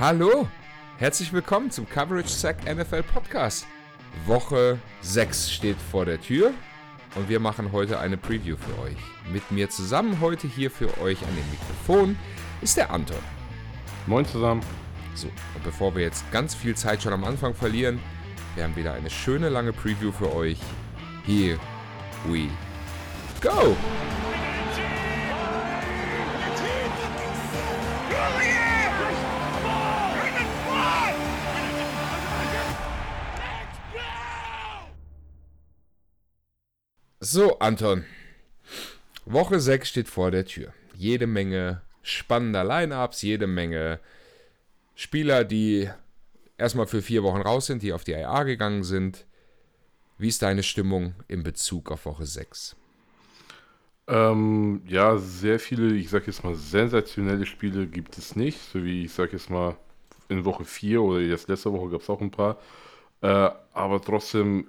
Hallo, herzlich willkommen zum Coverage Sack NFL Podcast. Woche 6 steht vor der Tür und wir machen heute eine Preview für euch. Mit mir zusammen heute hier für euch an dem Mikrofon ist der Anton. Moin zusammen. So, und bevor wir jetzt ganz viel Zeit schon am Anfang verlieren, wir haben wieder eine schöne lange Preview für euch. Here we go! So, Anton. Woche 6 steht vor der Tür. Jede Menge spannender Lineups, jede Menge Spieler, die erstmal für vier Wochen raus sind, die auf die IA gegangen sind. Wie ist deine Stimmung in Bezug auf Woche 6? Ähm, ja, sehr viele, ich sag jetzt mal, sensationelle Spiele gibt es nicht. So wie ich sag jetzt mal, in Woche 4 oder jetzt letzte Woche gab es auch ein paar. Äh, aber trotzdem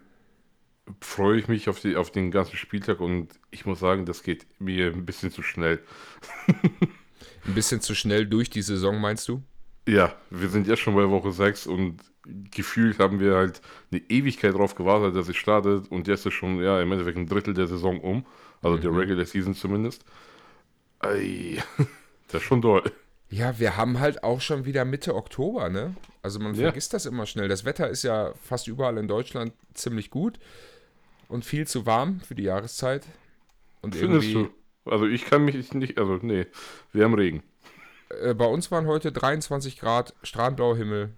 freue ich mich auf, die, auf den ganzen Spieltag und ich muss sagen, das geht mir ein bisschen zu schnell. ein bisschen zu schnell durch die Saison, meinst du? Ja, wir sind jetzt schon bei Woche 6 und gefühlt haben wir halt eine Ewigkeit darauf gewartet, dass es startet und jetzt ist schon ja, im Endeffekt ein Drittel der Saison um, also mhm. der Regular Season zumindest. Ei, das ist schon doll. Ja, wir haben halt auch schon wieder Mitte Oktober, ne? Also man ja. vergisst das immer schnell. Das Wetter ist ja fast überall in Deutschland ziemlich gut und viel zu warm für die Jahreszeit. Und Findest irgendwie, du? Also ich kann mich nicht, also nee, wir haben Regen. Äh, bei uns waren heute 23 Grad, strahlendblauer Himmel.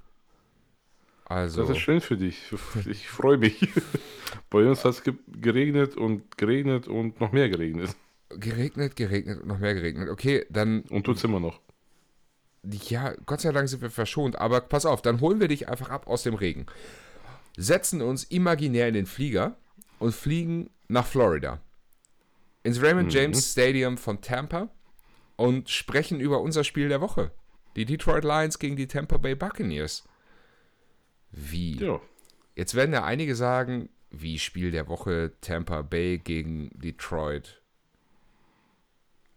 Also. Das ist schön für dich. Ich freue mich. bei uns hat es geregnet und geregnet und noch mehr geregnet. Geregnet, geregnet und noch mehr geregnet. Okay, dann. Und es immer noch. Ja, Gott sei Dank sind wir verschont. Aber pass auf, dann holen wir dich einfach ab aus dem Regen. Setzen uns imaginär in den Flieger und fliegen nach Florida. Ins Raymond mhm. James Stadium von Tampa und sprechen über unser Spiel der Woche. Die Detroit Lions gegen die Tampa Bay Buccaneers. Wie? Ja. Jetzt werden ja einige sagen, wie Spiel der Woche Tampa Bay gegen Detroit.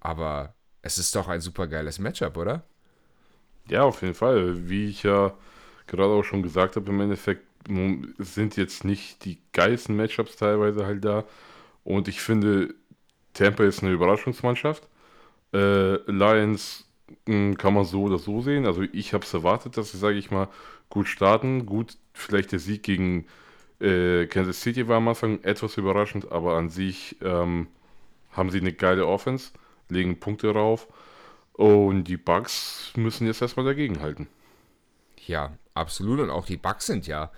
Aber es ist doch ein super geiles Matchup, oder? Ja, auf jeden Fall. Wie ich ja gerade auch schon gesagt habe, im Endeffekt sind jetzt nicht die geilsten Matchups teilweise halt da. Und ich finde, Tampa ist eine Überraschungsmannschaft. Äh, Lions mh, hm, kann man so oder so sehen. Also ich habe es erwartet, dass sie, sage ich mal, gut starten. Gut, vielleicht der Sieg gegen äh, Kansas City war am Anfang etwas überraschend, aber an sich ähm, haben sie eine geile Offense, legen Punkte rauf. Und die Bugs müssen jetzt erstmal dagegen halten. Ja, absolut. Und auch die Bugs sind ja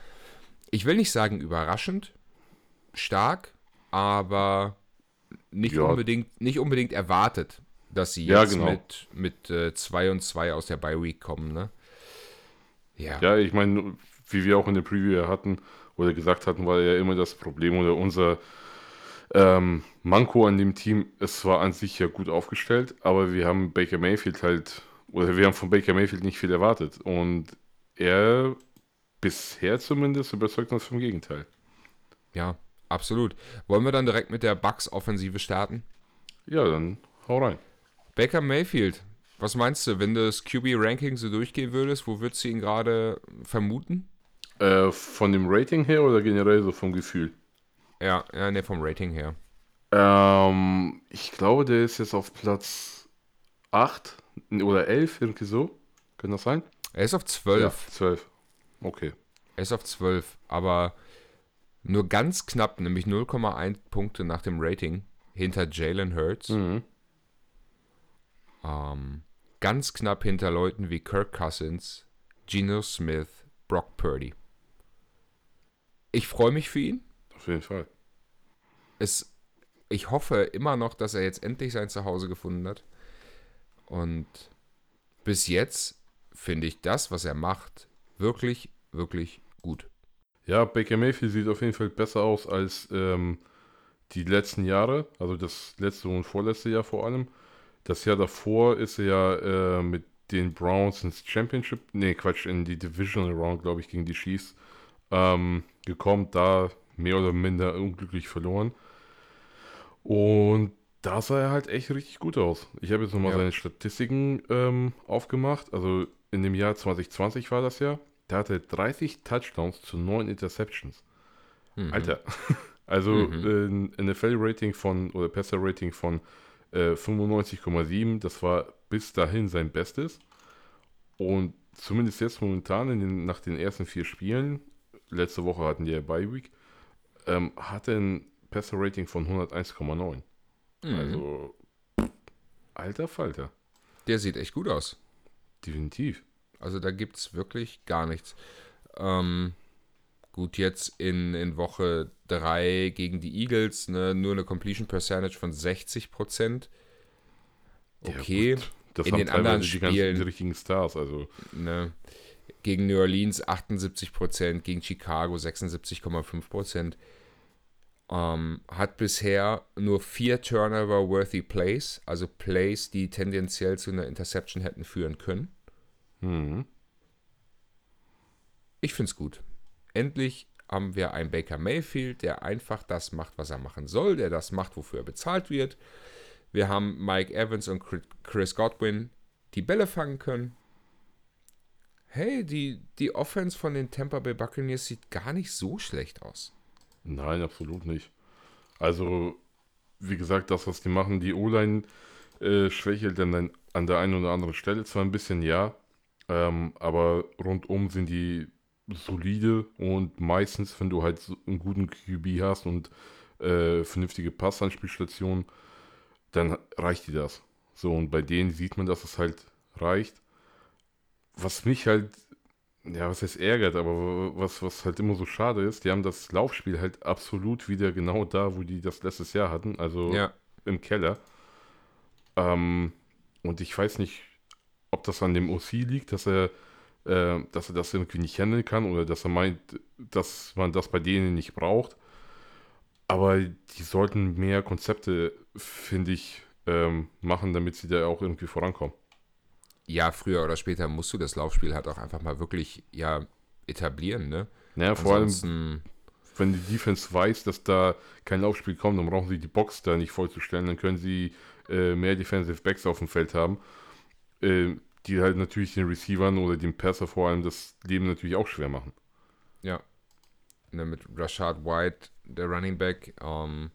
ich will nicht sagen überraschend, stark, aber nicht, ja. unbedingt, nicht unbedingt erwartet, dass sie jetzt ja, genau. mit 2 äh, und 2 aus der Bye Week kommen. Ne? Ja. ja, ich meine, wie wir auch in der Preview hatten oder gesagt hatten, war ja immer das Problem oder unser ähm, Manko an dem Team, es war an sich ja gut aufgestellt, aber wir haben Baker Mayfield halt, oder wir haben von Baker Mayfield nicht viel erwartet. Und er bisher zumindest überzeugt uns vom Gegenteil. Ja, absolut. Wollen wir dann direkt mit der Bucks-Offensive starten? Ja, dann hau rein. Baker Mayfield, was meinst du, wenn du das QB-Ranking so durchgehen würdest, wo würdest du ihn gerade vermuten? Äh, von dem Rating her oder generell so vom Gefühl? Ja, ja, ne, vom Rating her. Ähm, ich glaube, der ist jetzt auf Platz 8 oder 11, irgendwie so. Kann das sein? Er ist auf 12. Ja, 12. Okay. Er ist auf 12, aber nur ganz knapp, nämlich 0,1 Punkte nach dem Rating hinter Jalen Hurts. Mhm. Ähm, ganz knapp hinter Leuten wie Kirk Cousins, Geno Smith, Brock Purdy. Ich freue mich für ihn. Auf jeden Fall. Es, ich hoffe immer noch, dass er jetzt endlich sein Zuhause gefunden hat. Und bis jetzt finde ich das, was er macht, wirklich, wirklich gut. Ja, Baker Mayfield sieht auf jeden Fall besser aus als ähm, die letzten Jahre, also das letzte und vorletzte Jahr vor allem. Das Jahr davor ist er ja äh, mit den Browns ins Championship, nee, Quatsch, in die Divisional Round, glaube ich, gegen die Chiefs ähm, gekommen, da mehr oder minder unglücklich verloren. Und da sah er halt echt richtig gut aus. Ich habe jetzt nochmal ja. seine Statistiken ähm, aufgemacht. Also in dem Jahr 2020 war das ja, da hatte er 30 Touchdowns zu 9 Interceptions. Mhm. Alter. Also Mhm. ein NFL-Rating von, oder Passer-Rating von äh, 95,7, das war bis dahin sein Bestes. Und zumindest jetzt momentan den, nach den ersten vier Spielen, letzte Woche hatten die ja Bye Week, ähm, hat er ein Passer-Rating von 101,9. Mhm. Also, alter Falter. Der sieht echt gut aus. Definitiv. Also da gibt es wirklich gar nichts. Ähm, gut, jetzt in, in Woche 3 gegen die Eagles ne, nur eine Completion Percentage von 60%. Ja, Okay. gut. das In haben den anderen die ganzen Spielen- die richtigen Stars. Also, Ne? Gegen New Orleans 78%, gegen Chicago 76,5%. Ähm, hat bisher nur vier Turnover-worthy Plays, also Plays, die tendenziell zu einer Interception hätten führen können. Hm. Ich finde es gut. Endlich haben wir einen Baker Mayfield, der einfach das macht, was er machen soll, der das macht, wofür er bezahlt wird. Wir haben Mike Evans und Chris Godwin, die Bälle fangen können. Hey, die, die Offense von den Tampa Bay Buccaneers sieht gar nicht so schlecht aus. Nein, absolut nicht. Also, wie gesagt, das, was die machen, die O-Line äh, schwächelt dann an, an der einen oder anderen Stelle zwar ein bisschen, ja, ähm, aber rundum sind die solide und meistens, wenn du halt so einen guten QB hast und äh, vernünftige Passanspielstationen, dann reicht dir das. So, und bei denen sieht man, dass es halt reicht. Was mich halt ja, was heißt ärgert, aber was, was halt immer so schade ist, die haben das Laufspiel halt absolut wieder genau da, wo die das letztes Jahr hatten, also Ja, im Keller. Ähm, und ich weiß nicht, ob das an dem OC liegt, dass er, äh, dass er das irgendwie nicht handeln kann oder dass er meint, dass man das bei denen nicht braucht. Aber die sollten mehr Konzepte, finde ich, ähm, machen, damit sie da auch irgendwie vorankommen. ja, früher oder später musst du das Laufspiel halt auch einfach mal wirklich ja, etablieren, ne? Naja, vor allem, wenn die Defense weiß, dass da kein Laufspiel kommt, dann brauchen sie die Box da nicht vollzustellen. Dann können sie äh, mehr Defensive Backs auf dem Feld haben, äh, die halt natürlich den Receivern oder dem Passer vor allem das Leben natürlich auch schwer machen. ja. Ne, mit Rashad White, der Running Back, ähm,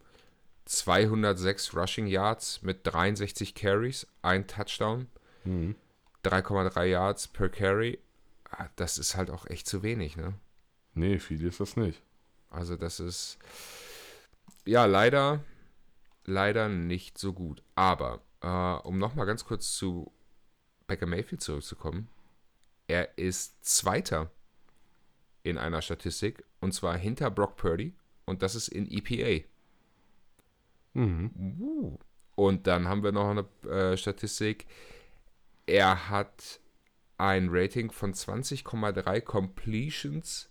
206 Rushing Yards mit 63 Carries, ein Touchdown. 3,3 Yards per Carry, ah, das ist halt auch echt zu wenig, ne? Nee, viel ist das nicht. Also das ist ja leider, leider nicht so gut. Aber äh, um nochmal ganz kurz zu Baker Mayfield zurückzukommen, er ist Zweiter in einer Statistik und zwar hinter Brock Purdy und das ist in EPA. Mhm. Uh. Und dann haben wir noch eine äh, Statistik. Er hat ein Rating von 20,3 Completions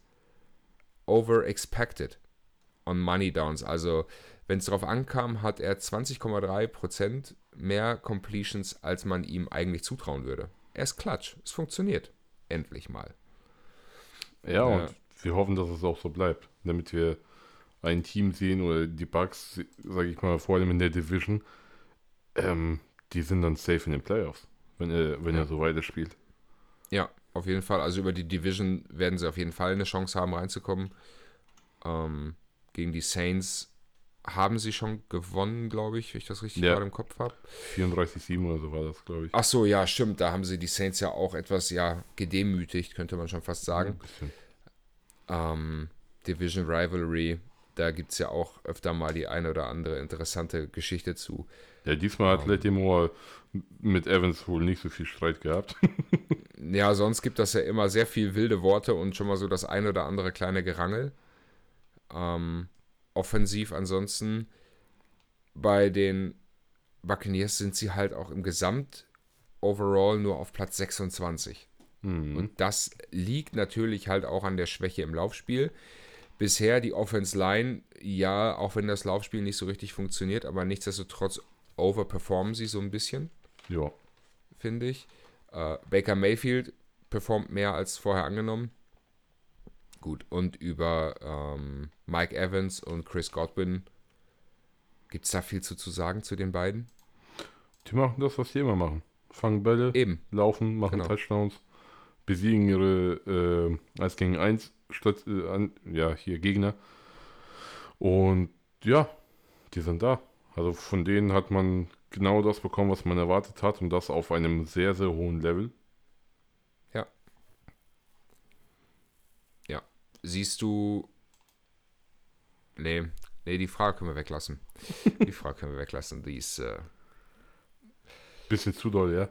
over expected on Money Downs. Also, wenn es darauf ankam, hat er 20,3% mehr Completions, als man ihm eigentlich zutrauen würde. Er ist klatsch. Es funktioniert. Endlich mal. Ja, und wir hoffen, dass es auch so bleibt, damit wir ein Team sehen oder die Bugs, sage ich mal, vor allem in der Division, ähm, die sind dann safe in den Playoffs, wenn er, wenn er so weiterspielt. Ja, auf jeden Fall. Also über die Division werden sie auf jeden Fall eine Chance haben, reinzukommen. Ähm, gegen die Saints haben sie schon gewonnen, glaube ich, wenn ich das richtig Ja. gerade im Kopf habe. 34-7 oder so war das, glaube ich. Ach so, ja, stimmt. Da haben sie die Saints ja auch etwas ja gedemütigt, könnte man schon fast sagen. Bisschen. Ähm, Division Rivalry, da gibt es ja auch öfter mal die eine oder andere interessante Geschichte zu. Ja, diesmal hat Ähm. Latimore mit Evans wohl nicht so viel Streit gehabt. Ja, sonst gibt das ja immer sehr viel wilde Worte und schon mal so das ein oder andere kleine Gerangel. Ähm, offensiv ansonsten bei den Buccaneers sind sie halt auch im Gesamt overall nur auf Platz 26. Mhm. Und das liegt natürlich halt auch an der Schwäche im Laufspiel. Bisher die Offense Line, ja, auch wenn das Laufspiel nicht so richtig funktioniert, aber nichtsdestotrotz overperformen sie so ein bisschen Ja. finde ich. Äh, Baker Mayfield performt mehr als vorher angenommen. Gut, und über ähm, Mike Evans und Chris Godwin gibt es da viel zu, zu sagen zu den beiden? Die machen das, was die immer machen. Fangen Bälle, Eben, laufen, machen Genau. Touchdowns. besiegen ihre äh, 1 gegen 1 statt, äh, an, ja, hier Gegner. Und ja, die sind da. Also von denen hat man genau das bekommen, was man erwartet hat und das auf einem sehr, sehr hohen Level. Ja. Ja. Siehst du. Nee, nee, die Frage können wir weglassen. die Frage können wir weglassen. Die ist. Äh... Bisschen zu doll, ja.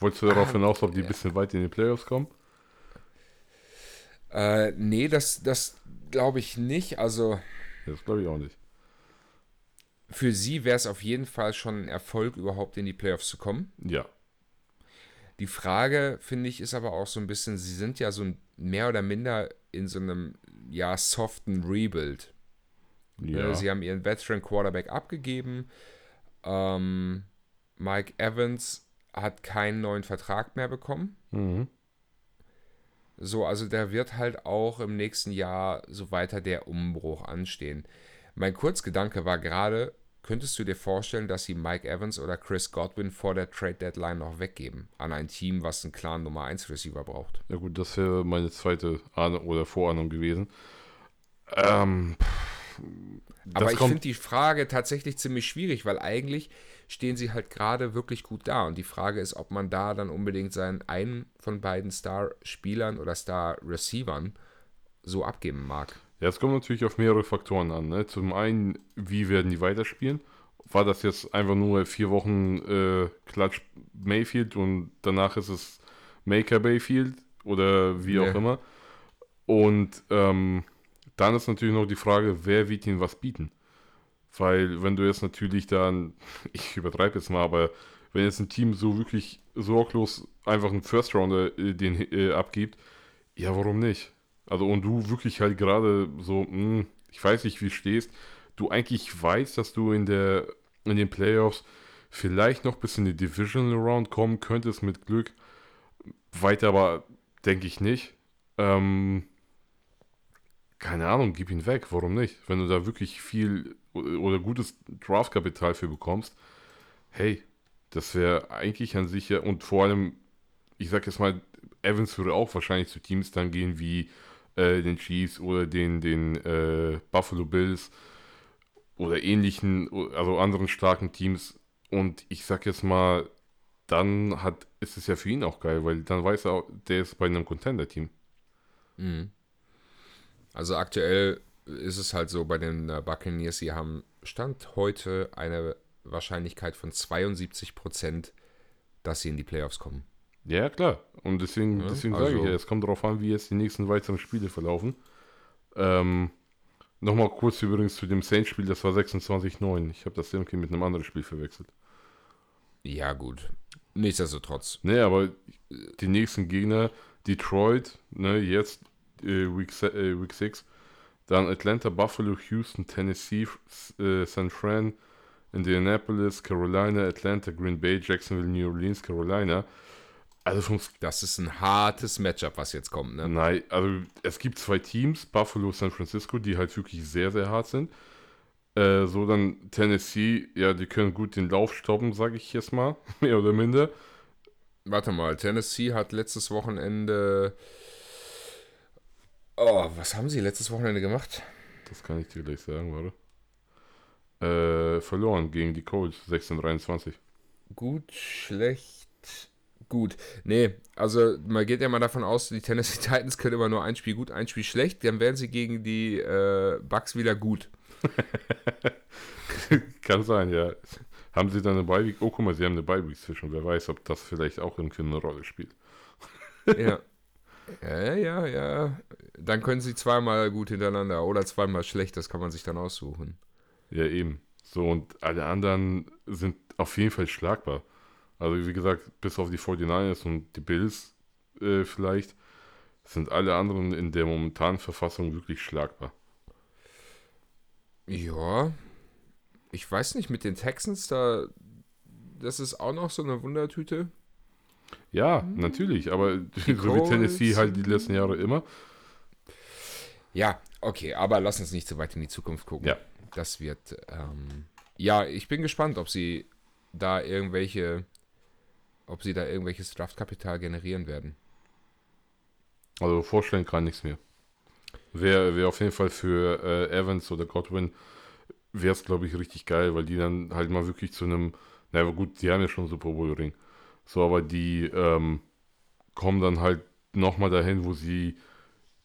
Wolltest du darauf ah, hinaus, ob die ein ja. bisschen weit in die Playoffs kommen? Äh, nee, das, das glaube ich nicht. Also. Das glaube ich auch nicht. Für sie wäre es auf jeden Fall schon ein Erfolg, überhaupt in die Playoffs zu kommen. Ja. Die Frage, finde ich, ist aber auch so ein bisschen, sie sind ja so ein, mehr oder minder in so einem, ja, soften Rebuild. Ja. Äh, sie haben ihren Veteran Quarterback abgegeben. Ähm, Mike Evans hat keinen neuen Vertrag mehr bekommen. Mhm. So, also da wird halt auch im nächsten Jahr so weiter der Umbruch anstehen. Mein Kurzgedanke war gerade, könntest du dir vorstellen, dass sie Mike Evans oder Chris Godwin vor der Trade Deadline noch weggeben an ein Team, was einen klaren Nummer 1 Receiver braucht? Ja gut, das wäre meine zweite Ahnung oder Vorahnung gewesen. Ähm, Aber ich finde die Frage tatsächlich ziemlich schwierig, weil eigentlich stehen sie halt gerade wirklich gut da. Und die Frage ist, ob man da dann unbedingt seinen einen von beiden Star-Spielern oder Star-Receivern so abgeben mag. Ja, es kommt natürlich auf mehrere Faktoren an. Ne? Zum einen, wie werden die weiterspielen? War das jetzt einfach nur vier Wochen äh, Klatsch Mayfield und danach ist es Maker Bayfield oder wie nee. auch immer? Und ähm, dann ist natürlich noch die Frage, wer wird ihnen was bieten? Weil wenn du jetzt natürlich dann, ich übertreibe jetzt mal, aber wenn jetzt ein Team so wirklich sorglos einfach einen First Rounder äh, den äh, abgibt, ja, warum nicht? Also und du wirklich halt gerade so, mh, hm, ich weiß nicht, wie stehst, du eigentlich weißt, dass du in der in den Playoffs vielleicht noch bis in die Divisional Round kommen könntest mit Glück. Weiter aber denke ich nicht. Ähm, keine Ahnung, gib ihn weg, warum nicht? Wenn du da wirklich viel oder gutes Draftkapital für bekommst, hey, das wäre eigentlich an sich ja, und vor allem, ich sag jetzt mal, Evans würde auch wahrscheinlich zu Teams dann gehen wie äh, den Chiefs oder den, den äh, Buffalo Bills oder ähnlichen, also anderen starken Teams. Und ich sag jetzt mal, dann hat, ist es ja für ihn auch geil, weil dann weiß er, der ist bei einem Contender-Team. Mhm. Also aktuell ist es halt so bei den äh, Buccaneers, sie haben Stand heute eine Wahrscheinlichkeit von 72 Prozent, dass sie in die Playoffs kommen. Ja, klar. Und deswegen, ja, deswegen also, sage ich ja, es kommt darauf an, wie jetzt die nächsten weiteren Spiele verlaufen. Ähm, Nochmal kurz übrigens zu dem Saints-Spiel, das war 26-9. Ich habe das irgendwie mit einem anderen Spiel verwechselt. Ja, gut. Nichtsdestotrotz. Nee, aber die nächsten Gegner, Detroit, ne, jetzt äh, Week, äh, Week 6, dann Atlanta, Buffalo, Houston, Tennessee, äh, San Fran, Indianapolis, Carolina, Atlanta, Green Bay, Jacksonville, New Orleans, Carolina. Also das ist ein hartes Matchup, was jetzt kommt, ne? Nein, also es gibt zwei Teams, Buffalo, San Francisco, die halt wirklich sehr, sehr hart sind. Äh, so dann Tennessee, ja, die können gut den Lauf stoppen, sage ich jetzt mal, mehr oder minder. Warte mal, Tennessee hat letztes Wochenende Oh, was haben sie letztes Wochenende gemacht? Das kann ich dir gleich sagen, warte. Äh, verloren gegen die Colts, 16-23. Gut, schlecht, gut. Nee, also man geht ja mal davon aus, die Tennessee Titans können immer nur ein Spiel gut, ein Spiel schlecht. Dann werden sie gegen die äh, Bucks wieder gut. kann sein, ja. Haben sie dann eine Bye-Week? Oh, guck mal, sie haben eine Bye-Week zwischen. Wer weiß, ob das vielleicht auch irgendwie eine Rolle spielt. ja. Ja, ja, ja. Dann können sie zweimal gut hintereinander oder zweimal schlecht, das kann man sich dann aussuchen. Ja, eben. So, und alle anderen sind auf jeden Fall schlagbar. Also, wie gesagt, bis auf die 49ers und die Bills äh, vielleicht, sind alle anderen in der momentanen Verfassung wirklich schlagbar. Ja, ich weiß nicht, mit den Texans, da, das ist auch noch so eine Wundertüte. Ja, mhm. natürlich, aber die so wie Tennessee halt die letzten Jahre immer. Ja, okay, aber lass uns nicht so weit in die Zukunft gucken. Ja. Das wird, ähm, ja, ich bin gespannt, ob sie da irgendwelche, ob sie da irgendwches Draftkapital generieren werden. Also vorstellen kann nichts mehr. Wäre wär auf jeden Fall für äh, Evans oder Godwin, wäre es, glaube ich, richtig geil, weil die dann halt mal wirklich zu einem, naja gut, die haben ja schon Super Bowl Ring. So, aber die ähm, kommen dann halt nochmal dahin, wo sie,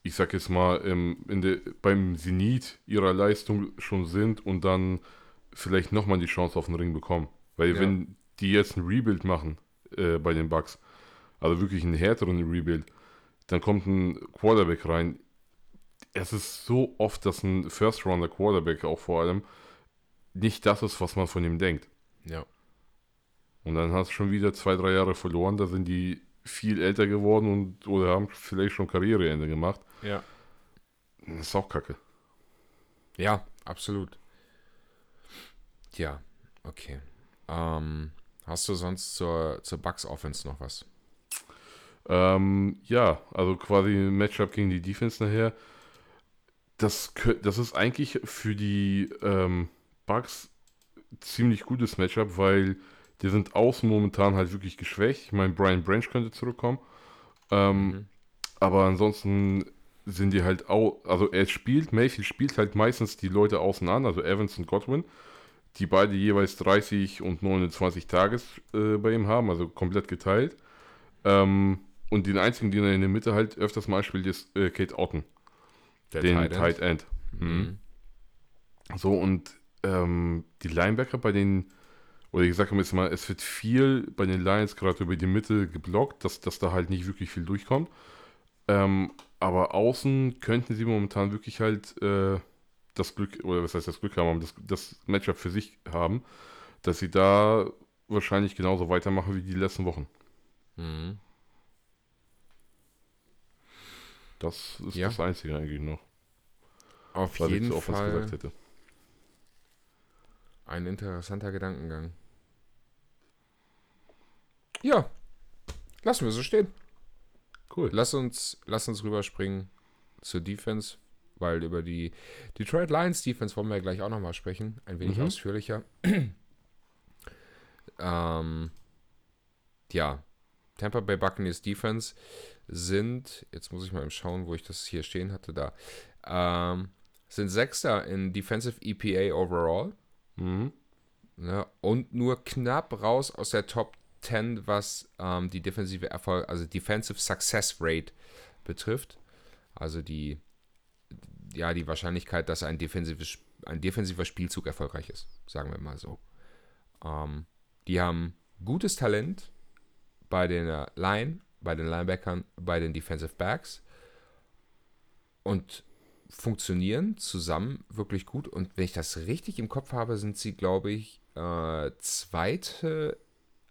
ich sag jetzt mal, im, in der, beim Zenit ihrer Leistung schon sind und dann vielleicht nochmal die Chance auf den Ring bekommen. Weil Ja. wenn die jetzt ein Rebuild machen äh, bei den Bucks, also wirklich einen härteren Rebuild, dann kommt ein Quarterback rein. Es ist so oft, dass ein First-Rounder Quarterback auch vor allem nicht das ist, was man von ihm denkt. Ja. Und dann hast du schon wieder zwei, drei Jahre verloren, da sind die viel älter geworden und oder haben vielleicht schon Karriereende gemacht. Ja. Das ist auch kacke. Ja, absolut. Ja, okay. Ähm, hast du sonst zur, zur Bucks Offense noch was? Ähm, ja, also quasi ein Matchup gegen die Defense nachher. Das, das ist eigentlich für die ähm, Bucks ziemlich gutes Matchup, weil die sind außen momentan halt wirklich geschwächt. Ich meine, Brian Branch könnte zurückkommen. Ähm, Mhm. Aber ansonsten sind die halt auch, also er spielt, Mayfield spielt halt meistens die Leute außen an, also Evans und Godwin, die beide jeweils 30 und 29 Tages äh, bei ihm haben, also komplett geteilt. Ähm, und den einzigen, den er in der Mitte halt öfters mal spielt, ist äh, Kate Otten, Der den Tight End. Tight End. Mhm. So, und ähm, die Linebacker bei den, oder ich sage jetzt mal, es wird viel bei den Lions gerade über die Mitte geblockt, dass, dass da halt nicht wirklich viel durchkommt. Ähm, aber außen könnten sie momentan wirklich halt äh, das Glück, oder was heißt das Glück haben, das, das Matchup für sich haben, dass sie da wahrscheinlich genauso weitermachen wie die letzten Wochen. Mhm. Das ist Ja. das Einzige eigentlich noch, Auf jeden Offense Fall gesagt hätte. ein interessanter Gedankengang. Ja, lassen wir so stehen. Cool. Lass uns, lass uns rüberspringen zur Defense, weil über die Detroit Lions Defense wollen wir ja gleich auch nochmal sprechen, ein wenig Mhm. ausführlicher. ähm, ja, Tampa Bay Buccaneers Defense sind, jetzt muss ich mal eben schauen, wo ich das hier stehen hatte, da, ähm, sind Sechster in Defensive EPA overall Mhm. ne, und nur knapp raus aus der Top 10, was ähm, die defensive Erfolg, also Defensive Success Rate betrifft. Also die, ja, die Wahrscheinlichkeit, dass ein, defensives, ein defensiver Spielzug erfolgreich ist, sagen wir mal so. Ähm, die haben gutes Talent bei den äh, Line, bei den Linebackern, bei den Defensive Backs und funktionieren zusammen wirklich gut. Und wenn ich das richtig im Kopf habe, sind sie, glaube ich, äh, zweite,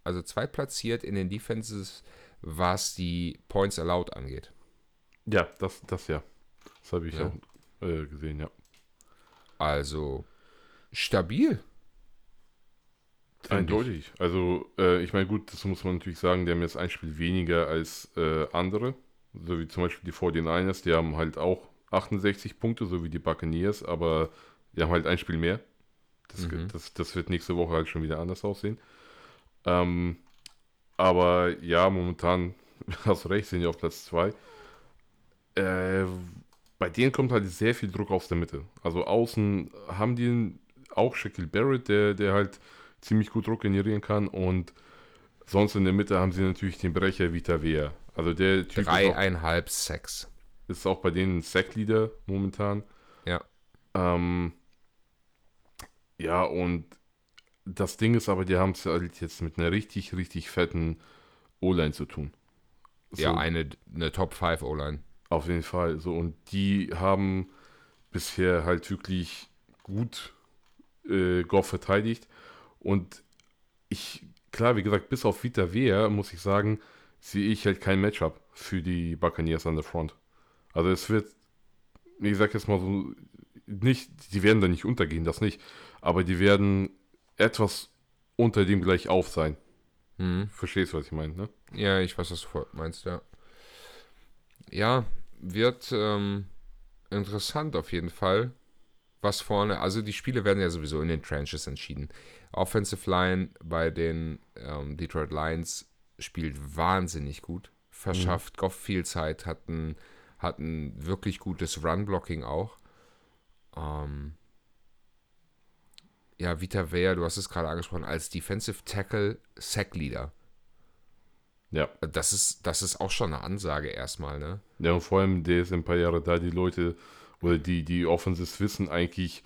also zweitplatziert in den Defenses, was die Points allowed angeht. Ja, das, das ja. Das habe ich Ja. auch äh, gesehen, ja. Also stabil. Eindeutig. Also, äh, ich meine, gut, das muss man natürlich sagen, die haben jetzt ein Spiel weniger als äh, andere. So wie zum Beispiel die 49ers, die haben halt auch 68 Punkte, so wie die Buccaneers, aber die haben halt ein Spiel mehr. Das, Mhm. das, das wird nächste Woche halt schon wieder anders aussehen. Ähm, aber ja, momentan, hast du recht, sind die auf Platz 2. Äh, bei denen kommt halt sehr viel Druck aus der Mitte. Also außen haben die auch Shaquille Barrett, der, der halt ziemlich gut Druck generieren kann und sonst in der Mitte haben sie natürlich den Brecher Vita Vea. Also der Typ ist auch, Dreieinhalb Sex. ist auch bei denen Sackleader momentan. Ja. Ähm, ja, und das Ding ist aber, die haben es halt jetzt mit einer richtig, richtig fetten O-Line zu tun. Ja, So. eine, eine Top 5 O-Line. Auf jeden Fall. So, und die haben bisher halt wirklich gut äh, Goff verteidigt. Und ich, klar, wie gesagt, bis auf Vita Vea, muss ich sagen, sehe ich halt kein Matchup für die Buccaneers an der Front. Also es wird, ich sag jetzt mal so, nicht, die werden da nicht untergehen, das nicht. Aber die werden etwas unter dem gleich auf sein. Mhm. Verstehst du, was ich meine, ne? Ja, ich weiß, was du meinst, ja. Ja, wird ähm, interessant auf jeden Fall. Was vorne, also die Spiele werden ja sowieso in den Trenches entschieden. Offensive Line bei den ähm, Detroit Lions spielt wahnsinnig gut. verschafft Goff viel Zeit, hat ein, hat ein wirklich gutes Run-Blocking auch. Ähm, ja, Vita Vea, du hast es gerade angesprochen, als Defensive Tackle Sack Leader. Ja. Das ist, das ist auch schon eine Ansage erstmal, ne? Ja, und vor allem, der ist ein paar Jahre da, die Leute oder die, die Offenses wissen eigentlich,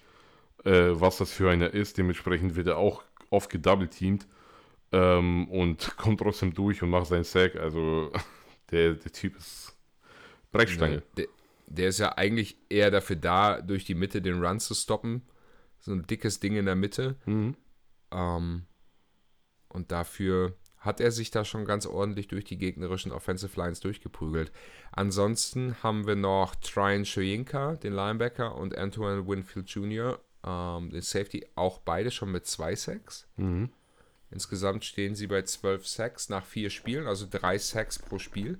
äh, was das für einer ist. Dementsprechend wird er auch oft gedouble-teamed ähm, und kommt trotzdem durch und macht seinen Sack. Also der, der Typ ist Brechstange. Der, der ist ja eigentlich eher dafür da, durch die Mitte den Run zu stoppen. So ein dickes Ding in der Mitte. Mhm. Ähm, und dafür hat er sich da schon ganz ordentlich durch die gegnerischen Offensive Lines durchgeprügelt. Ansonsten haben wir noch Tryon Shoyinka, den Linebacker, und Antoine Winfield Jr., ähm, den Safety, auch beide schon mit zwei Sacks. Mhm. Insgesamt stehen sie bei 12 Sacks nach vier Spielen, also drei Sacks pro Spiel.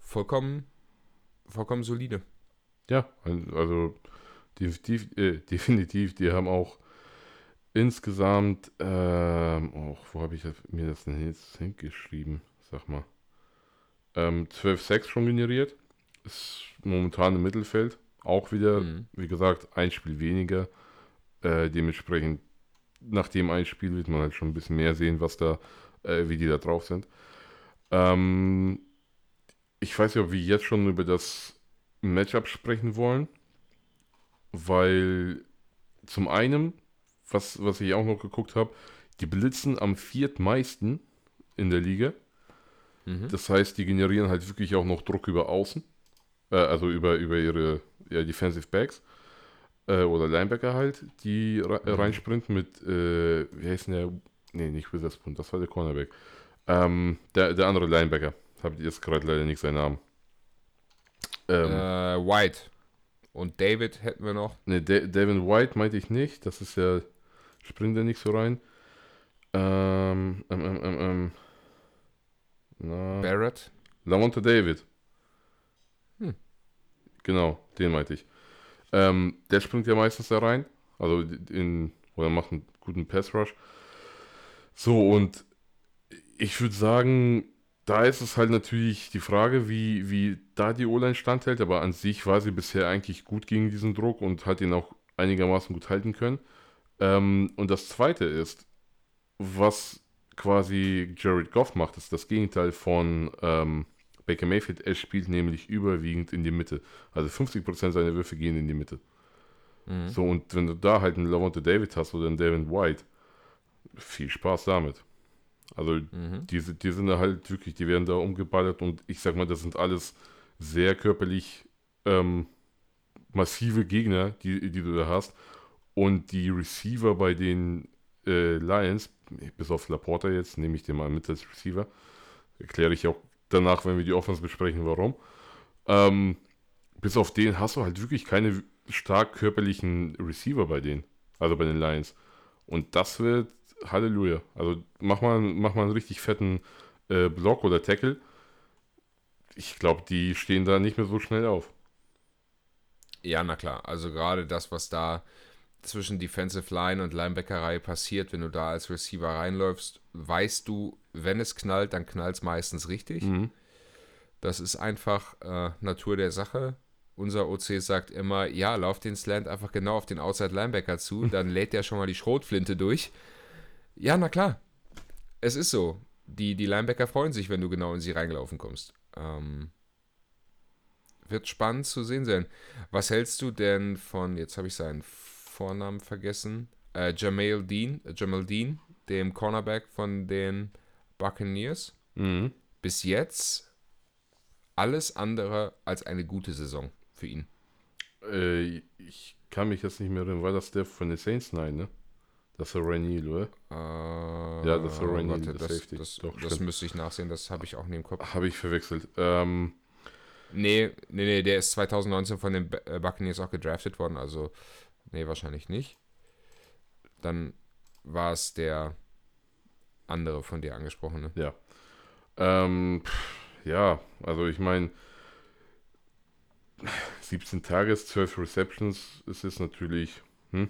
Vollkommen, vollkommen solide. Ja, also definitiv, äh, definitiv, die haben auch insgesamt, ähm, oh, wo habe ich mir das denn jetzt hingeschrieben? Sag mal. Ähm, 12 Sacks schon generiert. Ist momentan im Mittelfeld. Auch wieder, Mhm. wie gesagt, ein Spiel weniger. Äh, dementsprechend, nach dem ein Spiel wird man halt schon ein bisschen mehr sehen, was da, äh, wie die da drauf sind. Ähm, ich weiß nicht, ob wir jetzt schon über das Matchup sprechen wollen, weil zum einen, was, was ich auch noch geguckt habe, die blitzen am viertmeisten in der Liga. Mhm. Das heißt, die generieren halt wirklich auch noch Druck über Außen, äh, also über, über ihre ja, Defensive Backs äh, oder Linebacker halt, die re Mhm. reinsprinten mit, äh, wie heißt denn der? Nee, nicht Witherspoon, das war der Cornerback. Ähm, der, der andere Linebacker, habe jetzt gerade leider nicht seinen Namen. Ähm, Äh, White. Und David hätten wir noch. Ne, Da- Devin White meinte ich nicht. Das ist ja, springt er nicht so rein. Ähm, ähm, ähm, ähm, ähm. Na, Barrett. Lamont David. Hm. Genau, den meinte ich. Ähm, der springt ja meistens da rein. Also in, oder macht einen guten Pass Rush. So, und ich würde sagen, da ist es halt natürlich die Frage, wie, wie da die O-Line standhält, aber an sich war sie bisher eigentlich gut gegen diesen Druck und hat ihn auch einigermaßen gut halten können. Ähm, und das zweite ist, was quasi Jared Goff macht, ist das Gegenteil von ähm, Baker Mayfield. Er spielt nämlich überwiegend in die Mitte. Also 50% seiner Würfe gehen in die Mitte. Mhm. So, und wenn du da halt einen Lavonte David hast oder einen Devin White, viel Spaß damit. Also Mhm. die, sind- die sind da halt wirklich, die werden da umgeballert und ich sag mal, das sind alles sehr körperlich ähm, massive Gegner, die, die du da hast. Und die Receiver bei den äh, Lions, bis auf Laporta jetzt, nehme ich den mal mit als Receiver. Erkläre ich auch danach, wenn wir die Offense besprechen, warum. Ähm, bis auf den hast du halt wirklich keine stark körperlichen Receiver bei denen, also bei den Lions. Und das wird Halleluja. Also mach mal, mach mal einen richtig fetten äh, Block oder Tackle. Ich glaube, die stehen da nicht mehr so schnell auf. Ja, na klar. Also gerade das, was da zwischen Defensive Line und Linebackerei passiert, wenn du da als Receiver reinläufst, weißt du, wenn es knallt, dann knallt es meistens richtig. Mhm. Das ist einfach äh, Natur der Sache. Unser OC sagt immer, ja, lauf den Slant einfach genau auf den Outside Linebacker zu, dann lädt der schon mal die Schrotflinte durch. Ja, na klar. Es ist so. Die, die Linebacker freuen sich, wenn du genau in sie reingelaufen kommst. Ähm, wird spannend zu sehen sein. Was hältst du denn von, jetzt habe ich seinen Vornamen vergessen, äh, Jamal Dean, äh, Jamal Dean, dem Cornerback von den Buccaneers? Mhm. Bis jetzt alles andere als eine gute Saison für ihn. Äh, ich kann mich jetzt nicht mehr erinnern. War das der von den Saints? Nein, ne? Das war Rainil, oder? Äh, Ja, das war Randy, warte, der das, Safety. das, Doch, das müsste ich nachsehen, das habe ich auch nicht im Kopf. Habe ich verwechselt. Ähm, Nee, nee, nee, der ist 2019 von den äh, Buccaneers auch gedraftet worden, also nee, wahrscheinlich nicht. Dann war es der andere von dir angesprochene. ja. Ähm, ja, also ich meine, 17 Tages, 12 Receptions ist es natürlich hm,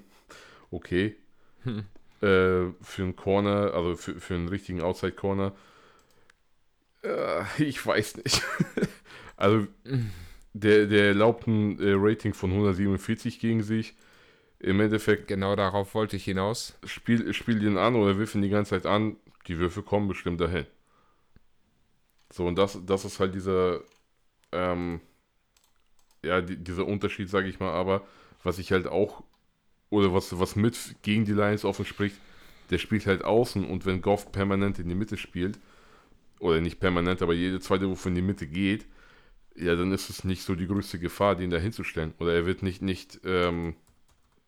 okay. Hm. Äh, für einen Corner, also für, für einen richtigen Outside Corner. Äh, ich weiß nicht. also, der, der erlaubt ein äh, Rating von 147 gegen sich. Im Endeffekt. Genau darauf wollte ich hinaus. Spiel, spiel ihn an oder wirf ihn die ganze Zeit an. Die Würfe kommen bestimmt dahin. So, und das, das ist halt dieser, ähm, ja, die, dieser Unterschied, sage ich mal, aber was ich halt auch, oder was, was mit gegen die Lions offen spricht, der spielt halt außen und wenn Goff permanent in die Mitte spielt, oder nicht permanent, aber jede zweite Wurf in die Mitte geht, ja, dann ist es nicht so die größte Gefahr, den da hinzustellen. Oder er wird nicht, nicht ähm,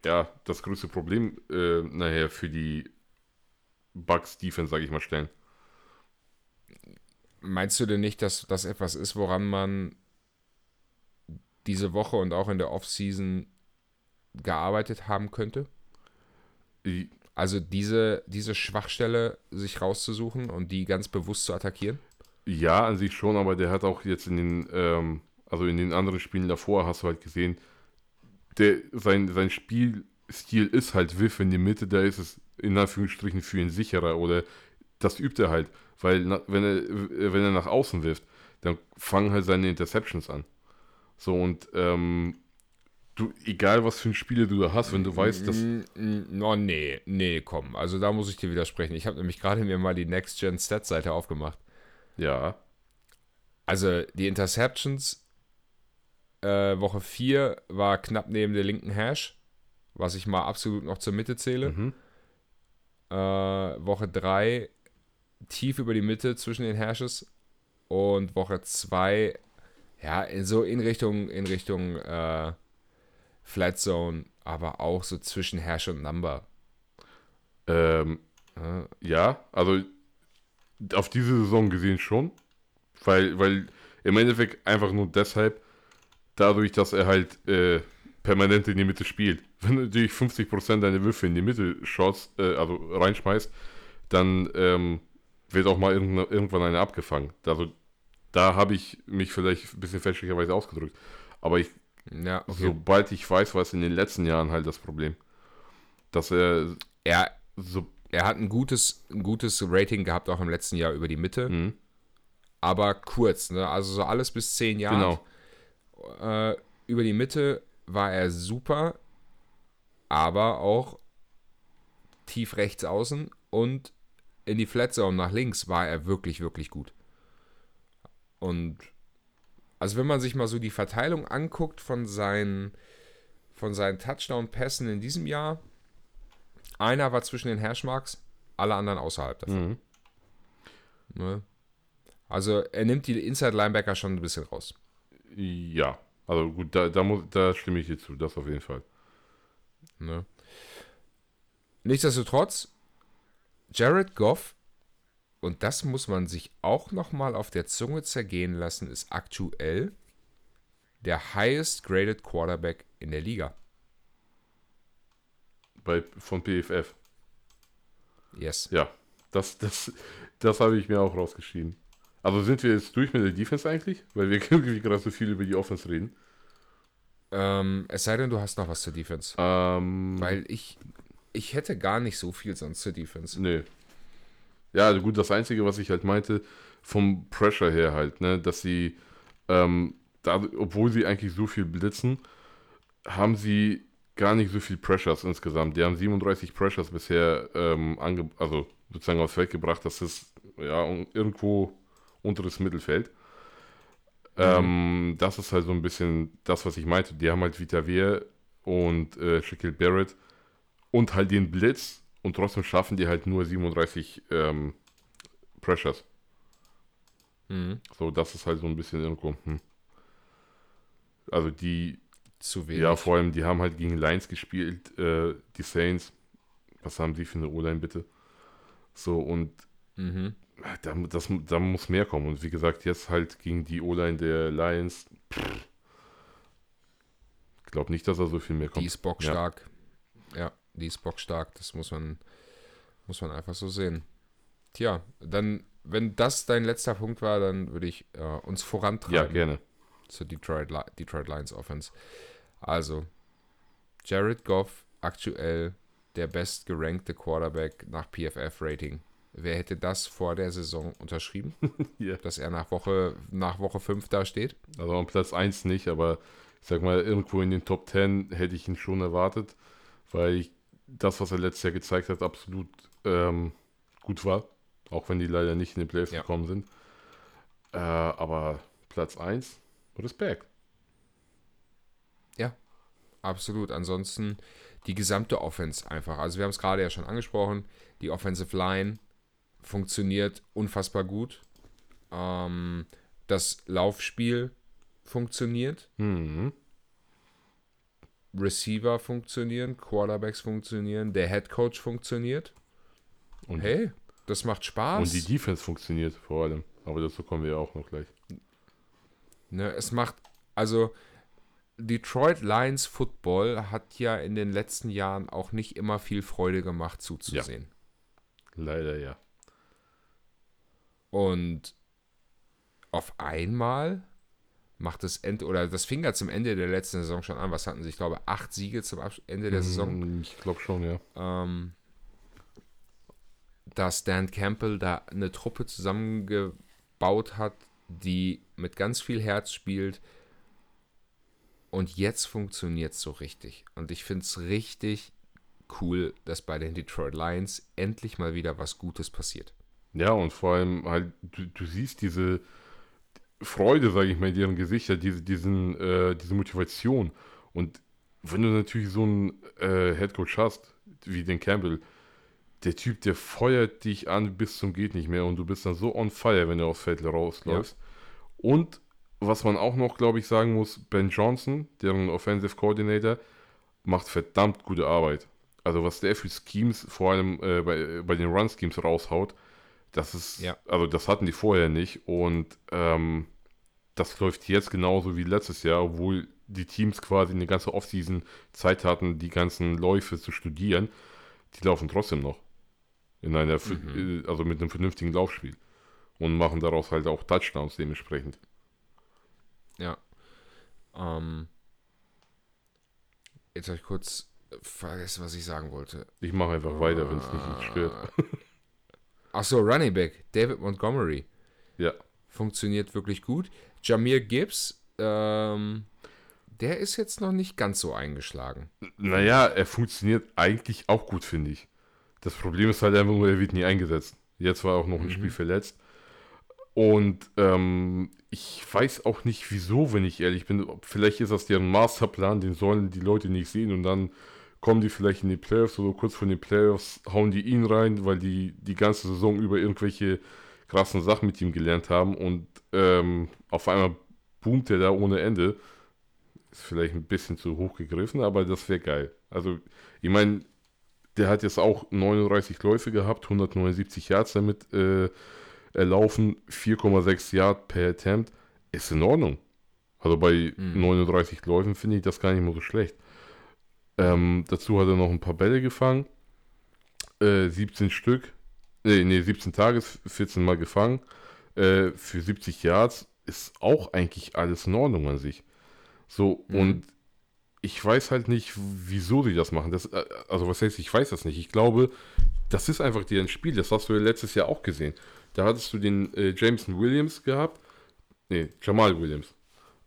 ja, das größte Problem äh, nachher für die Bugs Defense, sage ich mal, stellen. Meinst du denn nicht, dass das etwas ist, woran man diese Woche und auch in der Offseason gearbeitet haben könnte? Also diese, diese Schwachstelle sich rauszusuchen und die ganz bewusst zu attackieren? Ja, an sich schon, aber der hat auch jetzt in den, ähm, also in den anderen Spielen davor, hast du halt gesehen, der, sein, sein Spielstil ist halt Wiff in die Mitte, da ist es in Anführungsstrichen für ihn sicherer oder das übt er halt, weil na, wenn, er, wenn er nach außen wirft, dann fangen halt seine Interceptions an. So und ähm, du, egal was für ein Spiel du da hast, wenn du weißt, dass. No, nee, nee, komm. Also da muss ich dir widersprechen. Ich habe nämlich gerade mir mal die Next Gen Stats Seite aufgemacht. Ja. Also die Interceptions äh, Woche 4 war knapp neben der linken Hash, was ich mal absolut noch zur Mitte zähle. Mhm. Äh, Woche 3 tief über die Mitte zwischen den Hashes und Woche 2 ja, so in Richtung in Richtung äh, Flat Zone, aber auch so zwischen Hash und Number. Ähm, ja. ja, also auf diese Saison gesehen schon. Weil, weil im Endeffekt einfach nur deshalb, dadurch, dass er halt äh, permanent in die Mitte spielt. Wenn du natürlich 50% deiner Würfe in die Mitte shots, äh, also reinschmeißt, dann ähm, wird auch mal irgendwann eine abgefangen. Also da habe ich mich vielleicht ein bisschen fälschlicherweise ausgedrückt. Aber ich, ja, okay. sobald ich weiß, war es in den letzten Jahren halt das Problem. Dass er. Er, so, er hat ein gutes, ein gutes Rating gehabt, auch im letzten Jahr über die Mitte. Mhm. Aber kurz, ne? Also so alles bis zehn Jahre. Genau. Äh, über die Mitte war er super, aber auch tief rechts außen und in die Flat Zone nach links war er wirklich, wirklich gut. Und also wenn man sich mal so die Verteilung anguckt von seinen, von seinen Touchdown-Pässen in diesem Jahr, einer war zwischen den Hashmarks, alle anderen außerhalb davon. Mhm. Ne? Also er nimmt die Inside-Linebacker schon ein bisschen raus. Ja, also gut, da, da, muss, da stimme ich dir zu, das auf jeden Fall. Ne? Nichtsdestotrotz, Jared Goff, und das muss man sich auch nochmal auf der Zunge zergehen lassen, ist aktuell der highest graded Quarterback in der Liga. Bei, von PFF. Yes. Ja, das, das, das habe ich mir auch rausgeschrieben. Also sind wir jetzt durch mit der Defense eigentlich? Weil wir irgendwie gerade so viel über die Offense reden. Ähm, es sei denn, du hast noch was zur Defense. Ähm, Weil ich, ich hätte gar nicht so viel sonst zur Defense. Nee. Ja, gut, das Einzige, was ich halt meinte, vom Pressure her halt, ne, dass sie, ähm, da, obwohl sie eigentlich so viel blitzen, haben sie gar nicht so viel Pressures insgesamt. Die haben 37 Pressures bisher ähm, ange also sozusagen aufs Feld gebracht. Das ist ja irgendwo unteres Mittelfeld. Mhm. Ähm, das ist halt so ein bisschen das, was ich meinte. Die haben halt Vita Wehr und äh, Shaquille Barrett und halt den Blitz und trotzdem schaffen die halt nur 37 ähm, Pressures. Mhm. So, das ist halt so ein bisschen irgendwo. Hm. Also die. Zu wenig. Ja, vor allem, die haben halt gegen Lions gespielt, äh, die Saints. Was haben die für eine O-Line bitte? So, und mhm. Da, das, da muss mehr kommen. Und wie gesagt, jetzt halt gegen die O-Line der Lions. Ich glaube nicht, dass er so viel mehr kommt. Die ist bockstark. Ja. ja, die ist bockstark. Das muss man, muss man einfach so sehen. Tja, dann, wenn das dein letzter Punkt war, dann würde ich äh, uns vorantreiben. Ja, gerne. Zur Detroit, Detroit Lions Offense. Also, Jared Goff aktuell der bestgerankte Quarterback nach PFF-Rating Wer hätte das vor der Saison unterschrieben? Ja. Dass er nach Woche, nach Woche 5 da steht? Also am Platz 1 nicht, aber ich sag mal, irgendwo in den Top 10 hätte ich ihn schon erwartet, weil ich, das, was er letztes Jahr gezeigt hat, absolut ähm, gut war. Auch wenn die leider nicht in den Playoffs Ja. gekommen sind. Äh, aber Platz 1, Respekt. Absolut. Ansonsten die gesamte Offense einfach. Also wir haben es gerade ja schon angesprochen. Die Offensive Line funktioniert unfassbar gut. Ähm, das Laufspiel funktioniert. Mhm. Receiver funktionieren, Quarterbacks funktionieren, der Head Coach funktioniert. Und, Hey, das macht Spaß. und die Defense funktioniert vor allem. Aber dazu kommen wir ja auch noch gleich. Ne, es macht, also Detroit Lions Football hat ja in den letzten Jahren auch nicht immer viel Freude gemacht zuzusehen. Leider ja. Und auf einmal macht das End oder das fing ja zum Ende der letzten Saison schon an. Was hatten sie? Ich glaube, acht Siege zum Ende der Saison. Mm, Ich glaube schon, ja. ähm, dass Dan Campbell da eine Truppe zusammengebaut hat, die mit ganz viel Herz spielt. Und jetzt funktioniert es so richtig. Und ich finde es richtig cool, dass bei den Detroit Lions endlich mal wieder was Gutes passiert. Ja, und vor allem halt, du, du siehst diese Freude, sage ich mal, in deren Gesichter, diese, diesen, äh, diese Motivation. Und wenn du natürlich so einen äh, Headcoach hast, wie den Campbell, der Typ, der feuert dich an bis zum geht nicht mehr und du bist dann so on fire, wenn du aufs Feld rausläufst. Und was man auch noch, glaube ich, sagen muss, Ben Johnson, deren Offensive Coordinator, macht verdammt gute Arbeit. Also was der für Schemes, vor allem äh, bei, bei den Run-Schemes raushaut, das ist, Ja. also das hatten die vorher nicht und ähm, das läuft jetzt genauso wie letztes Jahr, obwohl die Teams quasi eine ganze Offseason Zeit hatten, die ganzen Läufe zu studieren. Die laufen trotzdem noch. In einer, äh, also mit einem vernünftigen Laufspiel. Und machen daraus halt auch Touchdowns dementsprechend. Ja. Ähm, jetzt habe ich kurz vergessen, was ich sagen wollte. Ich mache einfach weiter, wenn es nicht stört. Achso, Running Back, David Montgomery. Ja. Funktioniert wirklich gut. Jamir Gibbs, ähm, der ist jetzt noch nicht ganz so eingeschlagen. Naja, er funktioniert eigentlich auch gut, finde ich. Das Problem ist halt einfach nur, er wird nie eingesetzt. Jetzt war er auch noch ein Spiel verletzt. Und ähm, ich weiß auch nicht wieso, wenn ich ehrlich bin. Vielleicht ist das deren Masterplan, den sollen die Leute nicht sehen und dann kommen die vielleicht in die Playoffs oder kurz vor den Playoffs hauen die ihn rein, weil die die ganze Saison über irgendwelche krassen Sachen mit ihm gelernt haben und ähm, auf einmal boomt er da ohne Ende. Ist vielleicht ein bisschen zu hoch gegriffen, aber das wäre geil. Also, ich meine, der hat jetzt auch 39 Läufe gehabt, 179 Yards damit äh, erlaufen, 4,6 Yard per Attempt. Ist in Ordnung. Also bei 39 Läufen finde ich das gar nicht mehr so schlecht. Ähm, dazu hat er noch ein paar Bälle gefangen. Äh, 17 Stück. Nee, nee, 17 Tages, 14 Mal gefangen. Äh, für 70 Yards ist auch eigentlich alles in Ordnung an sich. So, und ich weiß halt nicht, wieso die das machen. Das, äh, also, was heißt, ich weiß das nicht. Ich glaube, das ist einfach deren Spiel. Das hast du ja letztes Jahr auch gesehen. Da hattest du den äh, Jameson Williams gehabt. Nee, Jamal Williams.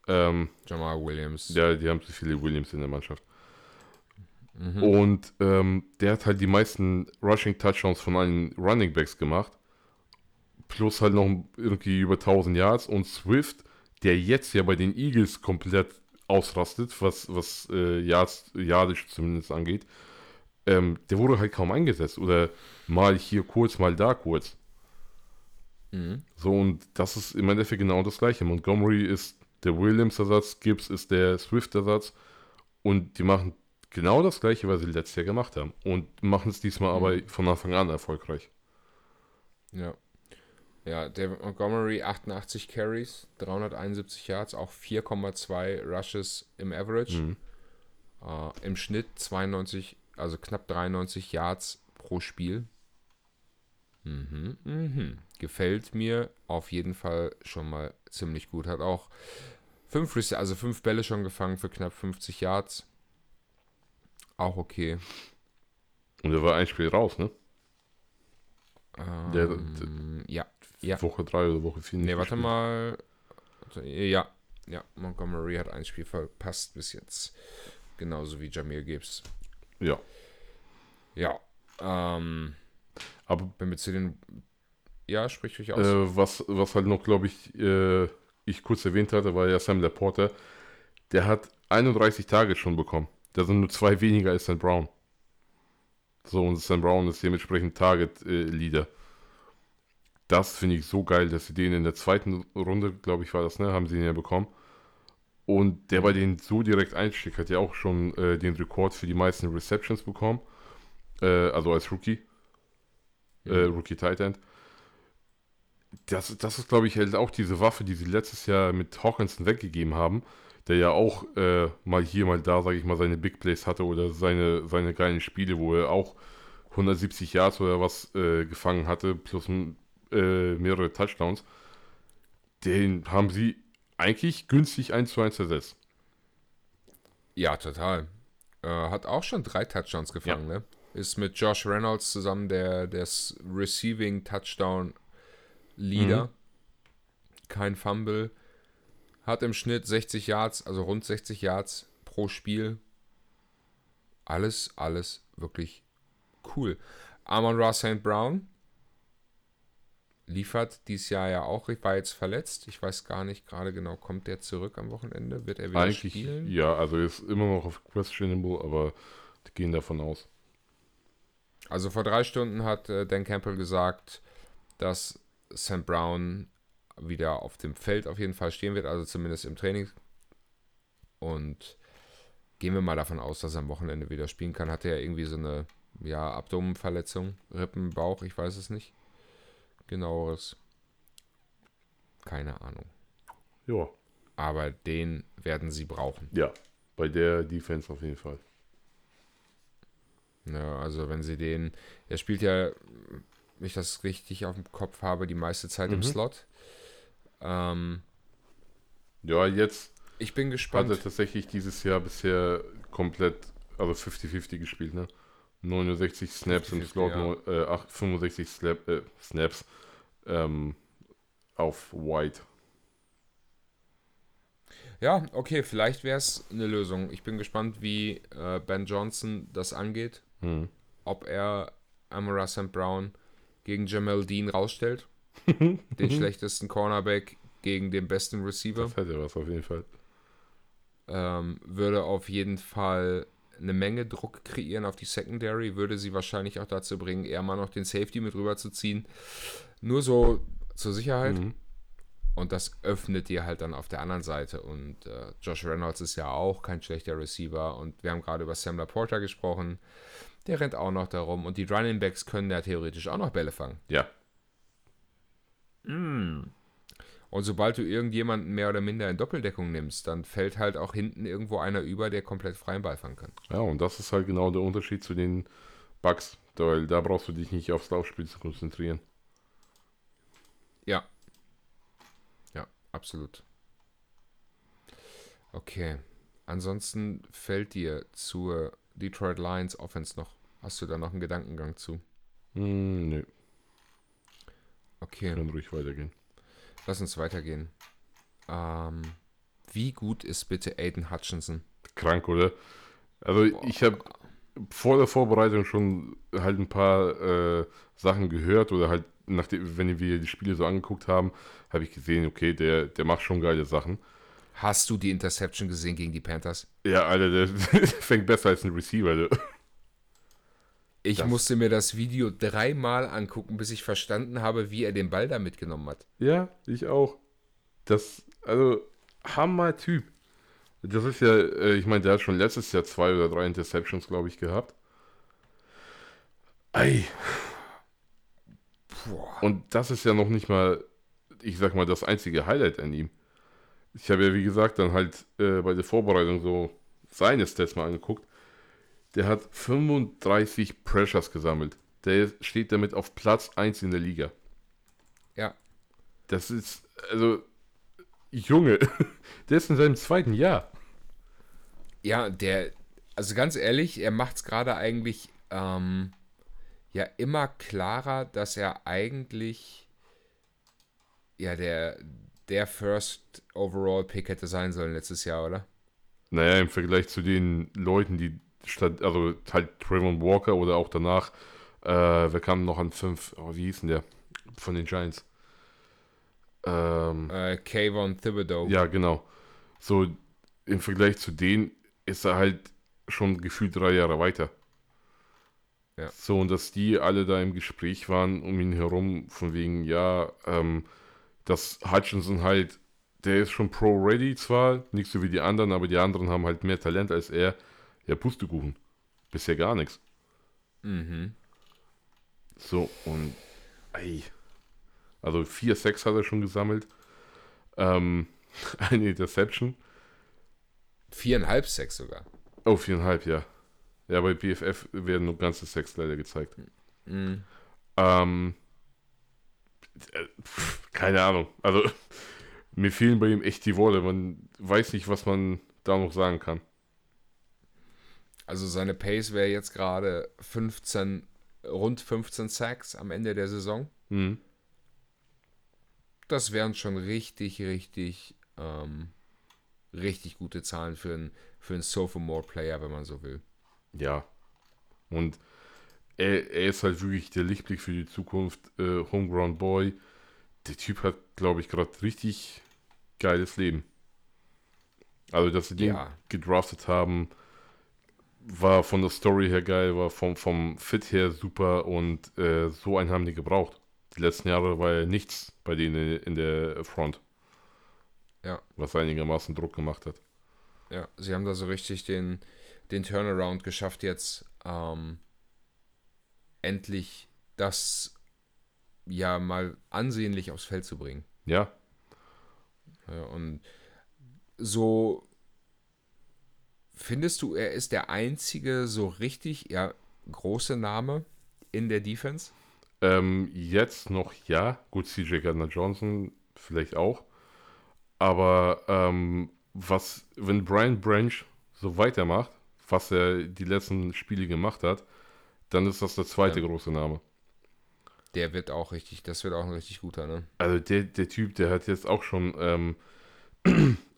Ähm, Jamal Williams. ja, die haben zu viele Williams in der Mannschaft. Und ähm, der hat halt die meisten Rushing Touchdowns von allen Running Backs gemacht. Plus halt noch irgendwie über 1000 Yards. Und Swift, der jetzt ja bei den Eagles komplett ausrastet, was, was äh, Yards, Yardisch zumindest angeht, ähm, der wurde halt kaum eingesetzt. Oder mal hier kurz, mal da kurz. Mhm. So, und das ist im Endeffekt genau das gleiche. Montgomery ist der Williams-Ersatz, Gibbs ist der Swift-Ersatz. Und die machen genau das gleiche, was sie letztes Jahr gemacht haben. Und machen es diesmal aber von Anfang an erfolgreich. Ja. Ja, David Montgomery 88 Carries, 371 Yards, auch 4,2 Rushes im Average. Mhm. Äh, Im Schnitt 92, also knapp 93 Yards pro Spiel. Mhm, mhm. Gefällt mir auf jeden Fall schon mal ziemlich gut. Hat auch fünf, also fünf Bälle schon gefangen für knapp 50 Yards. Auch okay. Und er war ein Spiel raus, ne? Der- Ähm, ja. Ja. Woche 3 oder Woche 4. Nee, warte mal. Ja, ja. Montgomery hat ein Spiel verpasst bis jetzt. Genauso wie Jamir Gibbs. Ja. Ja. Ähm, Aber wenn wir zu den. Ja, sprich durch aus. äh, was, was halt noch, glaube ich, äh, ich kurz erwähnt hatte, war ja Sam Laporta. Der hat 31 Tage schon bekommen. Da sind nur zwei weniger als Sam Brown. So, und Sam Brown ist dementsprechend Target-Leader. das finde ich so geil, dass sie den in der zweiten Runde, glaube ich, war das, ne, haben sie ihn ja bekommen. Und der bei denen so direkt einstieg, hat ja auch schon äh, den Rekord für die meisten Receptions bekommen. Äh, also als Rookie. Äh, Rookie Tight End. Das, das ist, glaube ich, halt auch diese Waffe, die sie letztes Jahr mit Hawkinson weggegeben haben, der ja auch äh, mal hier, mal da, sage ich mal, seine Big Plays hatte oder seine, seine geilen Spiele, wo er auch 170 Yards oder was äh, gefangen hatte, plus äh, mehrere Touchdowns. Den haben sie eigentlich günstig 1 zu 1 ersetzt. Ja, total. Äh, hat auch schon drei Touchdowns gefangen, ne? Ist mit Josh Reynolds zusammen der, der Receiving Touchdown Leader. Kein Fumble. Hat im Schnitt 60 Yards, also rund 60 Yards pro Spiel. Alles, alles wirklich cool. Amon Ross St. Brown liefert dieses Jahr ja auch, war jetzt verletzt. Ich weiß gar nicht gerade genau, kommt der zurück am Wochenende? Wird er wieder Eigentlich, spielen? ja, also ist immer noch auf questionable, aber die gehen davon aus. Also vor drei Stunden hat äh, Dan Campbell gesagt, dass Sam Brown wieder auf dem Feld auf jeden Fall stehen wird, also zumindest im Training. Und gehen wir mal davon aus, dass er am Wochenende wieder spielen kann. Hat er irgendwie so eine ja, Abdomenverletzung, Rippen, Bauch, ich weiß es nicht. Genaueres. Keine Ahnung. Ja, Aber den werden sie brauchen. ja, bei der Defense auf jeden Fall. Ja, also wenn sie den, er spielt ja, wenn ich das richtig auf dem Kopf habe, die meiste Zeit im Mhm. Slot. Ähm, Ja, jetzt ich bin hat gespannt. er tatsächlich dieses Jahr bisher komplett, also 50-50 gespielt, ne? 69 Snaps im 50-50, Slot, ja. nur, äh, ach, 65 Slap, äh, Snaps ähm, auf White. Ja, okay, vielleicht wäre es eine Lösung. Ich bin gespannt, wie äh, Ben Johnson das angeht. Hm. Ob er Amara St. Brown gegen Jamal Dean rausstellt. den schlechtesten Cornerback gegen den besten Receiver. Das hätte was auf jeden Fall. ähm, würde auf jeden Fall eine Menge Druck kreieren auf die Secondary, würde sie wahrscheinlich auch dazu bringen, eher mal noch den Safety mit rüberzuziehen. Nur so zur Sicherheit. Mhm. Und das öffnet dir halt dann auf der anderen Seite. Und äh, Josh Reynolds ist ja auch kein schlechter Receiver. Und wir haben gerade über Sam Laporta gesprochen. Der rennt auch noch darum. Und die Running Backs können ja theoretisch auch noch Bälle fangen. Ja, Und sobald du irgendjemanden mehr oder minder in Doppeldeckung nimmst, dann fällt halt auch hinten irgendwo einer über, der komplett freien Ball fangen kann. ja, und das ist halt genau der Unterschied zu den Bugs, weil da brauchst du dich nicht aufs Laufspiel zu konzentrieren. Ja. Ja, absolut. Okay. Ansonsten fällt dir zur Detroit Lions Offense noch. Hast du da noch einen Gedankengang zu? Hm, nö, Okay, kann ruhig weitergehen. lass uns weitergehen. Ähm, wie gut ist bitte Aiden Hutchinson? Krank, oder? Also ich habe vor der Vorbereitung schon halt ein paar äh, Sachen gehört oder halt, nachdem, wenn wir die Spiele so angeguckt haben, habe ich gesehen, okay, der, der macht schon geile Sachen. Hast du die Interception gesehen gegen die Panthers? Ja, Alter, der fängt besser als ein Receiver. Der. Ich Das- musste mir das Video dreimal angucken, bis ich verstanden habe, wie er den Ball da mitgenommen hat. Ja, ich auch. Das, also, Hammer-Typ. Das ist ja, äh, ich meine, der hat schon letztes Jahr zwei oder drei Interceptions, glaube ich, gehabt. Ei. Boah. Und das ist ja noch nicht mal, ich sag mal, das einzige Highlight an ihm. Ich habe ja, wie gesagt, dann halt äh, bei der Vorbereitung so seine Stats mal angeguckt. Der hat 35 Pressures gesammelt. Der steht damit auf Platz 1 in der Liga. Ja, Das ist, also, Junge, der ist in seinem zweiten Jahr. Ja, der, also ganz ehrlich, er macht es gerade eigentlich ähm, ja immer klarer, dass er eigentlich ja der, der First Overall Pick hätte sein sollen letztes Jahr, oder? Naja, im Vergleich zu den Leuten, die statt, also halt Trayvon Walker oder auch danach, äh, wer kam noch an fünf, oh, wie hieß denn der? Von den Giants. Ähm, äh, Kayvon Thibodeau. Ja, genau. So, im Vergleich zu denen ist er halt schon gefühlt drei Jahre weiter. Ja. So, und dass die alle da im Gespräch waren um ihn herum, von wegen, ja, ähm, dass Hutchinson halt, der ist schon Pro-Ready zwar, nicht so wie die anderen, aber die anderen haben halt mehr Talent als er. Ja, Pustekuchen. Bisher gar nichts. Mhm. So, und, ey. Also 4-6 hat er schon gesammelt. Ähm, eine Interception. Viereinhalb Sex sogar. Oh, viereinhalb, ja. Ja, bei PFF werden nur ganze Sex leider gezeigt. Mhm. Ähm, äh, keine Ahnung. Also, mir fehlen bei ihm echt die Worte. Man weiß nicht, was man da noch sagen kann. Also, seine Pace wäre jetzt gerade 15, rund 15 Sacks am Ende der Saison. Mhm. Das wären schon richtig, richtig ähm, richtig gute Zahlen für einen, für einen Sophomore-Player, wenn man so will. Ja. Und er, er ist halt wirklich der Lichtblick für die Zukunft. Äh, Homegrown Boy. Der Typ hat, glaube ich, gerade richtig geiles Leben. Also, dass sie den ja. gedraftet haben, war von der Story her geil, war vom, vom Fit her super und äh, so einen haben die gebraucht. Die letzten Jahre war ja nichts bei denen in der Front. Ja. Was einigermaßen Druck gemacht hat. Ja, sie haben da so richtig den, den Turnaround geschafft, jetzt ähm, endlich das ja mal ansehnlich aufs Feld zu bringen. Ja. ja und so findest du, er ist der einzige so richtig ja, große Name in der Defense? Ähm, jetzt noch ja. Gut, CJ Gardner Johnson vielleicht auch. Aber ähm, was, wenn Brian Branch so weitermacht, was er die letzten Spiele gemacht hat, dann ist das der zweite ja. große Name. Der wird auch richtig, das wird auch ein richtig guter, ne? Also der, der Typ, der hat jetzt auch schon ähm,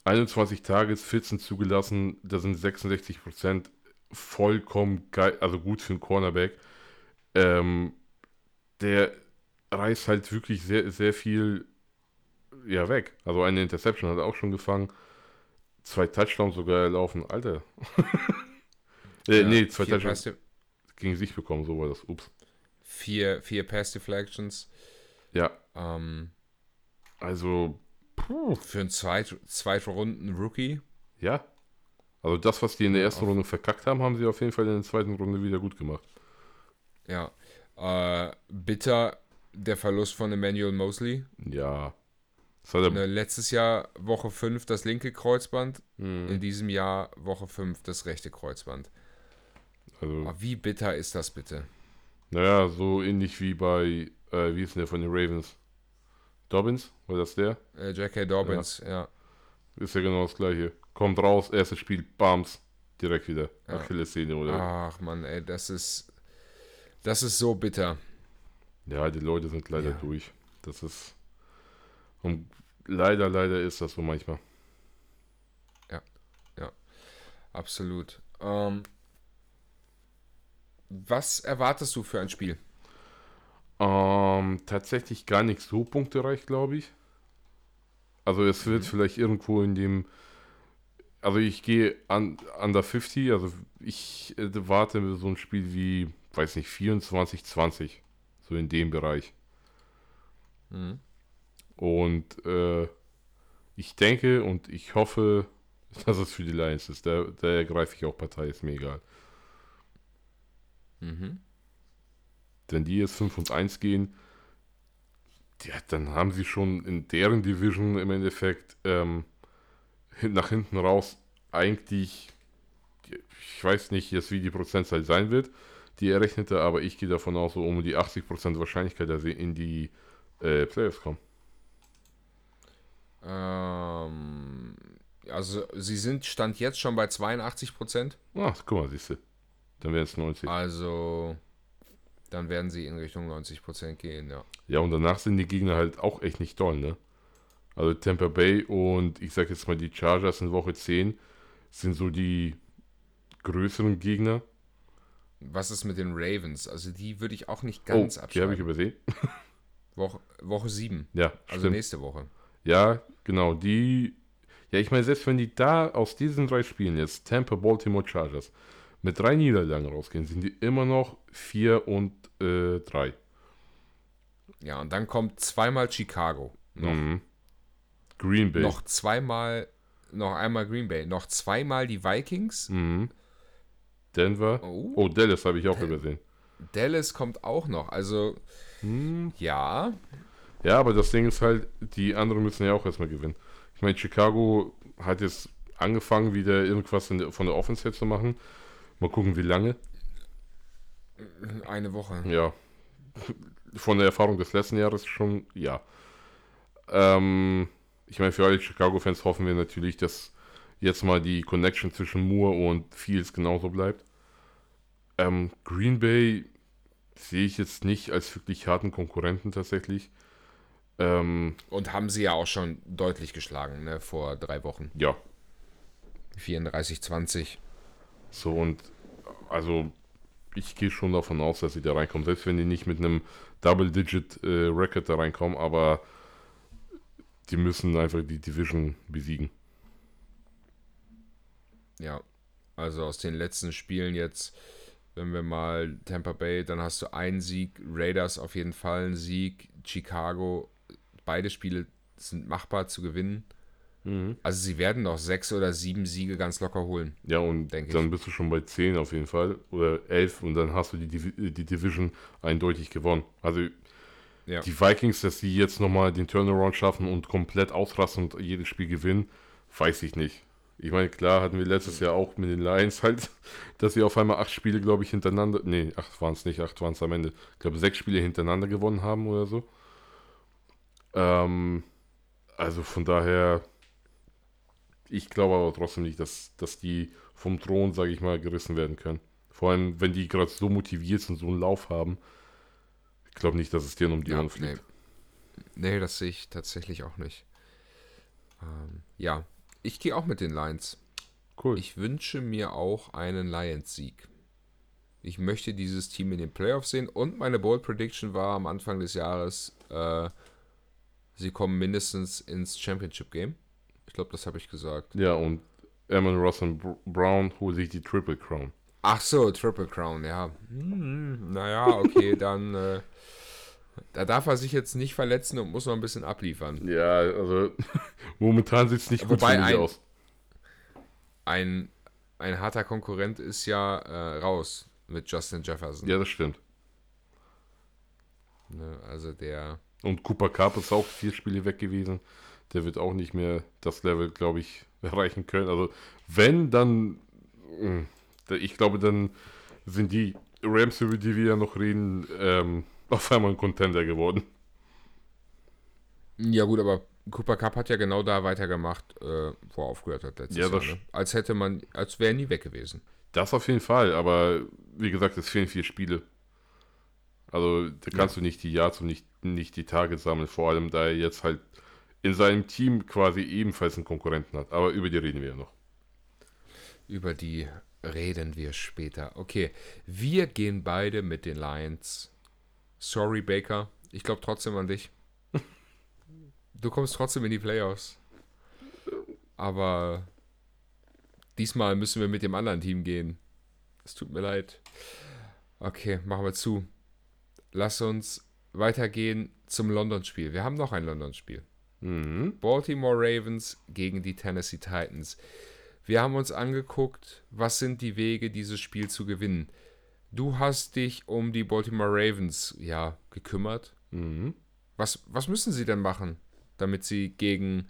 21 Tages 14 zugelassen, da sind 66 Prozent vollkommen geil, also gut für einen Cornerback. Ähm, der reißt halt wirklich sehr, sehr viel ja weg. Also eine Interception hat er auch schon gefangen. Zwei Touchdowns sogar erlaufen. Alter. äh, ja, nee, zwei Touchdowns Pass gegen sich bekommen, so war das. Ups. Vier, vier Pass Deflections. Ja. Ähm, also. Für einen Zweit Zweitrunden Rookie. Ja. Also das, was die in der ersten Runde verkackt haben, haben sie auf jeden Fall in der zweiten Runde wieder gut gemacht. Ja. Äh, bitter der Verlust von Emmanuel Mosley. Ja. Ne, letztes Jahr Woche 5 das linke Kreuzband, mhm. in diesem Jahr Woche 5 das rechte Kreuzband. Also, Aber wie bitter ist das bitte? Naja, so ähnlich wie bei, äh, wie ist denn der von den Ravens? Dobbins, war das der? Äh, J.K. Dobbins, ja. ja. Ist ja genau das gleiche. Kommt raus, erstes Spiel, Bams, direkt wieder. Ja. Achillessehne oder? Ach man, ey, das ist, das ist so bitter. Ja, die Leute sind leider ja. durch. Das ist, und leider, leider ist das so manchmal. Ja, ja, absolut. Ähm, was erwartest du für ein Spiel? Ähm, tatsächlich gar nicht so punktereich, glaube ich. Also es wird mhm. vielleicht irgendwo in dem, also ich gehe an under 50, also ich warte so ein Spiel wie, weiß nicht, 24, 20, so in dem Bereich. Mhm. Und äh, ich denke und ich hoffe, dass es für die Lions ist. Da, da ergreife ich auch Partei, ist mir egal. Mhm. Wenn die jetzt 5 und 1 gehen, ja, dann haben sie schon in deren Division im Endeffekt ähm, nach hinten raus eigentlich, ich weiß nicht jetzt, wie die Prozentzahl sein wird, die errechnete, aber ich gehe davon aus, so um die 80% Wahrscheinlichkeit, dass sie in die äh, Playoffs kommen. Ähm, also sie sind Stand jetzt schon bei 82 Prozent. Ach, guck mal, siehst du. Dann wären es 90. Also Dann werden sie in Richtung 90% gehen, ja. Ja, und danach sind die Gegner halt auch echt nicht toll, ne? Also Tampa Bay und ich sag jetzt mal die Chargers in Woche 10 sind so die größeren Gegner. Was ist mit den Ravens? Also die würde ich auch nicht ganz oh, Die habe ich abschreiben. übersehen. Woche, Woche 7, Ja, also stimmt. nächste Woche. Ja, genau. Die. Ja, ich meine, selbst wenn die da aus diesen drei Spielen jetzt Tampa, Baltimore, Chargers mit drei Niederlagen rausgehen, sind die immer noch 4 und 3. Ja, und dann kommt zweimal Chicago. Noch, Mhm. Green Bay. noch zweimal, noch einmal Green Bay, noch zweimal die Vikings. Mhm. Denver. Oh. Oh, Dallas habe ich auch übersehen. Dallas kommt auch noch. Also, Hm. ja, Ja, aber das Ding ist halt, die anderen müssen ja auch erstmal gewinnen. Ich meine, Chicago hat jetzt angefangen, wieder irgendwas der, von der Offense zu machen. Mal gucken, wie lange. eine Woche. Ja. Von der Erfahrung des letzten Jahres schon, ja. Ähm, ich meine, für alle Chicago-Fans hoffen wir natürlich, dass jetzt mal die Connection zwischen Moore und Fields genauso bleibt. Ähm, Green Bay sehe ich jetzt nicht als wirklich harten Konkurrenten tatsächlich. Ähm, Und haben sie ja auch schon deutlich geschlagen, ne, vor drei Wochen. ja, 34-20. So und also ich gehe schon davon aus, dass sie da reinkommen, selbst wenn die nicht mit einem Double-Digit-Record da reinkommen, aber die müssen einfach die Division besiegen. Ja, also aus den letzten Spielen jetzt, wenn wir mal Tampa Bay, dann hast du einen Sieg, Raiders auf jeden Fall einen Sieg, Chicago, beide Spiele sind machbar zu gewinnen. Also sie werden noch sechs oder sieben Siege ganz locker holen. Ja, und Denke dann bist du schon bei 10 auf jeden Fall oder 11 und dann hast du die, Divi- die Division eindeutig gewonnen. Also Ja. die Vikings, dass sie jetzt nochmal den Turnaround schaffen und komplett ausrasten und jedes Spiel gewinnen, weiß ich nicht. Ich meine, klar hatten wir letztes Jahr auch mit den Lions halt, dass sie auf einmal acht Spiele, glaube ich, hintereinander, nee, acht waren es nicht, acht waren es am Ende, ich glaube sechs Spiele hintereinander gewonnen haben oder so. Ähm, also von daher, ich glaube aber trotzdem nicht, dass, dass die vom Thron, sage ich mal, gerissen werden können. Vor allem, wenn die gerade so motiviert sind, so einen Lauf haben. Ich glaube nicht, dass es denen um die Ja, Ohren fliegt. Nee, das sehe ich tatsächlich auch nicht. Ähm, ja, ich gehe auch mit den Lions. Cool. Ich wünsche mir auch einen Lions-Sieg. Ich möchte dieses Team in den Playoffs sehen und meine Bold Prediction war am Anfang des Jahres, äh, sie kommen mindestens ins Championship Game. Ich glaube, das habe ich gesagt. ja, und Eamon Ross und Brown holen sich die Triple Crown. Ach so, Triple Crown, ja. Hm, naja, okay, dann äh, da darf er sich jetzt nicht verletzen und muss noch ein bisschen abliefern. Ja, also momentan sieht es nicht gut Wobei für mich ein- aus. Ein, ein harter Konkurrent ist ja äh, raus mit Justin Jefferson. Ja, das stimmt. Ne, also der Und Cooper Cup ist auch vier Spiele weg gewesen. Der wird auch nicht mehr das Level, glaube ich, erreichen können. Also wenn, dann, da- ich glaube, dann sind die Rams, über die wir ja noch reden, ähm, auf einmal ein Contender geworden. Ja gut, aber Cooper Cup hat ja genau da weitergemacht, äh, wo er aufgehört hat letztes Ja, Jahr. Ne? Als hätte man, als wäre er nie weg gewesen. Das auf jeden Fall, aber wie gesagt, es fehlen vier Spiele. Also da kannst du nicht die Yards und nicht, nicht die Targets sammeln, vor allem da er jetzt halt in seinem Team quasi ebenfalls einen Konkurrenten hat. Aber über die reden wir ja noch. Über die reden wir später. Okay, wir gehen beide mit den Lions. Sorry, Baker. Ich glaube trotzdem an dich. Du kommst trotzdem in die Playoffs. Aber diesmal müssen wir mit dem anderen Team gehen. Es tut mir leid. Okay, machen wir zu. Lass uns weitergehen zum London-Spiel. Wir haben noch ein London-Spiel. Mhm. Baltimore Ravens gegen die Tennessee Titans. Wir haben uns angeguckt, was sind die Wege, dieses Spiel zu gewinnen. Du hast dich um die Baltimore Ravens ja gekümmert. Mhm. Was, was müssen sie denn machen, damit sie gegen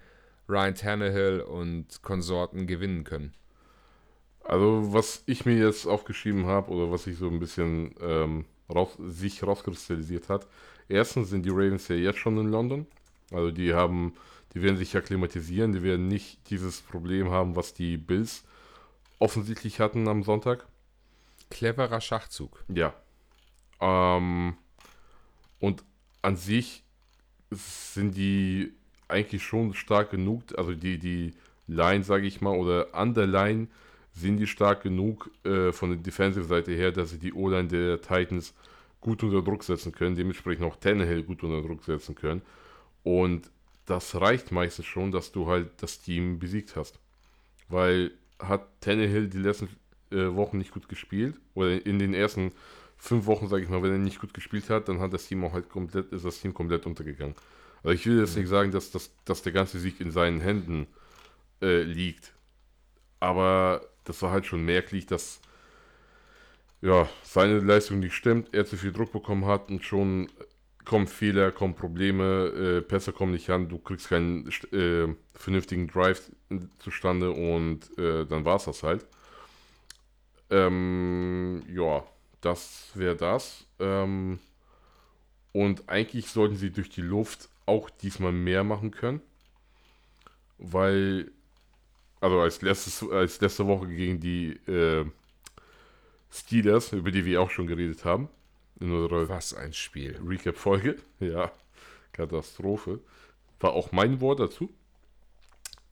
Ryan Tannehill und Konsorten gewinnen können? Also, was ich mir jetzt aufgeschrieben habe oder was sich so ein bisschen ähm, raus, sich rauskristallisiert hat. Erstens sind die Ravens ja jetzt schon in London. Also, die haben, die werden sich akklimatisieren, die werden nicht dieses Problem haben, was die Bills offensichtlich hatten am Sonntag. Cleverer Schachzug. Ja. Ähm, und an sich sind die eigentlich schon stark genug, also die, die Line, sage ich mal, oder an der Line sind die stark genug äh, von der Defensive-Seite her, dass sie die O-Line der Titans gut unter Druck setzen können, dementsprechend auch Tannehill gut unter Druck setzen können. Und das reicht meistens schon, dass du halt das Team besiegt hast. Weil hat Tannehill die letzten äh, Wochen nicht gut gespielt, oder in den ersten fünf Wochen, sage ich mal, wenn er nicht gut gespielt hat, dann hat das Team auch halt komplett, ist das Team komplett untergegangen. Also ich will jetzt nicht sagen, dass, dass, dass der ganze Sieg in seinen Händen äh, liegt. Aber das war halt schon merklich, dass ja, seine Leistung nicht stimmt, er zu viel Druck bekommen hat und schon kommen Fehler, kommen Probleme, äh, Pässe kommen nicht an, du kriegst keinen äh, vernünftigen Drive zustande und äh, dann war es das halt. Ähm, ja, das wäre das. Ähm, und eigentlich sollten sie durch die Luft auch diesmal mehr machen können. Weil, also als, letztes, als letzte Woche gegen die äh, Steelers, über die wir auch schon geredet haben. In unserer Was ein Spiel. Recap-Folge. Ja, Katastrophe. War auch mein Wort dazu.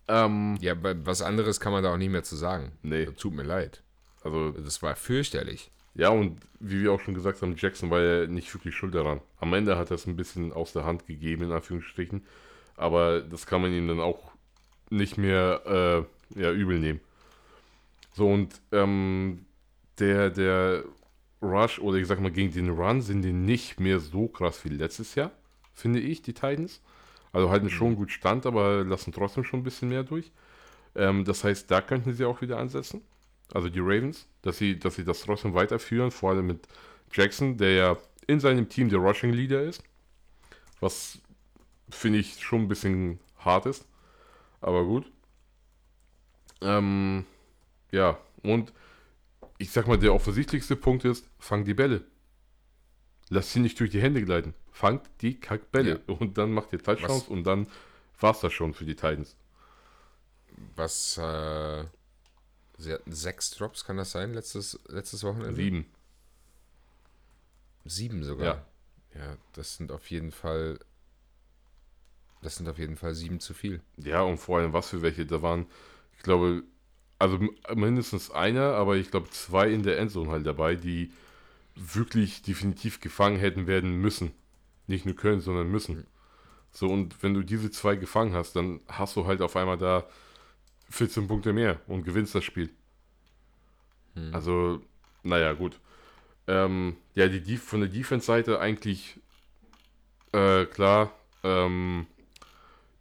Ähm, ja, was anderes kann man da auch nicht mehr zu sagen. Nee. Tut mir leid. Also, das war fürchterlich. Ja, und wie wir auch schon gesagt haben, Jackson war ja nicht wirklich schuld daran. Am Ende hat er es ein bisschen aus der Hand gegeben, in Anführungsstrichen. Aber das kann man ihm dann auch nicht mehr äh, ja, übel nehmen. So, und ähm, der, der Rush, oder ich sag mal, gegen den Run sind die nicht mehr so krass wie letztes Jahr, finde ich, die Titans. Also halten schon mhm. gut Stand, aber lassen trotzdem schon ein bisschen mehr durch. Ähm, das heißt, da könnten sie auch wieder ansetzen also die Ravens, dass sie, dass sie das trotzdem weiterführen, vor allem mit Jackson, der ja in seinem Team der Rushing Leader ist. Was finde ich schon ein bisschen hart ist. Aber gut. Ähm, ja, und ich sag mal, der offensichtlichste Punkt ist, fang die Bälle. Lass sie nicht durch die Hände gleiten. Fangt die Kackbälle. Ja. Und dann macht ihr Touchdowns Was? und dann war's das schon für die Titans. Was äh, Sie hatten sechs Drops, kann das sein, letztes, letztes Wochenende? Sieben. Sieben sogar. Ja. ja, das sind auf jeden Fall. Das sind auf jeden Fall sieben zu viel. Ja, und vor allem was für welche. Da waren, ich glaube, also mindestens einer, aber ich glaube zwei in der Endzone halt dabei, die wirklich definitiv gefangen hätten werden müssen. Nicht nur können, sondern müssen. Mhm. So, und wenn du diese zwei gefangen hast, dann hast du halt auf einmal da 14 Punkte mehr und gewinnst das Spiel. Hm. Also, naja, gut. Ähm, ja, die, von der Defense-Seite eigentlich äh, klar. Ähm,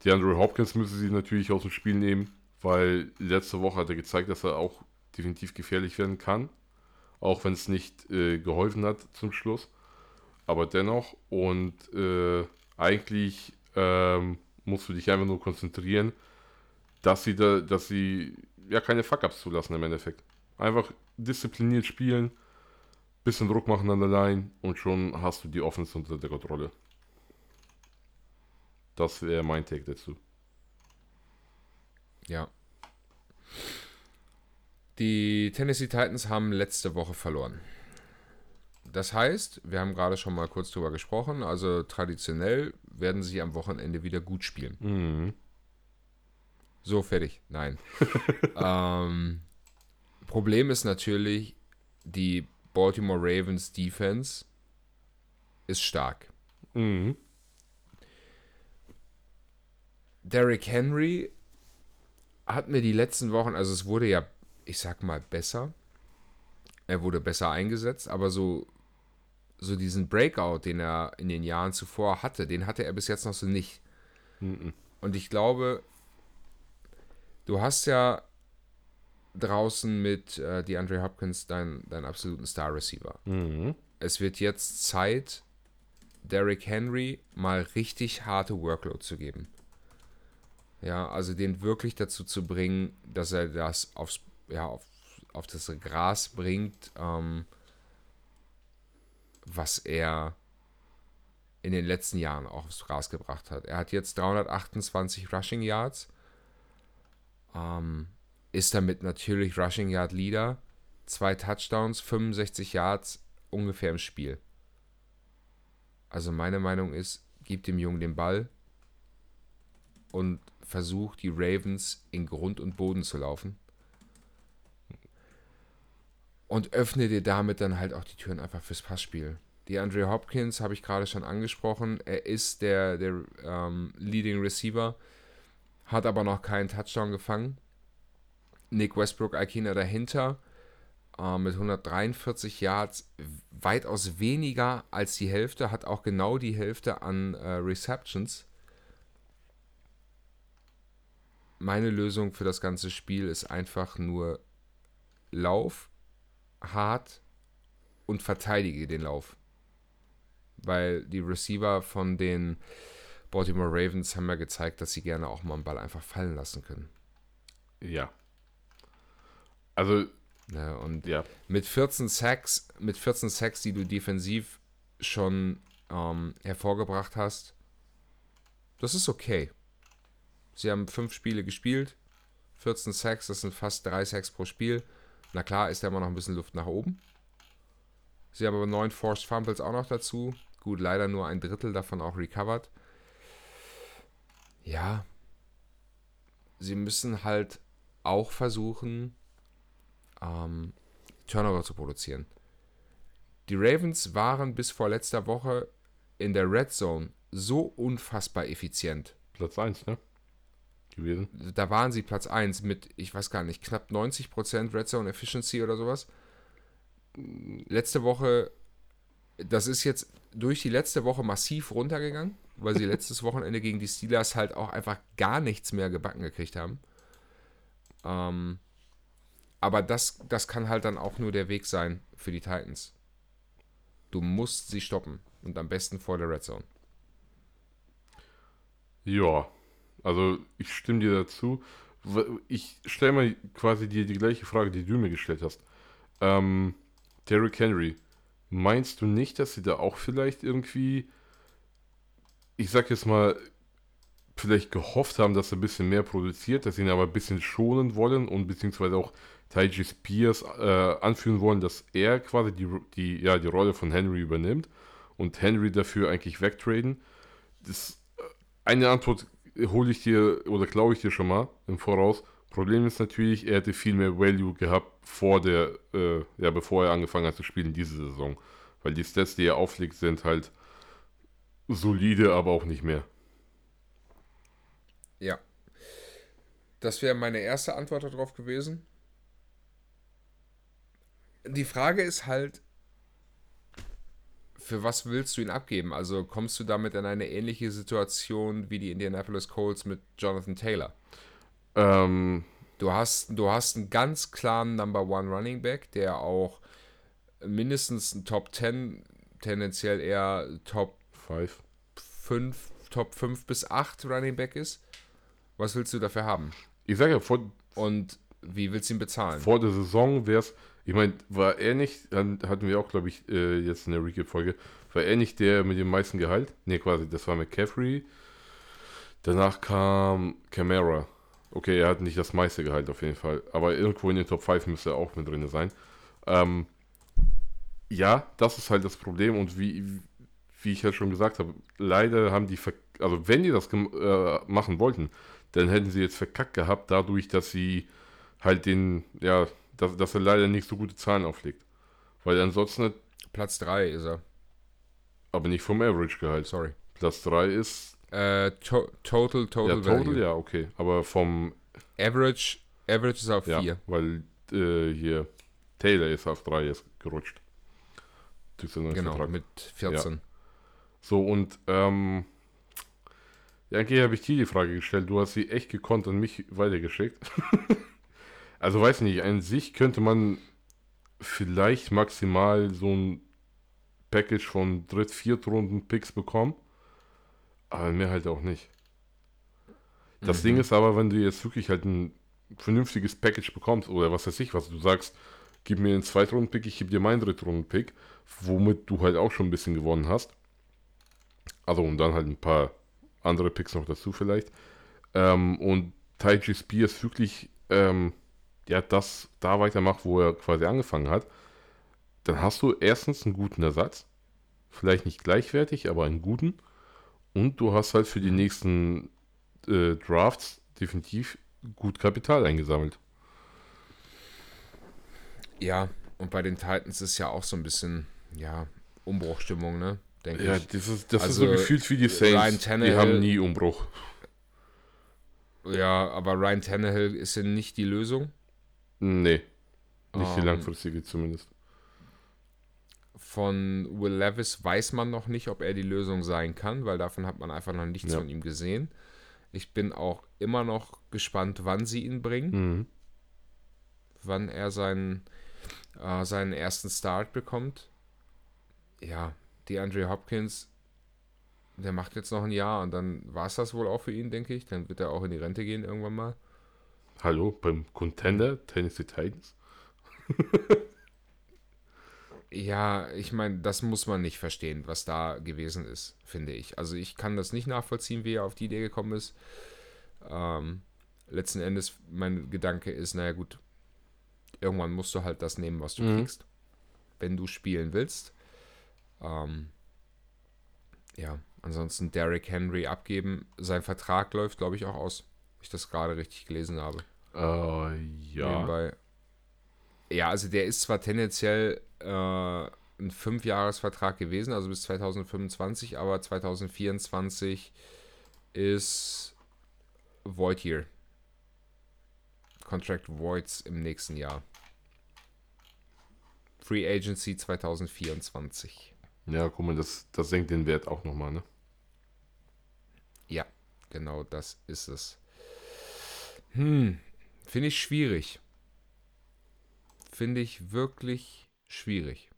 die Andrew Hopkins müssen sie natürlich aus dem Spiel nehmen, weil letzte Woche hat er gezeigt, dass er auch definitiv gefährlich werden kann. Auch wenn es nicht äh, geholfen hat zum Schluss. Aber dennoch. Und äh, eigentlich ähm, musst du dich einfach nur konzentrieren dass sie da, dass sie ja keine Fuck-Ups zulassen im Endeffekt. Einfach diszipliniert spielen, bisschen Druck machen an der Line und schon hast du die Offense unter der Kontrolle. Das wäre mein Take dazu. Ja. Die Tennessee Titans haben letzte Woche verloren. Das heißt, wir haben gerade schon mal kurz drüber gesprochen, also traditionell werden sie am Wochenende wieder gut spielen. Mhm. So, fertig. Nein. ähm, Problem ist natürlich, die Baltimore Ravens Defense ist stark. Mhm. Derrick Henry hat mir die letzten Wochen, also es wurde ja, ich sag mal, besser. Er wurde besser eingesetzt, aber so, so diesen Breakout, den er in den Jahren zuvor hatte, den hatte er bis jetzt noch so nicht. Mhm. Und ich glaube, Du hast ja draußen mit äh, DeAndre Hopkins deinen dein absoluten Star-Receiver. Mhm. Es wird jetzt Zeit, Derrick Henry mal richtig harte Workload zu geben. Ja, also den wirklich dazu zu bringen, dass er das aufs, ja, auf, auf das Gras bringt, ähm, was er in den letzten Jahren auch aufs Gras gebracht hat. Er hat jetzt 328 Rushing Yards ähm, ist damit natürlich Rushing Yard Leader. Zwei Touchdowns, 65 Yards ungefähr im Spiel. Also meine Meinung ist, gib dem Jungen den Ball und versuch die Ravens in Grund und Boden zu laufen. Und öffne dir damit dann halt auch die Türen einfach fürs Passspiel. Die Andre Hopkins habe ich gerade schon angesprochen. Er ist der, der ähm, Leading Receiver, hat aber noch keinen Touchdown gefangen. Nick Westbrook Aikina dahinter äh, mit 143 Yards, weitaus weniger als die Hälfte, hat auch genau die Hälfte an äh, Receptions. Meine Lösung für das ganze Spiel ist einfach nur Lauf, hart und verteidige den Lauf. Weil die Receiver von den Baltimore Ravens haben ja gezeigt, dass sie gerne auch mal einen Ball einfach fallen lassen können. Ja. Also. Ja, und ja. mit 14 Sacks, mit 14 Sacks, die du defensiv schon ähm, hervorgebracht hast, das ist okay. Sie haben fünf Spiele gespielt, 14 Sacks, das sind fast drei Sacks pro Spiel. Na klar, ist da immer noch ein bisschen Luft nach oben. Sie haben aber neun Forced Fumbles auch noch dazu. Gut, leider nur ein Drittel davon auch recovered. Ja, sie müssen halt auch versuchen, ähm, Turnover zu produzieren. Die Ravens waren bis vor letzter Woche in der Red Zone so unfassbar effizient. Platz 1, ne? Gewesen. Da waren sie Platz 1 mit, ich weiß gar nicht, knapp 90% Red Zone Efficiency oder sowas. Letzte Woche, das ist jetzt durch die letzte Woche massiv runtergegangen, weil sie letztes Wochenende gegen die Steelers halt auch einfach gar nichts mehr gebacken gekriegt haben. Ähm, aber das, das kann halt dann auch nur der Weg sein für die Titans. Du musst sie stoppen. Und am besten vor der Red Zone. Ja, also ich stimme dir dazu. Ich stelle mal quasi dir die gleiche Frage, die du mir gestellt hast. Ähm, Derrick Henry, meinst du nicht, dass sie da auch vielleicht irgendwie, ich sag jetzt mal, vielleicht gehofft haben, dass er ein bisschen mehr produziert, dass sie ihn aber ein bisschen schonen wollen und beziehungsweise auch Taiji Spears äh, anführen wollen, dass er quasi die, die, ja, die Rolle von Henry übernimmt und Henry dafür eigentlich wegtraden. Das, äh, eine Antwort hole ich dir oder glaube ich dir schon mal im Voraus. Problem ist natürlich, er hätte viel mehr Value gehabt vor der, äh, ja, bevor er angefangen hat zu spielen diese Saison. Weil die Stats, die er auflegt, sind halt solide, aber auch nicht mehr. Ja. Das wäre meine erste Antwort darauf gewesen die Frage ist halt, für was willst du ihn abgeben? Also kommst du damit in eine ähnliche Situation wie die Indianapolis Colts mit Jonathan Taylor? Ähm, du, hast, du hast einen ganz klaren Number One Running Back, der auch mindestens ein Top 10, tendenziell eher Top 5, 5 Top 5 bis 8 Running Back ist. Was willst du dafür haben? Ich sage ja, vor, und wie willst du ihn bezahlen? Vor der Saison wäre es ich meine, war er nicht, dann hatten wir auch, glaube ich, äh, jetzt in der Recap-Folge, war er nicht der mit dem meisten Gehalt? Ne, quasi, das war McCaffrey. Danach kam Camara. Okay, er hat nicht das meiste Gehalt auf jeden Fall, aber irgendwo in den Top 5 müsste er auch mit drin sein. Ähm, ja, das ist halt das Problem und wie, wie ich ja schon gesagt habe, leider haben die, also wenn die das äh, machen wollten, dann hätten sie jetzt verkackt gehabt, dadurch, dass sie halt den, ja, dass, dass er leider nicht so gute Zahlen auflegt. Weil ansonsten. Platz 3 ist er. Aber nicht vom Average-Gehalt. Sorry. Platz 3 ist. Äh, to total, total. Ja, total, Value. ja, okay. Aber vom. Average, Average ist auf 4. Ja, weil äh, hier Taylor ist auf 3 jetzt gerutscht. Genau, Vertrag. mit 14. Ja. So, und ähm, ja, eigentlich habe ich dir die Frage gestellt. Du hast sie echt gekonnt und mich weitergeschickt. Also weiß nicht, an sich könnte man vielleicht maximal so ein Package von Dritt-, Viertrunden-Picks bekommen. Aber mehr halt auch nicht. Das mhm. Ding ist aber, wenn du jetzt wirklich halt ein vernünftiges Package bekommst, oder was weiß ich, was du sagst, gib mir einen Zweitrunden-Pick, ich gebe dir meinen Drittrunden-Pick, womit du halt auch schon ein bisschen gewonnen hast. Also und dann halt ein paar andere Picks noch dazu vielleicht. Ähm, und Taiji Spears wirklich ähm, ja, das da weitermacht, wo er quasi angefangen hat, dann hast du erstens einen guten Ersatz vielleicht nicht gleichwertig, aber einen guten. Und du hast halt für die nächsten äh, Drafts definitiv gut Kapital eingesammelt. Ja, und bei den Titans ist ja auch so ein bisschen, ja, Umbruchstimmung, ne? Denke ja, ich. das ist, das also, ist so gefühlt wie die Saints. die haben nie Umbruch. Ja, aber Ryan Tannehill ist ja nicht die Lösung. Nee. Nicht die ähm, langfristige zumindest. Von Will Levis weiß man noch nicht, ob er die Lösung sein kann, weil davon hat man einfach noch nichts ja. von ihm gesehen. Ich bin auch immer noch gespannt, wann sie ihn bringen. Mhm. Wann er seinen, äh, seinen ersten Start bekommt. Ja, die Andre Hopkins, der macht jetzt noch ein Jahr und dann war es das wohl auch für ihn, denke ich. Dann wird er auch in die Rente gehen irgendwann mal. Hallo, beim Contender Tennessee Titans? ja, ich meine, das muss man nicht verstehen, was da gewesen ist, finde ich. Also ich kann das nicht nachvollziehen, wie er auf die Idee gekommen ist. Ähm, letzten Endes, mein Gedanke ist, naja gut, irgendwann musst du halt das nehmen, was du mhm. kriegst, wenn du spielen willst. Ähm, ja, ansonsten Derrick Henry abgeben. Sein Vertrag läuft, glaube ich, auch aus. Ich das gerade richtig gelesen habe. Uh, ja. Nebenbei. Ja, also der ist zwar tendenziell äh, ein Fünfjahresvertrag gewesen, also bis 2025, aber 2024 ist Void Year. Contract Voids im nächsten Jahr. Free Agency 2024. Ja, guck mal, das, das senkt den Wert auch nochmal, ne? Ja, genau das ist es. Hm, finde ich schwierig. Finde ich wirklich schwierig.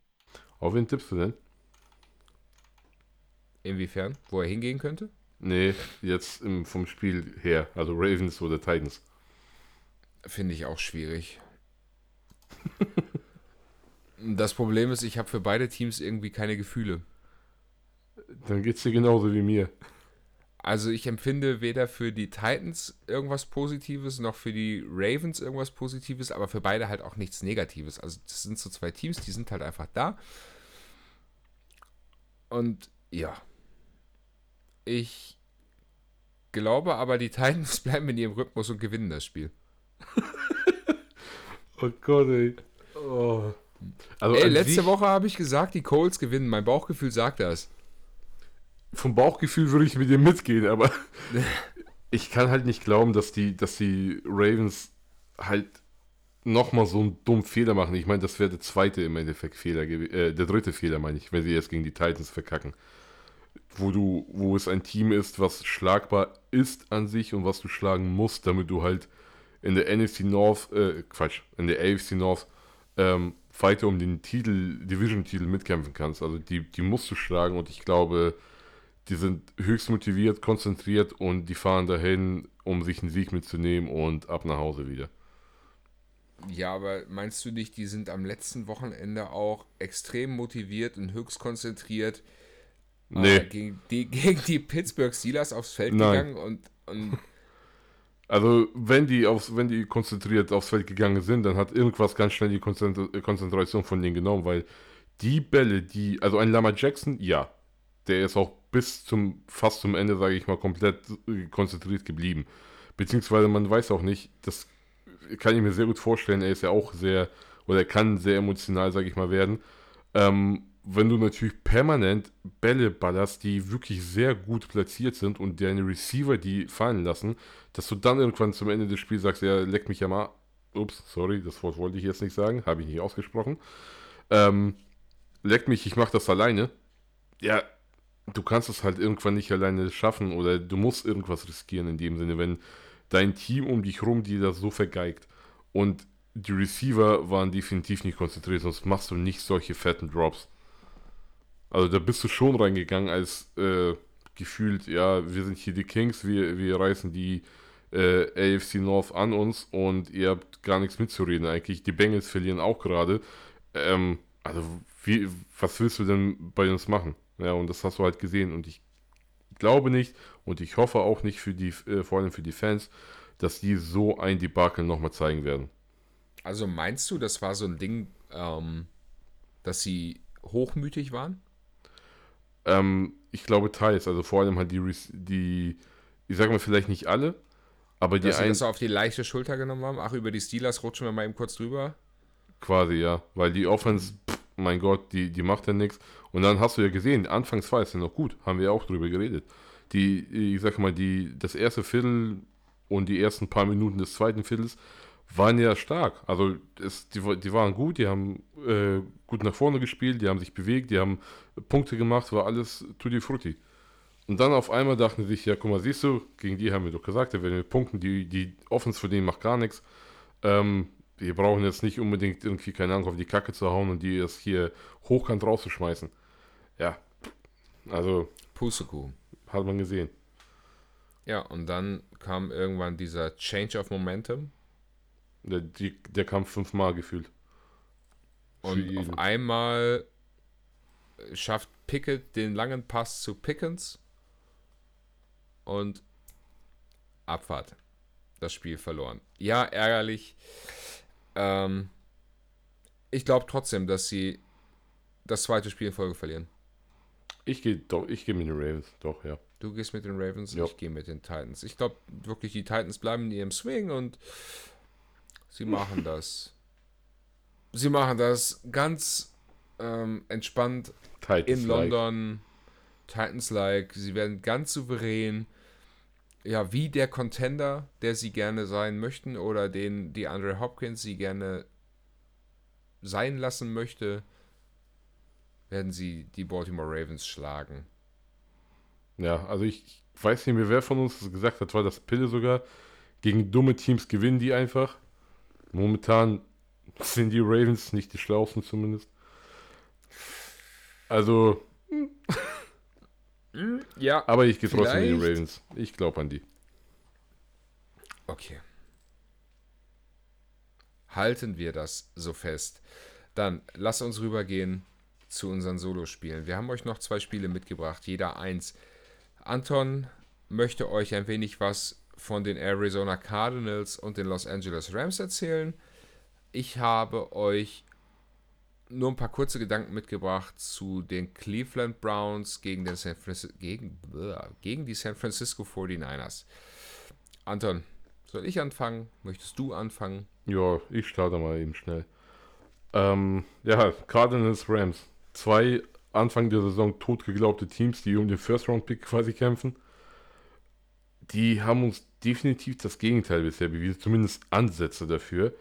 Auf wen tippst du denn? Inwiefern? Wo er hingehen könnte? Nee, jetzt im, vom Spiel her. Also Ravens oder Titans. Finde ich auch schwierig. Das Problem ist, ich habe für beide Teams irgendwie keine Gefühle. Dann geht es dir genauso wie mir. Also ich empfinde weder für die Titans irgendwas Positives noch für die Ravens irgendwas Positives, aber für beide halt auch nichts Negatives. Also das sind so zwei Teams, die sind halt einfach da. Und ja, ich glaube aber, die Titans bleiben in ihrem Rhythmus und gewinnen das Spiel. oh Gott, ey. Oh. Also Ey, letzte Woche habe ich gesagt, die Colts gewinnen. Mein Bauchgefühl sagt das. Vom Bauchgefühl würde ich mit dir mitgehen, aber ich kann halt nicht glauben, dass die, dass die Ravens halt nochmal so einen dummen Fehler machen. Ich meine, das wäre der zweite im Endeffekt Fehler, äh, der dritte Fehler, meine ich, wenn sie jetzt gegen die Titans verkacken. Wo du, wo es ein Team ist, was schlagbar ist an sich und was du schlagen musst, damit du halt in der NFC North, äh, Quatsch, in der AFC North ähm, weiter um den Titel, Division-Titel mitkämpfen kannst. Also die, die musst du schlagen und ich glaube, die sind höchst motiviert, konzentriert und die fahren dahin, um sich einen Sieg mitzunehmen und ab nach Hause wieder. Ja, aber meinst du nicht, die sind am letzten Wochenende auch extrem motiviert und höchst konzentriert nee. äh, gegen, die, gegen die Pittsburgh Steelers aufs Feld Nein. gegangen und, und also, wenn die, aufs, wenn die konzentriert aufs Feld gegangen sind, dann hat irgendwas ganz schnell die Konzentration von denen genommen, weil die Bälle, die, also ein Lama Jackson, ja, der ist auch bis zum, fast zum Ende, sage ich mal, komplett konzentriert geblieben. Beziehungsweise man weiß auch nicht, das kann ich mir sehr gut vorstellen, er ist ja auch sehr, oder er kann sehr emotional, sage ich mal, werden. Ähm, wenn du natürlich permanent Bälle ballerst, die wirklich sehr gut platziert sind und deine Receiver die fallen lassen, dass du dann irgendwann zum Ende des Spiels sagst, ja, leck mich ja mal. Ups, sorry, das Wort wollte ich jetzt nicht sagen, habe ich nicht ausgesprochen. Ähm, leck mich, ich mache das alleine. Ja, du kannst es halt irgendwann nicht alleine schaffen oder du musst irgendwas riskieren in dem Sinne, wenn dein Team um dich rum dir das so vergeigt. Und die Receiver waren definitiv nicht konzentriert, sonst machst du nicht solche fetten Drops. Also da bist du schon reingegangen als äh, gefühlt, ja, wir sind hier die Kings, wir, wir reißen die äh, AFC North an uns und ihr habt gar nichts mitzureden eigentlich. Die Bengals verlieren auch gerade. Ähm, also wie, was willst du denn bei uns machen? Ja, und das hast du halt gesehen und ich glaube nicht und ich hoffe auch nicht für die, äh, vor allem für die Fans, dass die so ein Debakel nochmal zeigen werden. Also meinst du, das war so ein Ding, ähm, dass sie hochmütig waren? Ähm, ich glaube teils, also vor allem halt die, die ich sage mal vielleicht nicht alle, aber die Dass sie das auf die leichte Schulter genommen haben. Ach, über die Steelers rutschen wir mal eben kurz drüber. quasi, ja, weil die Offense, pff, mein Gott, die, die macht ja nichts. Und dann hast du ja gesehen, anfangs war es ja noch gut, haben wir ja auch drüber geredet. Die, ich sag mal, die, das erste Viertel und die ersten paar Minuten des zweiten Viertels waren ja stark. Also es, die, die waren gut, die haben äh, gut nach vorne gespielt, die haben sich bewegt, die haben Punkte gemacht, war alles tutti frutti. Und dann auf einmal dachten sie sich, ja, guck mal, siehst du, gegen die haben wir doch gesagt, da werden wir punkten, die, die Offense für den macht gar nichts. Ähm, wir brauchen jetzt nicht unbedingt irgendwie, keine Ahnung, auf die Kacke zu hauen und die jetzt hier hochkant rauszuschmeißen. Ja, also Pustekuchen. hat man gesehen. Ja, und dann kam irgendwann dieser Change of Momentum. Der, die, der kam fünfmal gefühlt. Und auf einmal schafft Pickett den langen Pass zu Pickens und Abfahrt. Das Spiel verloren. Ja, ärgerlich. Ähm, ich glaube trotzdem, dass sie das zweite Spiel in Folge verlieren. Ich gehe doch, ich gehe mit den Ravens, doch, ja. Du gehst mit den Ravens, Ja. ich gehe mit den Titans. Ich glaube wirklich, die Titans bleiben in ihrem Swing und sie machen das. Sie machen das ganz ähm, entspannt Titans in like. London. Titans-like. Sie werden ganz souverän. Ja, wie der Contender, der sie gerne sein möchten oder den die Andre Hopkins sie gerne sein lassen möchte, werden sie die Baltimore Ravens schlagen. Ja, also ich weiß nicht mehr, wer von uns das gesagt hat, war das Pille sogar. Gegen dumme Teams gewinnen die einfach. Momentan sind die Ravens nicht die schlausten zumindest. Also, Ja, aber ich gehe trotzdem den Vielleicht. Ravens. Ich glaube an die. Okay. Halten wir das so fest. Dann lass uns rübergehen zu unseren Solospielen. Wir haben euch noch zwei Spiele mitgebracht, jeder eins. Anton möchte euch ein wenig was von den Arizona Cardinals und den Los Angeles Rams erzählen. Ich habe euch nur ein paar kurze Gedanken mitgebracht zu den Cleveland Browns gegen, den San Francis gegen, gegen die San Francisco 49ers. Anton, soll ich anfangen? Möchtest du anfangen? Ja, ich starte mal eben schnell. Ähm, ja, Cardinals Rams. Zwei Anfang der Saison totgeglaubte Teams, die um den First-Round-Pick quasi kämpfen. Die haben uns definitiv das Gegenteil bisher bewiesen, zumindest Ansätze dafür.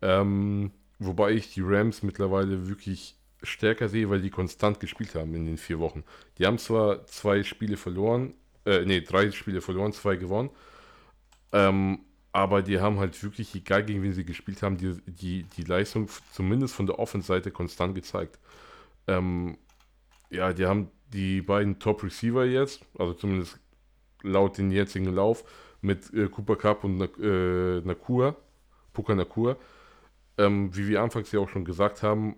Ähm, wobei ich die Rams mittlerweile wirklich stärker sehe, weil die konstant gespielt haben in den vier Wochen. Die haben zwar zwei Spiele verloren, äh, nee, drei Spiele verloren, zwei gewonnen. Ähm, aber die haben halt wirklich, egal gegen wen sie gespielt haben, die, die, die Leistung zumindest von der Offense-Seite konstant gezeigt. Ähm, ja, die haben die beiden Top-Receiver jetzt, also zumindest laut den jetzigen Lauf, mit äh, Cooper Cup und äh, Nakua, Puka Nakua. Ähm, wie wir anfangs ja auch schon gesagt haben,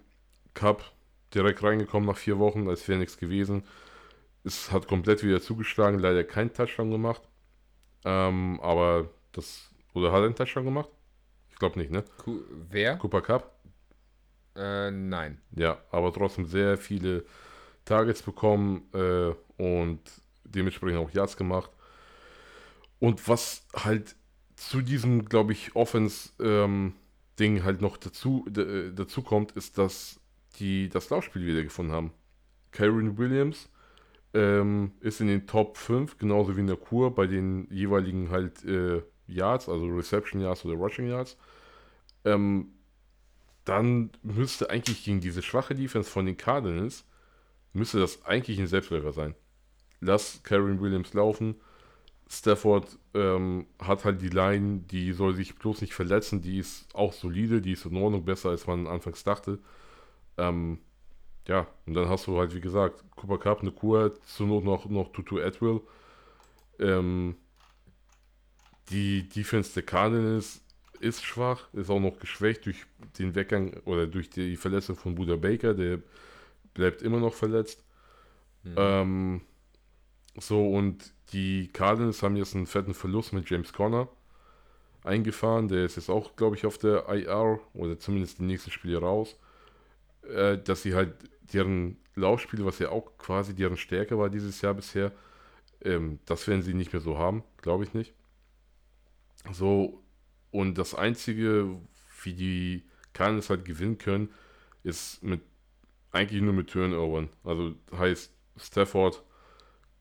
Cup direkt reingekommen nach vier Wochen, als wäre nichts gewesen. Es hat komplett wieder zugeschlagen, leider kein Touchdown gemacht. Ähm, aber das, oder hat er einen Touchdown gemacht? Ich glaube nicht, ne? Ku wer? Cooper Cup? Äh, nein. Ja, aber trotzdem sehr viele Targets bekommen äh, und dementsprechend auch Yards gemacht. Und was halt zu diesem, glaube ich, Offense-Ding halt noch dazu, äh, dazu kommt, ist, dass die das Laufspiel wieder gefunden haben. Kyron Williams ähm, ist in den Top 5, genauso wie Nakur, bei den jeweiligen halt äh, Yards, also Reception Yards oder Rushing Yards. Ähm, dann müsste eigentlich gegen diese schwache Defense von den Cardinals, müsste das eigentlich ein Selbstläufer sein. Lass Karen Williams laufen. Stafford ähm, hat halt die Line, die soll sich bloß nicht verletzen, die ist auch solide, die ist in Ordnung, besser als man anfangs dachte. Ähm, ja, und dann hast du halt, wie gesagt, Cooper Cup, eine Kur, zur Not noch, noch Tutu Atwell. Ähm, die Defense der Cardinals ist schwach, ist auch noch geschwächt durch den Weggang oder durch die Verletzung von Buda Baker, der bleibt immer noch verletzt. Ähm, so, und die Cardinals haben jetzt einen fetten Verlust mit James Conner eingefahren. Der ist jetzt auch, glaube ich, auf der IR oder zumindest die nächsten Spiele raus. Äh, dass sie halt deren Laufspiel, was ja auch quasi deren Stärke war dieses Jahr bisher, ähm, das werden sie nicht mehr so haben, glaube ich nicht. So, und das Einzige, wie die Cardinals halt gewinnen können, ist mit eigentlich nur mit Turnovern. Also heißt Stafford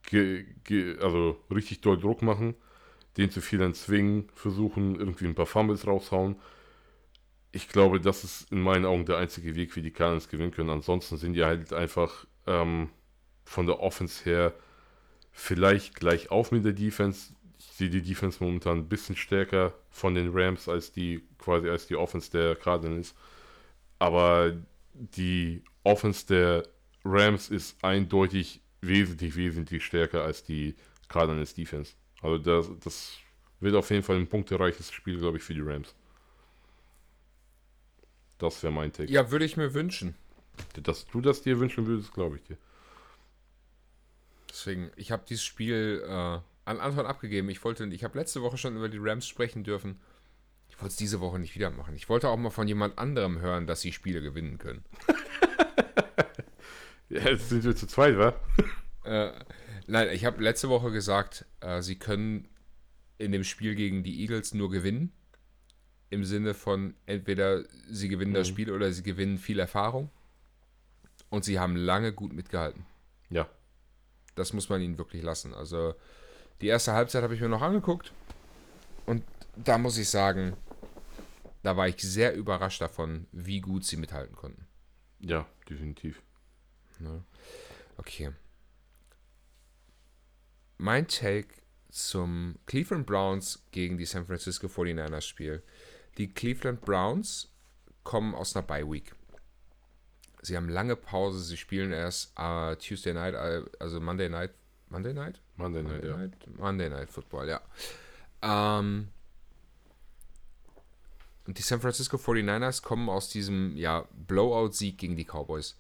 ge, ge, also richtig doll Druck machen, den zu viel dann zwingen, versuchen, irgendwie ein paar Fumbles raushauen. Ich glaube, das ist in meinen Augen der einzige Weg, wie die Cardinals gewinnen können. Ansonsten sind die halt einfach ähm, von der Offense her vielleicht gleich auf mit der Defense. Ich sehe die Defense momentan ein bisschen stärker von den Rams als die quasi als die Offense der Cardinals. Aber die Offense der Rams ist eindeutig wesentlich, wesentlich stärker als die Cardinals Defense. Also das, das wird auf jeden Fall ein punktereiches Spiel, glaube ich, für die Rams. Das wäre mein Take. Ja, würde ich mir wünschen. Dass du das dir wünschen würdest, glaube ich dir. Deswegen, ich habe dieses Spiel äh, an Anton abgegeben. Ich wollte, ich habe letzte Woche schon über die Rams sprechen dürfen. Ich wollte es diese Woche nicht wieder machen. Ich wollte auch mal von jemand anderem hören, dass sie Spiele gewinnen können. ja, jetzt sind wir zu zweit, wa? äh, nein, ich habe letzte Woche gesagt, äh, sie können in dem Spiel gegen die Eagles nur gewinnen. Im Sinne von entweder sie gewinnen mhm. das Spiel oder sie gewinnen viel Erfahrung. Und sie haben lange gut mitgehalten. Ja. Das muss man ihnen wirklich lassen. Also die erste Halbzeit habe ich mir noch angeguckt. Und da muss ich sagen, da war ich sehr überrascht davon, wie gut sie mithalten konnten. Ja, definitiv. Ne? Okay. Mein Take zum Cleveland Browns gegen die San Francisco 49ers Spiel. Die Cleveland Browns kommen aus einer Bye Week. Sie haben lange Pause, sie spielen erst uh, Tuesday Night, uh, also Monday Night. Monday Night? Monday Night, Monday ja. Night, Monday Night Football, ja. Ähm, und die San Francisco 49ers kommen aus diesem ja, Blowout-Sieg gegen die Cowboys.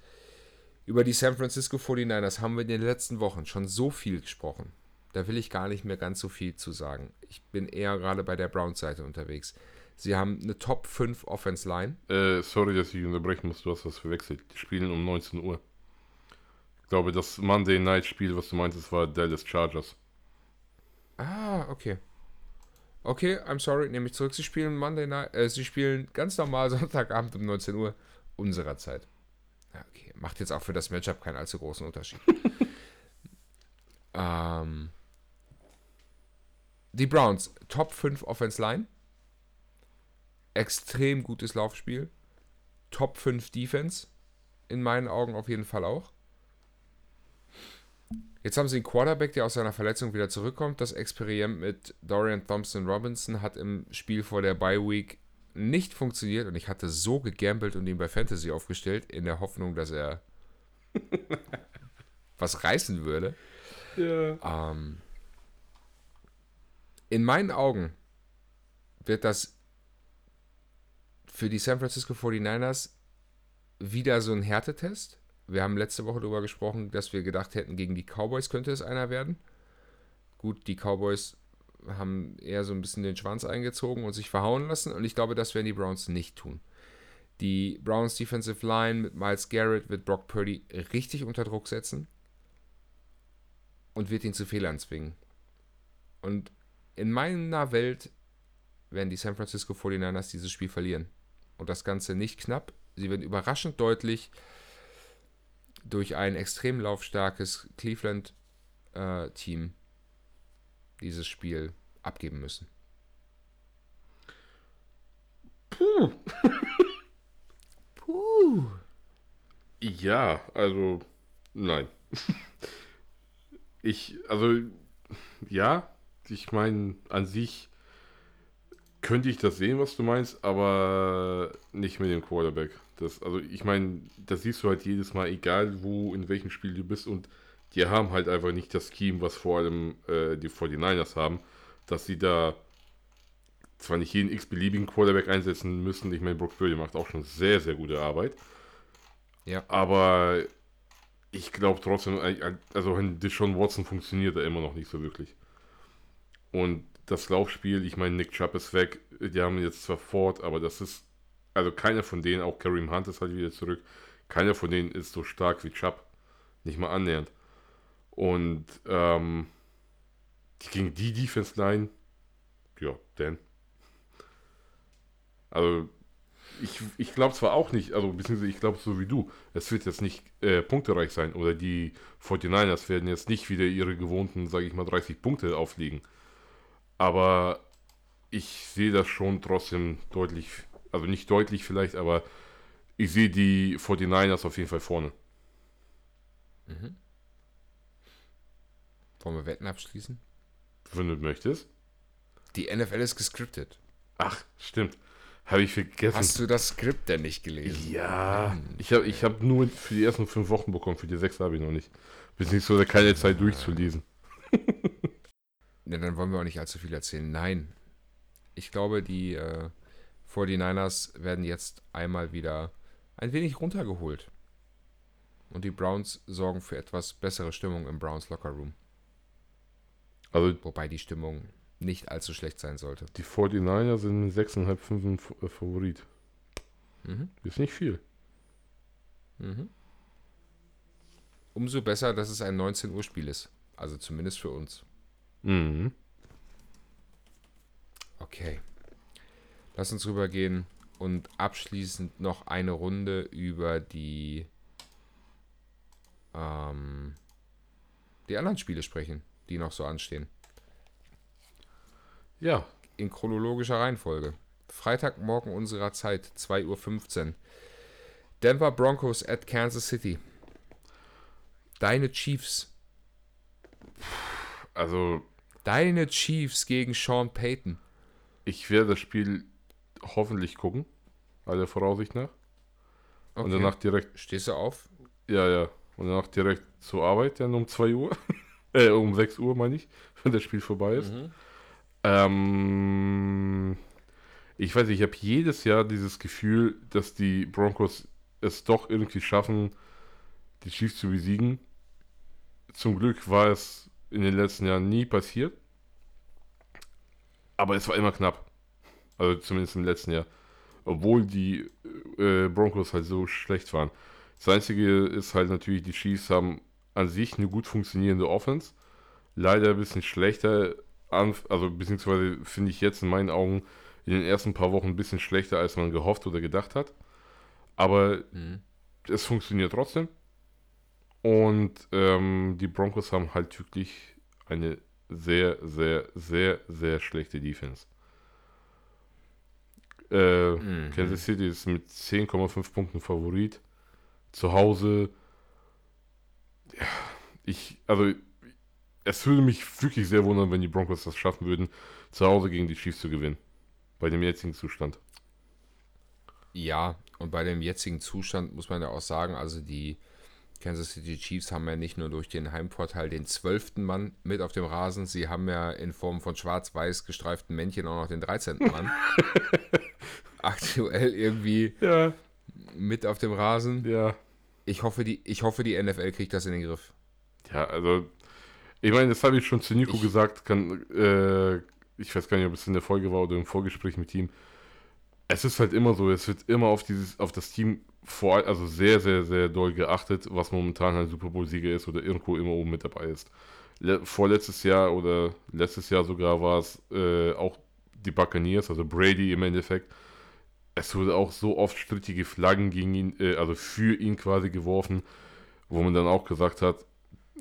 Über die San Francisco 49ers haben wir in den letzten Wochen schon so viel gesprochen. Da will ich gar nicht mehr ganz so viel zu sagen. Ich bin eher gerade bei der Browns-Seite unterwegs. Sie haben eine Top 5 Offense Line. Äh, sorry, dass ich unterbrechen muss, du hast was verwechselt. Die spielen um 19 Uhr. Ich glaube, das Monday Night Spiel, was du meintest, war Dallas Chargers. Ah, okay. Okay, I'm sorry, nehme ich zurück. Sie spielen Monday Night, äh, sie spielen ganz normal Sonntagabend um 19 Uhr unserer Zeit. Ja, okay, macht jetzt auch für das Matchup keinen allzu großen Unterschied. ähm, die Browns, Top 5 Offense Line. Extrem gutes Laufspiel. Top 5 Defense. In meinen Augen auf jeden Fall auch. Jetzt haben sie einen Quarterback, der aus seiner Verletzung wieder zurückkommt. Das Experiment mit Dorian Thompson Robinson hat im Spiel vor der Bye Week nicht funktioniert und ich hatte so gegambelt und ihn bei Fantasy aufgestellt, in der Hoffnung, dass er was reißen würde. Ja. Ähm, in meinen Augen wird das für die San Francisco 49ers wieder so ein Härtetest wir haben letzte Woche darüber gesprochen, dass wir gedacht hätten, gegen die Cowboys könnte es einer werden. Gut, die Cowboys haben eher so ein bisschen den Schwanz eingezogen und sich verhauen lassen. Und ich glaube, das werden die Browns nicht tun. Die Browns Defensive Line mit Miles Garrett wird Brock Purdy richtig unter Druck setzen und wird ihn zu Fehlern zwingen. Und in meiner Welt werden die San Francisco 49ers dieses Spiel verlieren. Und das Ganze nicht knapp. Sie werden überraschend deutlich durch ein extrem laufstarkes Cleveland-Team äh, dieses Spiel abgeben müssen. Puh. Puh. Ja, also nein. Ich, also ja, ich meine, an sich könnte ich das sehen, was du meinst, aber nicht mit dem Quarterback. Das, also ich meine, das siehst du halt jedes Mal, egal wo, in welchem Spiel du bist und die haben halt einfach nicht das Scheme, was vor allem äh, die 49ers haben, dass sie da zwar nicht jeden x-beliebigen Quarterback einsetzen müssen, ich meine, Brooke Purdy macht auch schon sehr, sehr gute Arbeit. Ja. Aber ich glaube trotzdem, äh, also wenn Deshaun Watson funktioniert er immer noch nicht so wirklich. Und das Laufspiel, ich meine, Nick Chubb ist weg, die haben jetzt zwar Ford, aber das ist also keiner von denen, auch Kareem Hunt ist halt wieder zurück. keiner von denen ist so stark wie Chubb. Nicht mal annähernd. Und ähm, gegen die Defense Line, ja, denn. Also, ich, ich glaube zwar auch nicht, also beziehungsweise ich glaube so wie du, es wird jetzt nicht äh, punktereich sein oder die 49ers werden jetzt nicht wieder ihre gewohnten, sage ich mal, 30 Punkte auflegen. Aber ich sehe das schon trotzdem deutlich, also nicht deutlich vielleicht, aber ich sehe die 49ers auf jeden Fall vorne. Mhm. Wollen wir Wetten abschließen? Wenn du möchtest. Die NFL ist gescriptet. Ach, stimmt. Habe ich vergessen. Hast du das Skript denn nicht gelesen? Ja. Ich habe ich hab nur für die ersten fünf Wochen bekommen, für die sechs habe ich noch nicht. Beziehungsweise keine Zeit durchzulesen. Ja, dann wollen wir auch nicht allzu viel erzählen. Nein. Ich glaube, die äh, 49ers werden jetzt einmal wieder ein wenig runtergeholt. Und die Browns sorgen für etwas bessere Stimmung im Browns Locker Room. Also Wobei die Stimmung nicht allzu schlecht sein sollte. die 49er sind mit 6,5 5 äh, Favorit. Mhm. Ist nicht viel. Mhm. Umso besser, dass es ein 19 Uhr Spiel ist. Also zumindest für uns. Mhm. Okay. Lass uns rübergehen und abschließend noch eine Runde über die ähm, die anderen Spiele sprechen, die noch so anstehen. Ja, In chronologischer Reihenfolge. Freitagmorgen unserer Zeit, 2.15 Uhr. Denver Broncos at Kansas City. Deine Chiefs. also Deine Chiefs gegen Sean Payton. ich werde das Spiel hoffentlich gucken. Aller Voraussicht nach. Und Okay. danach direkt, Stehst du auf? ja, ja. Und danach direkt zur Arbeit, dann um 2 Uhr. äh, um 6 Uhr meine ich, wenn das Spiel vorbei ist. Ähm, ich weiß nicht, ich habe jedes Jahr dieses Gefühl, dass die Broncos es doch irgendwie schaffen, die Chiefs zu besiegen. Zum Glück war es in den letzten Jahren nie passiert. Aber es war immer knapp. Also zumindest im letzten Jahr. Obwohl die äh, Broncos halt so schlecht waren. Das Einzige ist halt natürlich, die Chiefs haben an sich eine gut funktionierende Offense. Leider ein bisschen schlechter, also beziehungsweise finde ich jetzt in meinen Augen in den ersten paar Wochen ein bisschen schlechter, als man gehofft oder gedacht hat. Aber Mhm. es funktioniert trotzdem. Und ähm, die Broncos haben halt wirklich eine sehr, sehr, sehr, sehr schlechte Defense. Äh, Mhm. Kansas City ist mit 10,5 Punkten Favorit. Zu Hause. Ja, ich, also, es würde mich wirklich sehr wundern, wenn die Broncos das schaffen würden, zu Hause gegen die Chiefs zu gewinnen. Bei dem jetzigen Zustand. Ja, und bei dem jetzigen Zustand muss man ja auch sagen, also die Kansas City Chiefs haben ja nicht nur durch den Heimvorteil den zwölften Mann mit auf dem Rasen, sie haben ja in Form von schwarz-weiß gestreiften Männchen auch noch den 13. Mann. Aktuell irgendwie Ja, mit auf dem Rasen. ja. Ich hoffe, die, ich hoffe, die NFL kriegt das in den Griff. Ja, also, ich meine, das habe ich schon zu Nico Ich- gesagt, kann, äh, ich weiß gar nicht, ob es in der Folge war oder im Vorgespräch mit ihm. Es ist halt immer so, es wird immer auf dieses, auf das Team vor, also sehr, sehr, sehr doll geachtet, was momentan halt Super Bowl-Sieger ist oder irgendwo immer oben mit dabei ist. Le vorletztes Jahr oder letztes Jahr sogar war es äh, auch die Buccaneers, also Brady im Endeffekt. Es wurde auch so oft strittige Flaggen gegen ihn, äh, also für ihn quasi geworfen, wo man dann auch gesagt hat,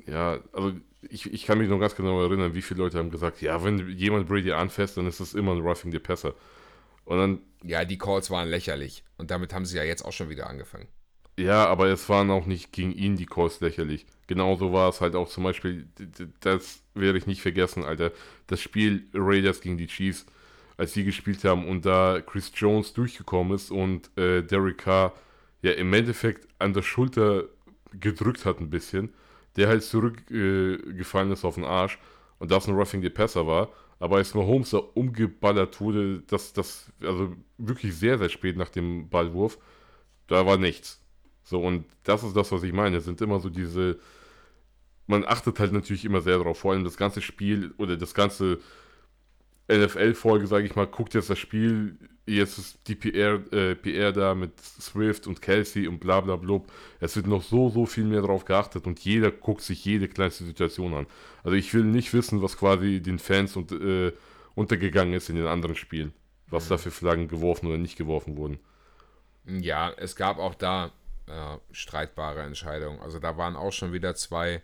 ja, also ich, ich kann mich noch ganz genau erinnern, wie viele Leute haben gesagt, ja, wenn jemand Brady anfasst, dann ist das immer ein Roughing the Passer. Und dann, Ja, die Calls waren lächerlich. Und damit haben sie ja jetzt auch schon wieder angefangen. ja, aber es waren auch nicht gegen ihn die Calls lächerlich. Genauso war es halt auch zum Beispiel, das werde ich nicht vergessen, Alter, das Spiel Raiders gegen die Chiefs, als die gespielt haben und da Chris Jones durchgekommen ist und äh, Derek Carr ja im Endeffekt an der Schulter gedrückt hat ein bisschen, der halt zurückgefallen äh, ist auf den Arsch und das ein Roughing the Passer war, aber als Mahomes da umgeballert wurde, das, das, also wirklich sehr, sehr spät nach dem Ballwurf, da war nichts. So, und das ist das, was ich meine. Es sind immer so diese, man achtet halt natürlich immer sehr darauf, vor allem das ganze Spiel oder das ganze NFL-Folge, sage ich mal, guckt jetzt das Spiel, jetzt ist die PR, äh, PR da mit Swift und Kelsey und bla bla bla. Es wird noch so, so viel mehr drauf geachtet und jeder guckt sich jede kleinste Situation an. Also ich will nicht wissen, was quasi den Fans und, äh, untergegangen ist in den anderen Spielen. Was mhm. da für Flaggen geworfen oder nicht geworfen wurden. Ja, es gab auch da äh, streitbare Entscheidungen. Also da waren auch schon wieder zwei,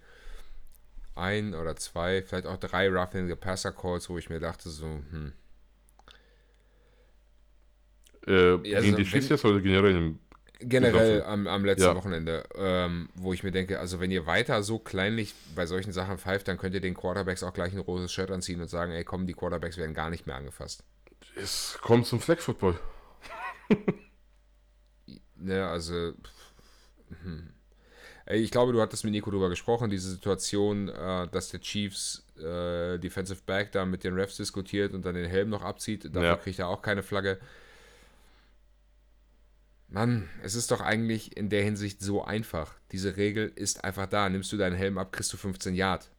ein oder zwei, vielleicht auch drei Roughing the Passer Calls, wo ich mir dachte, so, hm. Äh, also, gegen die jetzt oder generell im Generell am, am letzten ja. Wochenende, ähm, wo ich mir denke, also wenn ihr weiter so kleinlich bei solchen Sachen pfeift, dann könnt ihr den Quarterbacks auch gleich ein rotes Shirt anziehen und sagen, ey komm, die Quarterbacks werden gar nicht mehr angefasst. Es kommt zum Flag Football. ne, also hm. Ich glaube, du hattest mit Nico darüber gesprochen, diese Situation, äh, dass der Chiefs äh, Defensive Back da mit den Refs diskutiert und dann den Helm noch abzieht. Dafür ja. kriegt er auch keine Flagge. Mann, es ist doch eigentlich in der Hinsicht so einfach. Diese Regel ist einfach da. Nimmst du deinen Helm ab, kriegst du 15 Yard.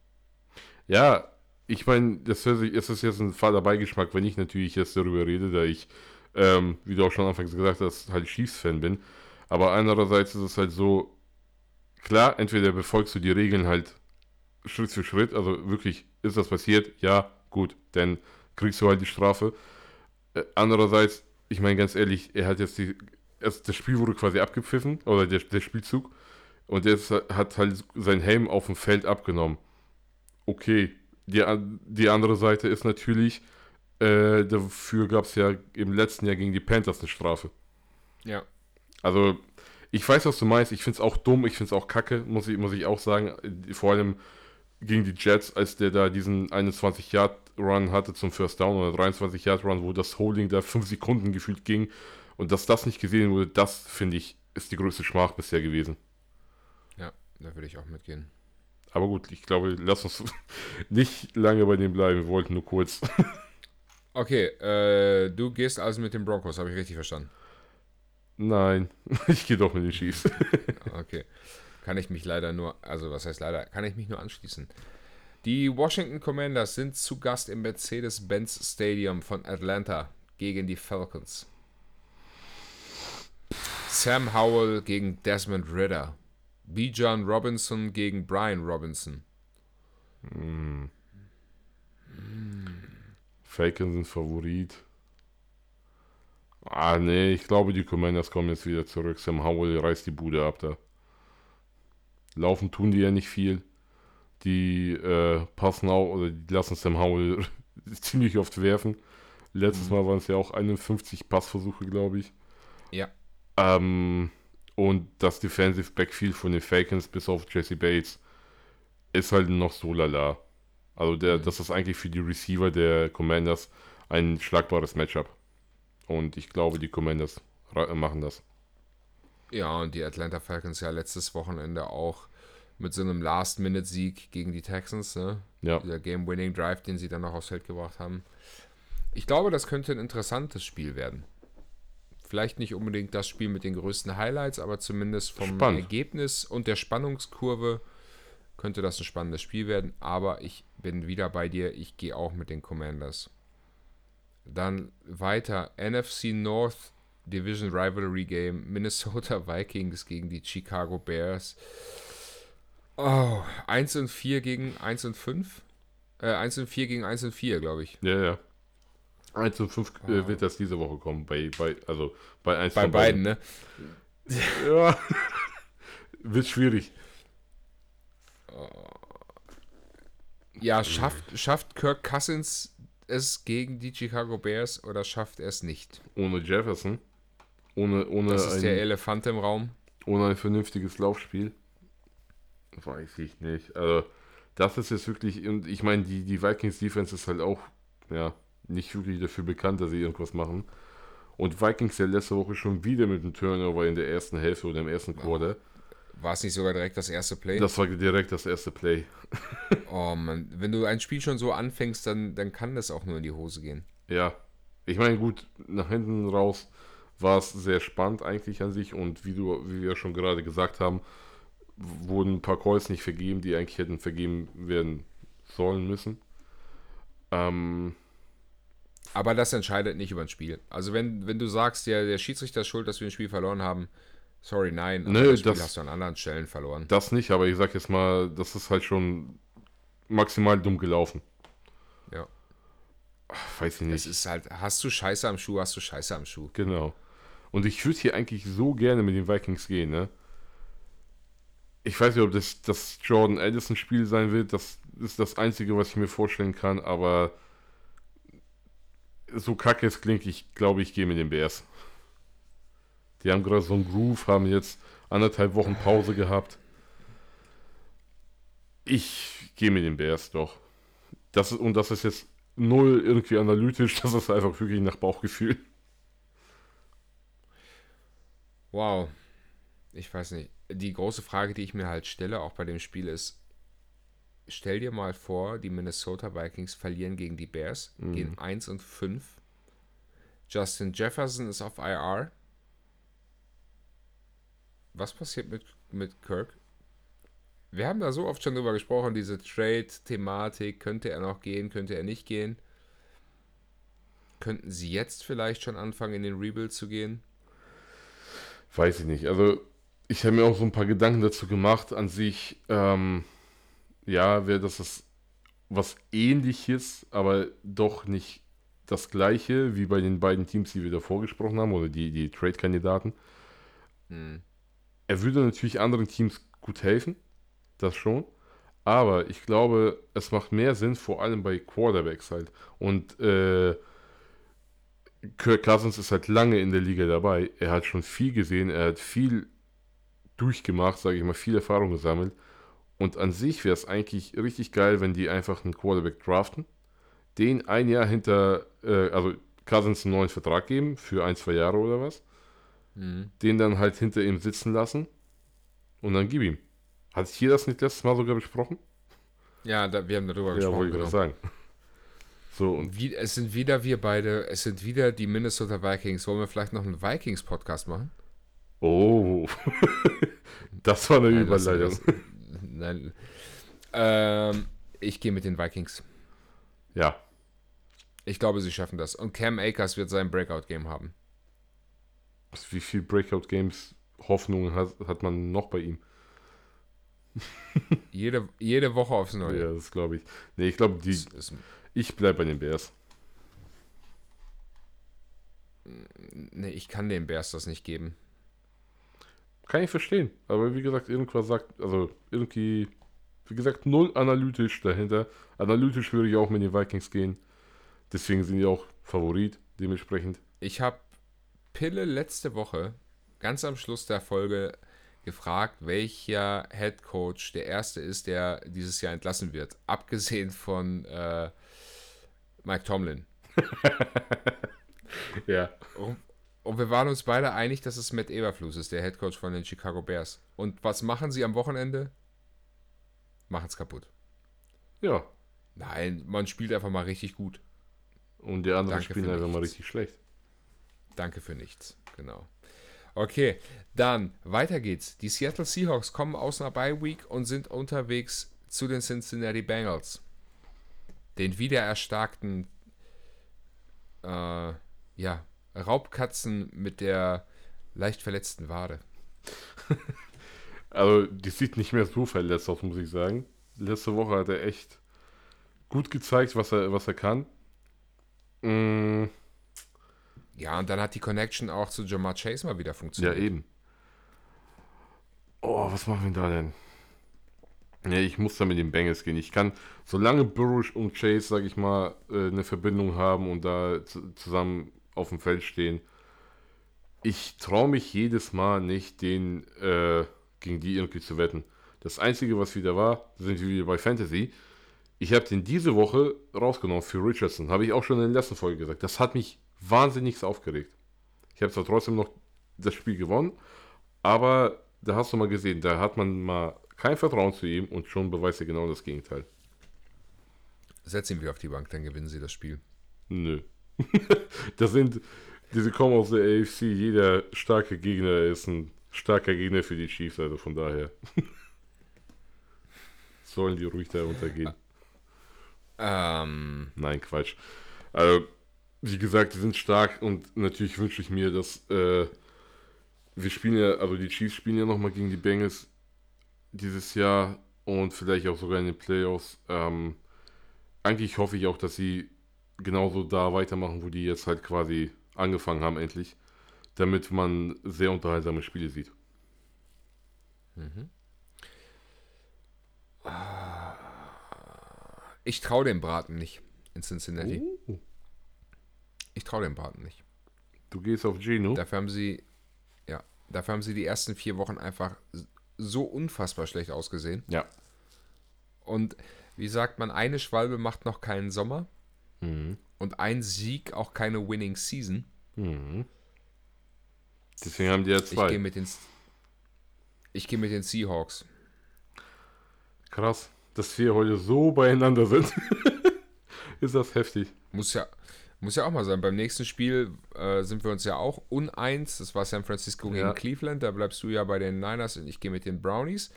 Ja, ich meine, das ist jetzt ein fader Beigeschmack, wenn ich natürlich jetzt darüber rede, da ich, ähm, wie du auch schon anfangs gesagt hast, halt Chiefs-Fan bin. Aber andererseits ist es halt so, klar, entweder befolgst du die Regeln halt Schritt für Schritt, also wirklich, ist das passiert? Ja, gut, dann kriegst du halt die Strafe. Äh, andererseits, ich meine ganz ehrlich, er hat jetzt die erst das Spiel wurde quasi abgepfiffen, oder der, der Spielzug, und jetzt hat halt sein Helm auf dem Feld abgenommen. Okay, die, die andere Seite ist natürlich, äh, dafür gab es ja im letzten Jahr gegen die Panthers eine Strafe. Ja. Also, ich weiß, was du meinst. Ich finde es auch dumm, ich finde es auch kacke, muss ich, muss ich auch sagen. Vor allem gegen die Jets, als der da diesen 21-Yard-Run hatte zum First Down oder 23-Yard-Run, wo das Holding da 5 Sekunden gefühlt ging und dass das nicht gesehen wurde, das finde ich, ist die größte Schmach bisher gewesen. Ja, da würde ich auch mitgehen. Aber gut, ich glaube, lass uns nicht lange bei dem bleiben. Wir wollten nur kurz. okay, äh, du gehst also mit den Broncos, habe ich richtig verstanden? Nein, ich gehe doch mit den Chiefs. okay. Kann ich mich leider nur, also was heißt leider, kann ich mich nur anschließen. Die Washington Commanders sind zu Gast im Mercedes-Benz Stadium von Atlanta gegen die Falcons. Sam Howell gegen Desmond Ritter. Bijan Robinson gegen Brian Robinson. Hm. Falcons sind Favorit. Ah, nee, ich glaube, die Commanders kommen jetzt wieder zurück. Sam Howell reißt die Bude ab da. Laufen tun die ja nicht viel. Die äh, passen auch, oder die lassen Sam Howell ziemlich oft werfen. Letztes mhm. Mal waren es ja auch 51 Passversuche, glaube ich. Ja. Ähm, und das Defensive Backfield von den Falcons bis auf Jesse Bates ist halt noch so lala. Also der, mhm. das ist eigentlich für die Receiver der Commanders ein schlagbares Matchup. Und ich glaube, die Commanders machen das. Ja, und die Atlanta Falcons ja letztes Wochenende auch mit so einem Last-Minute-Sieg gegen die Texans. Ne? Ja. Dieser Game-Winning-Drive, den sie dann noch aufs Feld gebracht haben. Ich glaube, das könnte ein interessantes Spiel werden. Vielleicht nicht unbedingt das Spiel mit den größten Highlights, aber zumindest vom Spannend. Ergebnis und der Spannungskurve könnte das ein spannendes Spiel werden. Aber ich bin wieder bei dir. Ich gehe auch mit den Commanders. Dann weiter. NFC North Division Rivalry Game. Minnesota Vikings gegen die Chicago Bears. Oh, 1 und 4 gegen 1 und 5? Äh, 1 und 4 gegen 1 und 4, glaube ich. Ja, ja. 1 zu 5 äh, ah. wird das diese Woche kommen. Bei, bei, also bei 1 Bei beiden, beiden, ne? Ja. wird schwierig. Ja, schafft, schafft Kirk Cousins es gegen die Chicago Bears oder schafft er es nicht? Ohne Jefferson. Ohne, ohne das ist ein, der Elefant im Raum. Ohne ein vernünftiges Laufspiel. Weiß ich nicht. Also, das ist jetzt wirklich, und ich meine, die, die Vikings Defense ist halt auch, ja, nicht wirklich dafür bekannt, dass sie irgendwas machen. Und Vikings ja letzte Woche schon wieder mit einem Turnover in der ersten Hälfte oder im ersten Quarter. War es nicht sogar direkt das erste Play? Das war direkt das erste Play. oh Mann, wenn du ein Spiel schon so anfängst, dann, dann kann das auch nur in die Hose gehen. Ja, ich meine, gut, nach hinten raus war es sehr spannend eigentlich an sich und wie, du, wie wir schon gerade gesagt haben, wurden ein paar Calls nicht vergeben, die eigentlich hätten vergeben werden sollen müssen. Ähm, Aber das entscheidet nicht über ein Spiel. Also wenn, wenn du sagst, der, der Schiedsrichter ist schuld, dass wir ein Spiel verloren haben, sorry, nein. Nö, das das- hast du an anderen Stellen verloren. Das nicht, aber ich sag jetzt mal, das ist halt schon maximal dumm gelaufen. Ja. Ach, weiß ich nicht. ist halt, hast du Scheiße am Schuh, hast du Scheiße am Schuh. Genau. Und ich würde hier eigentlich so gerne mit den Vikings gehen, ne? Ich weiß nicht, ob das das Jordan Addison Spiel sein wird. Das ist das Einzige, was ich mir vorstellen kann, aber so kacke es klingt, ich glaube, ich gehe mit den Bears. Die haben gerade so einen Groove, haben jetzt anderthalb Wochen Pause gehabt. Ich gehe mit den Bears doch. Das ist, und das ist jetzt null irgendwie analytisch, das ist einfach wirklich nach Bauchgefühl. Wow. Ich weiß nicht. Die große Frage, die ich mir halt stelle, auch bei dem Spiel ist, stell dir mal vor, die Minnesota Vikings verlieren gegen die Bears, gehen 1 und 5. Justin Jefferson ist auf IR. Was passiert mit, mit Kirk? Wir haben da so oft schon drüber gesprochen, diese Trade-Thematik. Könnte er noch gehen, könnte er nicht gehen? Könnten sie jetzt vielleicht schon anfangen, in den Rebuild zu gehen? Weiß ich nicht. Also, ich habe mir auch so ein paar Gedanken dazu gemacht. An sich, ähm, ja, wäre das ist was ähnliches, aber doch nicht das gleiche wie bei den beiden Teams, die wir davor gesprochen haben, oder die, die Trade-Kandidaten. Hm. Er würde natürlich anderen Teams gut helfen, das schon. Aber ich glaube, es macht mehr Sinn, vor allem bei Quarterbacks halt. Und äh, Kirk Cousins ist halt lange in der Liga dabei. Er hat schon viel gesehen, er hat viel durchgemacht, sage ich mal, viel Erfahrung gesammelt. Und an sich wäre es eigentlich richtig geil, wenn die einfach einen Quarterback draften, den ein Jahr hinter, äh, also Cousins einen neuen Vertrag geben für ein, zwei Jahre oder was, Mhm. den dann halt hinter ihm sitzen lassen und dann gib ihm. Hat hier das nicht letztes Mal sogar besprochen? Ja, da, wir haben darüber Ja, gesprochen. wollte ich genau. sagen. So, und Wie, es sind wieder wir beide, es sind wieder die Minnesota Vikings. Wollen wir vielleicht noch einen Vikings-Podcast machen? oh, das war eine Nein, Überleitung. das. Nein. Ähm, ich gehe mit den Vikings. Ja, Ich glaube, sie schaffen das. Und Cam Akers wird sein Breakout-Game haben. Wie viel Breakout-Games Hoffnungen hat, hat man noch bei ihm? Jede, jede Woche aufs Neue. Ja, das glaube ich. Nee, ich glaube, die, ich bleibe bei den Bears. nee, ich kann den Bears das nicht geben. Kann ich verstehen. Aber wie gesagt, irgendwas sagt, also irgendwie, wie gesagt, null analytisch dahinter. Analytisch würde ich auch mit den Vikings gehen. Deswegen sind die auch Favorit, dementsprechend. Ich habe Pille letzte Woche, ganz am Schluss der Folge, gefragt, welcher Head Coach der erste ist, der dieses Jahr entlassen wird. Abgesehen von äh, Mike Tomlin. Ja. Und, und wir waren uns beide einig, dass es Matt Eberflus ist, der Head Coach von den Chicago Bears. Und was machen sie am Wochenende? Machen es kaputt. Ja. Nein, man spielt einfach mal richtig gut. Und die anderen Danke spielen einfach mal richtig schlecht. Danke für nichts. Genau. Okay, dann weiter geht's. Die Seattle Seahawks kommen aus einer Bye Week und sind unterwegs zu den Cincinnati Bengals. Den wiedererstarkten äh, ja, Raubkatzen mit der leicht verletzten Wade. Also, die sieht nicht mehr so verletzt aus, muss ich sagen. Letzte Woche hat er echt gut gezeigt, was er, was er kann. Mm, Ja, und dann hat die Connection auch zu Jamar Chase mal wieder ja, funktioniert. eben. Oh, was machen wir da denn? Nee, ich muss da mit den Bengals gehen. Ich kann, solange Burrush und Chase, sag ich mal, äh, eine Verbindung haben und da zu- zusammen auf dem Feld stehen, ich traue mich jedes Mal nicht, den äh, gegen die irgendwie zu wetten. Das Einzige, was wieder war, sind wir wieder bei Fantasy. Ich habe den diese Woche rausgenommen für Richardson. Habe ich auch schon in der letzten Folge gesagt. Das hat mich wahnsinnig aufgeregt. Ich habe zwar trotzdem noch das Spiel gewonnen, aber da hast du mal gesehen, da hat man mal kein Vertrauen zu ihm und schon beweist er genau das Gegenteil. Setz ihn wieder auf die Bank, dann gewinnen sie das Spiel. Nö. das sind, diese kommen aus der AFC, jeder starke Gegner ist ein starker Gegner für die Chiefs, also von daher. Sollen die ruhig da runtergehen? Ähm, Nein, Quatsch. Also, wie gesagt, die sind stark und natürlich wünsche ich mir, dass äh, wir spielen ja, also die Chiefs spielen ja nochmal gegen die Bengals dieses Jahr und vielleicht auch sogar in den Playoffs. Ähm, eigentlich hoffe ich auch, dass sie genauso da weitermachen, wo die jetzt halt quasi angefangen haben, endlich, damit man sehr unterhaltsame Spiele sieht. Mhm. Ich traue dem Braten nicht in Cincinnati. Oh. Ich traue dem Braten nicht. Du gehst auf Gino? Dafür haben sie, ja, dafür haben sie die ersten vier Wochen einfach so unfassbar schlecht ausgesehen. Ja. Und wie sagt man, eine Schwalbe macht noch keinen Sommer. Mhm. Und ein Sieg auch keine Winning Season. Mhm. Deswegen haben die ja zwei. Ich gehe mit den, ich gehe mit den Seahawks. Krass, dass wir heute so beieinander sind. ist das heftig. Muss ja, muss ja auch mal sein. Beim nächsten Spiel äh, sind wir uns ja auch uneins. Das war San Francisco gegen ja. Cleveland. Da bleibst du ja bei den Niners und ich gehe mit den Brownies.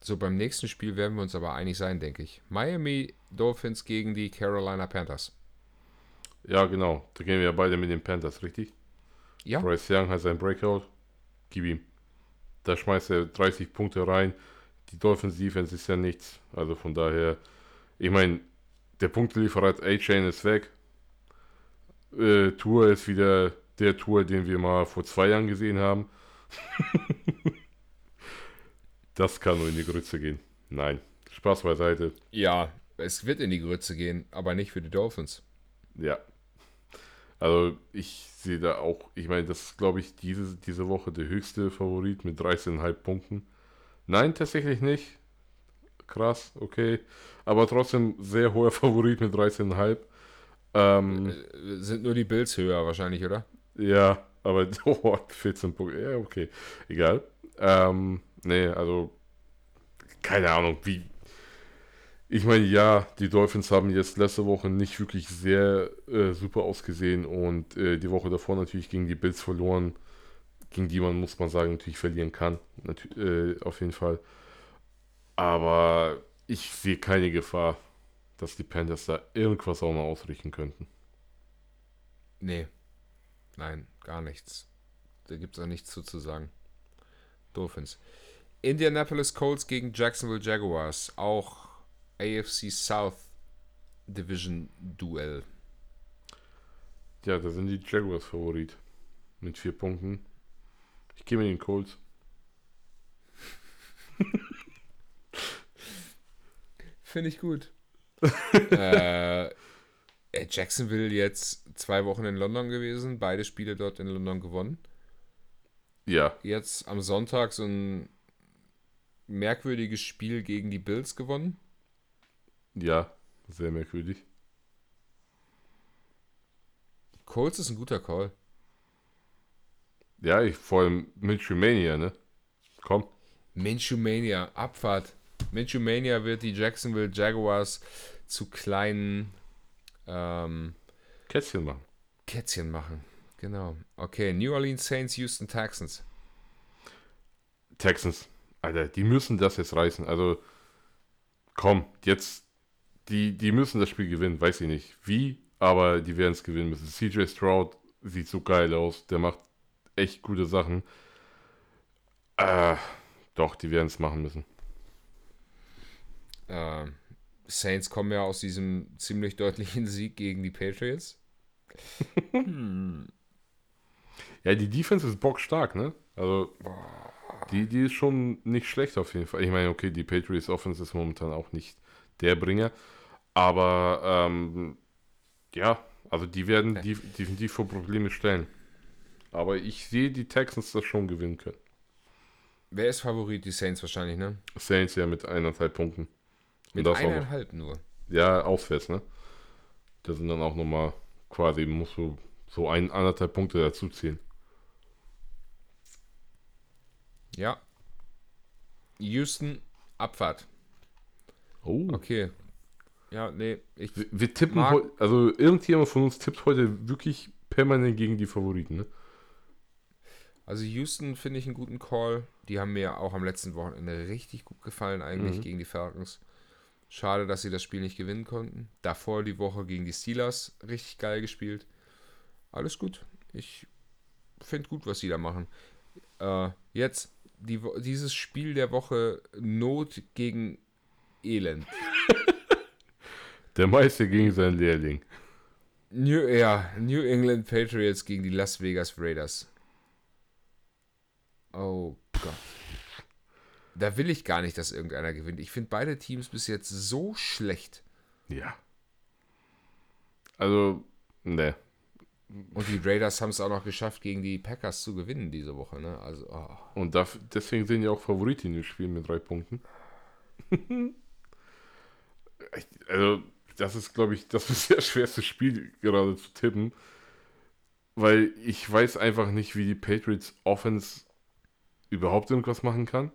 So, beim nächsten Spiel werden wir uns aber einig sein, denke ich. Miami Dolphins gegen die Carolina Panthers. Ja, genau. Da gehen wir ja beide mit den Panthers, richtig? Ja. Bryce Young hat seinen Breakout. Gib ihm. Da schmeißt er 30 Punkte rein. Die Dolphins Defense ist ja nichts. Also von daher, ich meine, der Punktelieferant A-Chain ist weg äh, Tour ist wieder der Tour, den wir mal vor zwei Jahren gesehen haben. das kann nur in die Grütze gehen. Nein, Spaß beiseite. Ja, es wird in die Grütze gehen, aber nicht für die Dolphins. Ja. Also ich sehe da auch, ich meine, das ist, glaube ich, diese, diese Woche der höchste Favorit mit 13,5 Punkten. Nein, tatsächlich nicht. Krass, okay. Aber trotzdem sehr hoher Favorit mit 13,5. Ähm, äh, Sind nur die Bills höher wahrscheinlich, oder? Ja, aber oh, 14 Punkte. Ja, okay. Egal. Ähm, nee, also keine Ahnung, wie. Ich meine, ja, die Dolphins haben jetzt letzte Woche nicht wirklich sehr äh, super ausgesehen und äh, die Woche davor natürlich gegen die Bills verloren, gegen die man, muss man sagen, natürlich verlieren kann. Natür äh, auf jeden Fall. Aber ich sehe keine Gefahr dass die Panthers da irgendwas auch mal ausrichten könnten. Nee. Nein, gar nichts. Da gibt es auch nichts zu, zu sagen. Dolphins. Indianapolis Colts gegen Jacksonville Jaguars. Auch AFC South Division Duell. Ja, da sind die Jaguars Favorit. Mit vier Punkten. Ich gehe mit den Colts. Finde ich gut. Äh, äh, Jacksonville jetzt zwei Wochen in London gewesen, beide Spiele dort in London gewonnen. Ja. Jetzt am Sonntag so ein merkwürdiges Spiel gegen die Bills gewonnen. Ja, sehr merkwürdig. Colts ist ein guter Call. Ja, ich vor allem Minchumania, ne? Komm. Minchumania, Abfahrt. Minchumania wird die Jacksonville Jaguars zu kleinen ähm, Kätzchen machen. Kätzchen machen, genau. Okay, New Orleans Saints, Houston Texans. Texans, Alter, die müssen das jetzt reißen. Also, komm, jetzt, die, die müssen das Spiel gewinnen, weiß ich nicht wie, aber die werden es gewinnen müssen. CJ Stroud sieht so geil aus, der macht echt gute Sachen. Äh, doch, die werden es machen müssen. Äh, Saints kommen ja aus diesem ziemlich deutlichen Sieg gegen die Patriots. hm. Ja, die Defense ist bockstark, ne? Also, die, die ist schon nicht schlecht auf jeden Fall. Ich meine, okay, die Patriots Offense ist momentan auch nicht der Bringer. Aber, ähm, ja, also die werden definitiv vor Probleme stellen. Aber ich sehe die Texans das schon gewinnen können. Wer ist Favorit? Die Saints wahrscheinlich, ne? Saints ja mit eineinhalb Punkten. Mit eineinhalb nur. Ja, auswärts, ne? Da sind dann auch nochmal quasi, musst du so ein, anderthalb Punkte dazu ziehen. Ja. Houston, Abfahrt. Oh. Okay. Ja, nee. Ich wir, wir tippen heute, also irgendjemand von uns tippt heute wirklich permanent gegen die Favoriten, ne? Also Houston finde ich einen guten Call. Die haben mir auch am letzten Wochenende richtig gut gefallen, eigentlich mhm. gegen die Falcons. Schade, dass sie das Spiel nicht gewinnen konnten. Davor die Woche gegen die Steelers richtig geil gespielt. alles gut. Ich finde gut, was sie da machen. Äh, jetzt die, dieses Spiel der Woche Not gegen Elend. Der Meister gegen seinen Lehrling. New, ja, New England Patriots gegen die Las Vegas Raiders. Oh Gott. Da will ich gar nicht, dass irgendeiner gewinnt. Ich finde beide Teams bis jetzt so schlecht. Ja. Also, ne. Und die Raiders haben es auch noch geschafft, gegen die Packers zu gewinnen diese Woche. Ne? Also, oh. Und darf, deswegen sind ja auch Favoriten im Spiel mit drei Punkten. also, das ist, glaube ich, das bisher schwerste Spiel gerade zu tippen. Weil ich weiß einfach nicht, wie die Patriots Offense überhaupt irgendwas machen kann.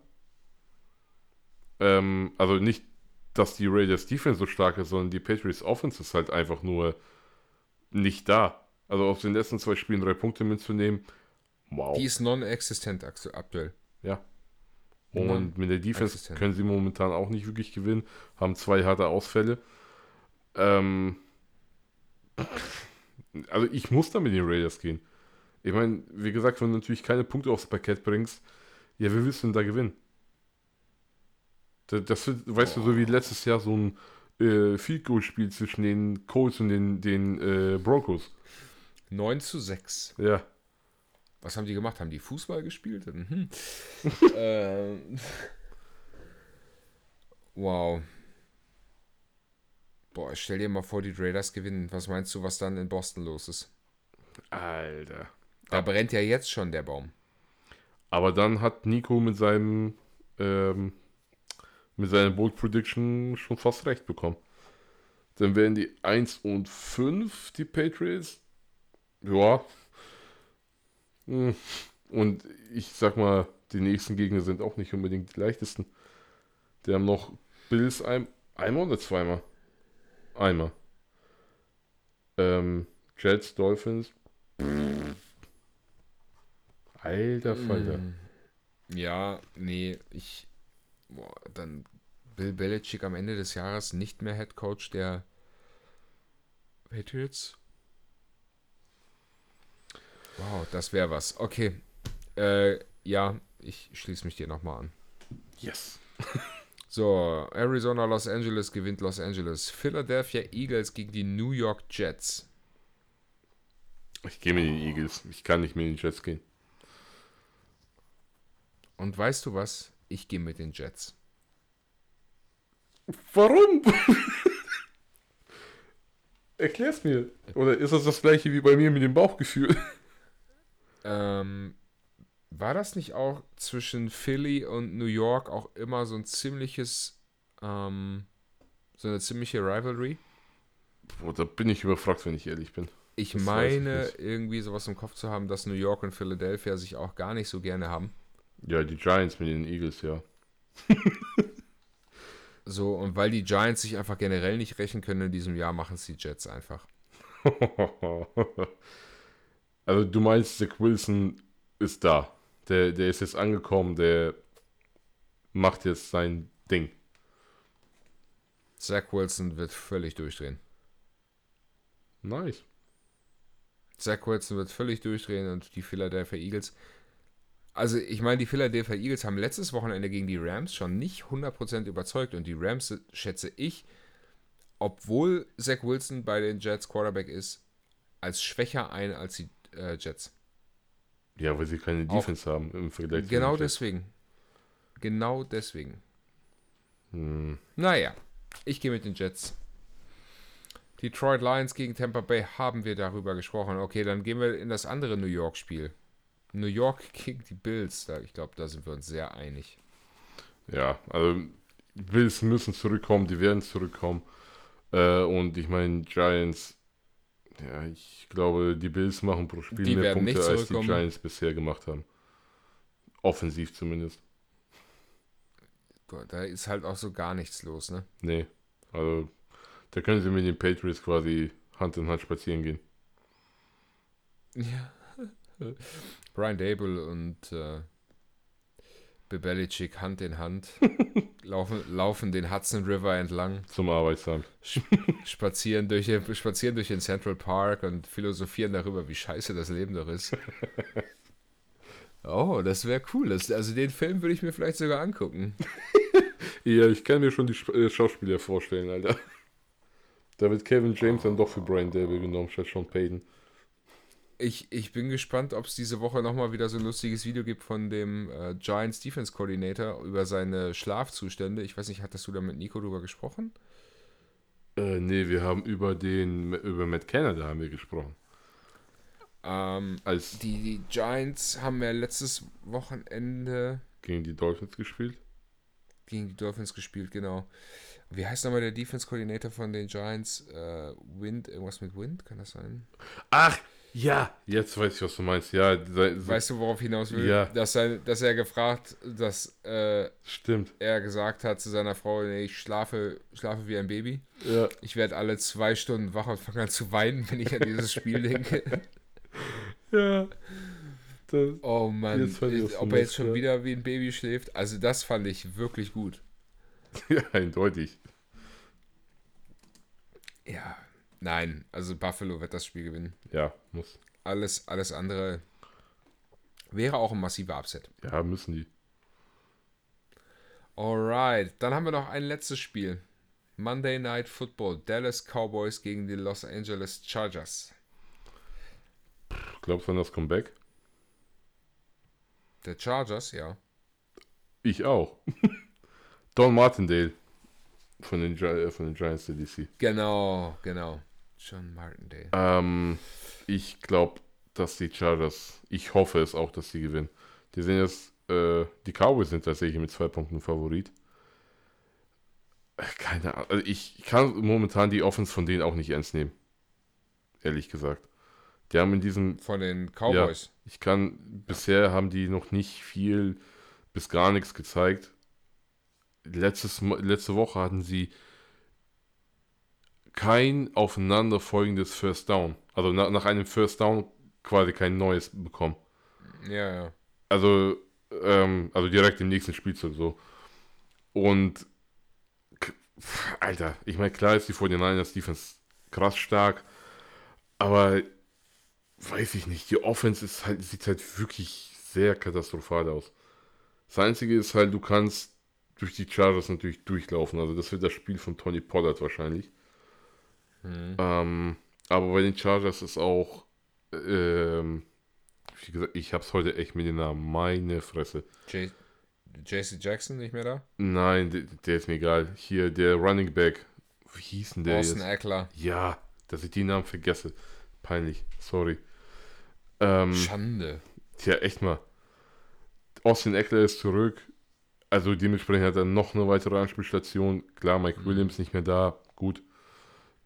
Ähm, also nicht, dass die Raiders Defense so stark ist, sondern die Patriots Offense ist halt einfach nur nicht da. Also aus den letzten zwei Spielen drei Punkte mitzunehmen, wow. Die ist non-existent aktuell. Ja. Und mit der Defense können sie momentan auch nicht wirklich gewinnen, haben zwei harte Ausfälle. Ähm, also ich muss da mit den Raiders gehen. Ich meine, wie gesagt, wenn du natürlich keine Punkte aufs Parkett bringst, ja, wie willst du denn da gewinnen? Das, das weißt Boah. du, so wie letztes Jahr so ein äh, Field Goal Spiel zwischen den Colts und den, den äh, Broncos. 9 zu 6. Ja. Was haben die gemacht? Haben die Fußball gespielt? Mhm. ähm. Wow. Boah, stell dir mal vor, die Raiders gewinnen. Was meinst du, was dann in Boston los ist? Alter. Da brennt ja jetzt schon der Baum. Aber dann hat Nico mit seinem ähm, mit seiner Bold Prediction schon fast recht bekommen. Dann wären die 1 und 5, die Patriots. Ja. Hm. Und ich sag mal, die nächsten Gegner sind auch nicht unbedingt die leichtesten. Die haben noch Bills ein, einmal oder zweimal? Einmal. Ähm, Jets, Dolphins. Alter Falter. Ja, nee, ich. Boah, dann Bill Belichick am Ende des Jahres nicht mehr Head Coach der Patriots. Wow, das wäre was. Okay. Äh, ja, ich schließe mich dir nochmal an. Yes. So, Arizona, Los Angeles gewinnt Los Angeles. Philadelphia Eagles gegen die New York Jets. Ich gehe mit den Eagles. Ich kann nicht mit den Jets gehen. Und weißt du was? Ich gehe mit den Jets. Warum? Erklär's mir. Oder ist das das gleiche wie bei mir mit dem Bauchgefühl? Ähm, war das nicht auch zwischen Philly und New York auch immer so ein ziemliches, ähm, so eine ziemliche Rivalry? Boah, da bin ich überfragt, wenn ich ehrlich bin. Ich das meine, irgendwie sowas im Kopf zu haben, dass New York und Philadelphia sich auch gar nicht so gerne haben. Ja, die Giants mit den Eagles, ja. so, und weil die Giants sich einfach generell nicht rächen können in diesem Jahr, machen es die Jets einfach. also, du meinst, Zach Wilson ist da. Der, der ist jetzt angekommen, der macht jetzt sein Ding. Zach Wilson wird völlig durchdrehen. Nice. Zach Wilson wird völlig durchdrehen und die Philadelphia Eagles. Also, ich meine, die Philadelphia Eagles haben letztes Wochenende gegen die Rams schon nicht 100% überzeugt und die Rams, schätze ich, obwohl Zach Wilson bei den Jets Quarterback ist, als schwächer ein als die äh, Jets. Ja, weil sie keine Defense Auch, haben im Vergleich Genau zu deswegen. Genau deswegen. Hm. Naja, ich gehe mit den Jets. Detroit Lions gegen Tampa Bay haben wir darüber gesprochen. Okay, dann gehen wir in das andere New York-Spiel. New York gegen die Bills. Da, ich glaube, da sind wir uns sehr einig. Ja, also Bills müssen zurückkommen, die werden zurückkommen. Äh, und ich meine, Giants ja, ich glaube, die Bills machen pro Spiel die mehr Punkte, als die Giants bisher gemacht haben. Offensiv zumindest. Da ist halt auch so gar nichts los, ne? Nee. Also, da können sie mit den Patriots quasi Hand in Hand spazieren gehen. Ja. Brian Dable und äh, Bebelicic Hand in Hand, laufen, laufen den Hudson River entlang, Zum Arbeitsamt. spazieren durch, den, spazieren durch den Central Park und philosophieren darüber, wie scheiße das Leben doch ist. Oh, das wäre cool. Das, also den Film würde ich mir vielleicht sogar angucken. Ja, ich kann mir schon die äh, Schauspieler vorstellen, Alter. Da wird Kevin James dann doch für Brian Dable genommen, statt Sean Payton. Ich, ich bin gespannt, ob es diese Woche nochmal wieder so ein lustiges Video gibt von dem äh, Giants Defense Coordinator über seine Schlafzustände. Ich weiß nicht, hattest du da mit Nico drüber gesprochen? Äh, nee, wir haben über den, über Matt Canada haben wir gesprochen. Ähm, Als die, die Giants haben ja letztes Wochenende gegen die Dolphins gespielt. gegen die Dolphins gespielt, genau. Wie heißt nochmal der Defense Coordinator von den Giants? Äh, Wind, irgendwas mit Wind, kann das sein? Ach, ja, jetzt weiß ich, was du meinst. Ja, se- Weißt du, worauf ich hinaus will? Ja. Dass, er, dass er gefragt, dass äh, stimmt. er gesagt hat zu seiner Frau, nee, ich schlafe, schlafe wie ein Baby. Ja, Ich werde alle zwei Stunden wach und fange an zu weinen, wenn ich an dieses Spiel denke. ja. Das, Oh Mann, ich ob so er jetzt schon ja. wieder wie ein Baby schläft. Also das fand ich wirklich gut. ja, eindeutig. Ja, nein, also Buffalo wird das Spiel gewinnen. Ja, muss. Alles, alles andere wäre auch ein massiver Upset. Ja, müssen die. Alright, dann haben wir noch ein letztes Spiel. Monday Night Football, Dallas Cowboys gegen die Los Angeles Chargers. Glaubst du an das Comeback? Der Chargers, ja. Ich auch. Don Martindale von den, Gi- äh, von den Giants der DC. Genau, genau. John Martindale. Ähm, ich glaube, dass die Chargers, ich hoffe es auch, dass sie gewinnen. Die sind jetzt, äh, die Cowboys sind tatsächlich mit zwei Punkten Favorit. Keine Ahnung. Also ich kann momentan die Offense von denen auch nicht ernst nehmen. Ehrlich gesagt. Die haben in diesem Von den Cowboys. Ich kann, bisher haben die noch nicht viel bis gar nichts gezeigt. Letztes, letzte Woche hatten sie kein aufeinanderfolgendes First Down. Also nach, nach einem First Down quasi kein neues bekommen. Ja, ja. Also, ähm, also direkt im nächsten Spielzug so. Und, Alter, ich meine, klar ist die 49ers Defense krass stark, aber weiß ich nicht, die Offense ist halt, sieht halt wirklich sehr katastrophal aus. Das Einzige ist halt, du kannst durch die Chargers natürlich durchlaufen. Also das wird das Spiel von Tony Pollard wahrscheinlich. Ähm, aber bei den Chargers ist auch, ähm, wie gesagt, ich hab's heute echt mit den Namen. Meine Fresse. J JC Jackson nicht mehr da? Nein, der, der ist mir egal. Hier, der Running Back. Wie hieß denn der Austin jetzt? Eckler. Ja, dass ich die Namen vergesse. Peinlich, sorry. Ähm, Schande. tja, echt mal. Austin Eckler ist zurück. Also dementsprechend hat er noch eine weitere Anspielstation. Klar, Mike Williams nicht mehr da. Gut.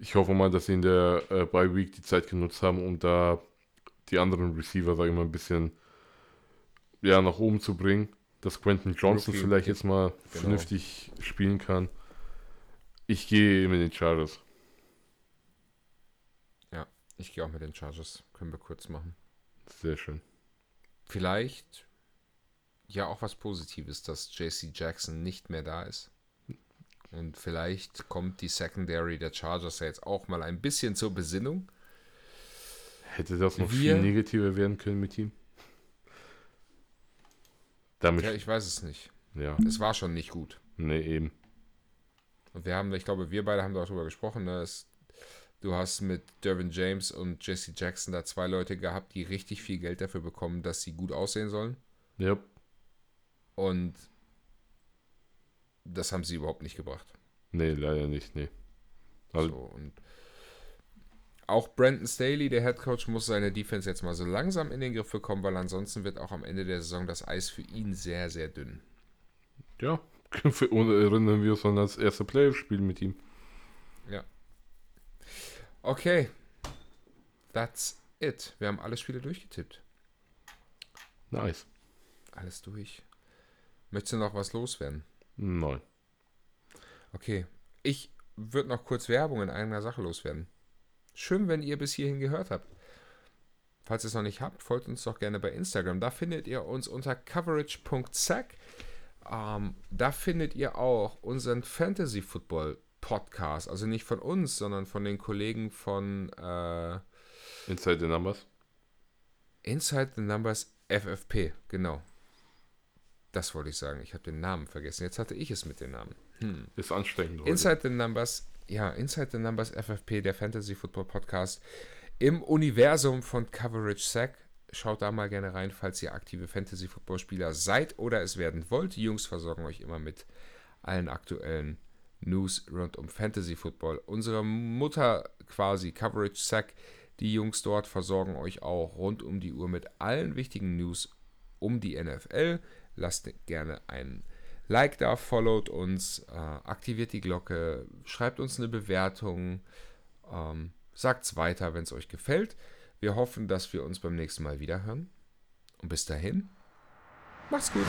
Ich hoffe mal, dass sie in der äh, Bye Week die Zeit genutzt haben, um da die anderen Receiver, sage ich mal, ein bisschen ja, nach oben zu bringen. Dass Quentin Johnson Rookie, vielleicht jetzt mal genau. vernünftig spielen kann. Ich gehe mit den Chargers. Ich gehe auch mit den Chargers. Können wir kurz machen. Sehr schön. Vielleicht ja auch was Positives, dass JC Jackson nicht mehr da ist. Und vielleicht kommt die Secondary der Chargers ja jetzt auch mal ein bisschen zur Besinnung. Hätte das noch Wir- viel negativer werden können mit ihm? Damit, Ja, ich weiß es nicht. ja, Es war schon nicht gut. nee, eben. Und wir haben, ich glaube, wir beide haben darüber gesprochen. Ne? Es, du hast mit Dervin James und Jesse Jackson da zwei Leute gehabt, die richtig viel Geld dafür bekommen, dass sie gut aussehen sollen. Ja, Und das haben sie überhaupt nicht gebracht. nee, leider nicht, nee. Also- so, und auch Brandon Staley, der Head Coach, muss seine Defense jetzt mal so langsam in den Griff bekommen, weil ansonsten wird auch am Ende der Saison das Eis für ihn sehr, sehr dünn. Ja, erinnern wir uns an das erste Playoff-Spiel mit ihm. Okay. That's it. Wir haben alle Spiele durchgetippt. Nice. Alles durch. Möchtest du noch was loswerden? Nein. Okay. Ich würde noch kurz Werbung in einer Sache loswerden. Schön, wenn ihr bis hierhin gehört habt. Falls ihr es noch nicht habt, folgt uns doch gerne bei Instagram. Da findet ihr uns unter coverage.zack. Ähm, da findet ihr auch unseren Fantasy Football Podcast. Also nicht von uns, sondern von den Kollegen von äh, Inside the Numbers. Inside the Numbers FFP, genau. Das wollte ich sagen. Ich habe den Namen vergessen. Jetzt hatte ich es mit den Namen. Hm. Ist anstrengend. Heute. Inside the Numbers, ja, Inside the Numbers FFP, der Fantasy Football Podcast im Universum von Coverage Sack. Schaut da mal gerne rein, falls ihr aktive Fantasy Football Spieler seid oder es werden wollt. Die Jungs versorgen euch immer mit allen aktuellen News rund um Fantasy Football. Unsere Mutter quasi, Coverage Sack, die Jungs dort versorgen euch auch rund um die Uhr mit allen wichtigen News um die NFL. Lasst gerne ein Like da, followt uns, äh, aktiviert die Glocke, schreibt uns eine Bewertung, ähm, sagt es weiter, wenn es euch gefällt. Wir hoffen, dass wir uns beim nächsten Mal wieder hören. Und bis dahin, macht's gut.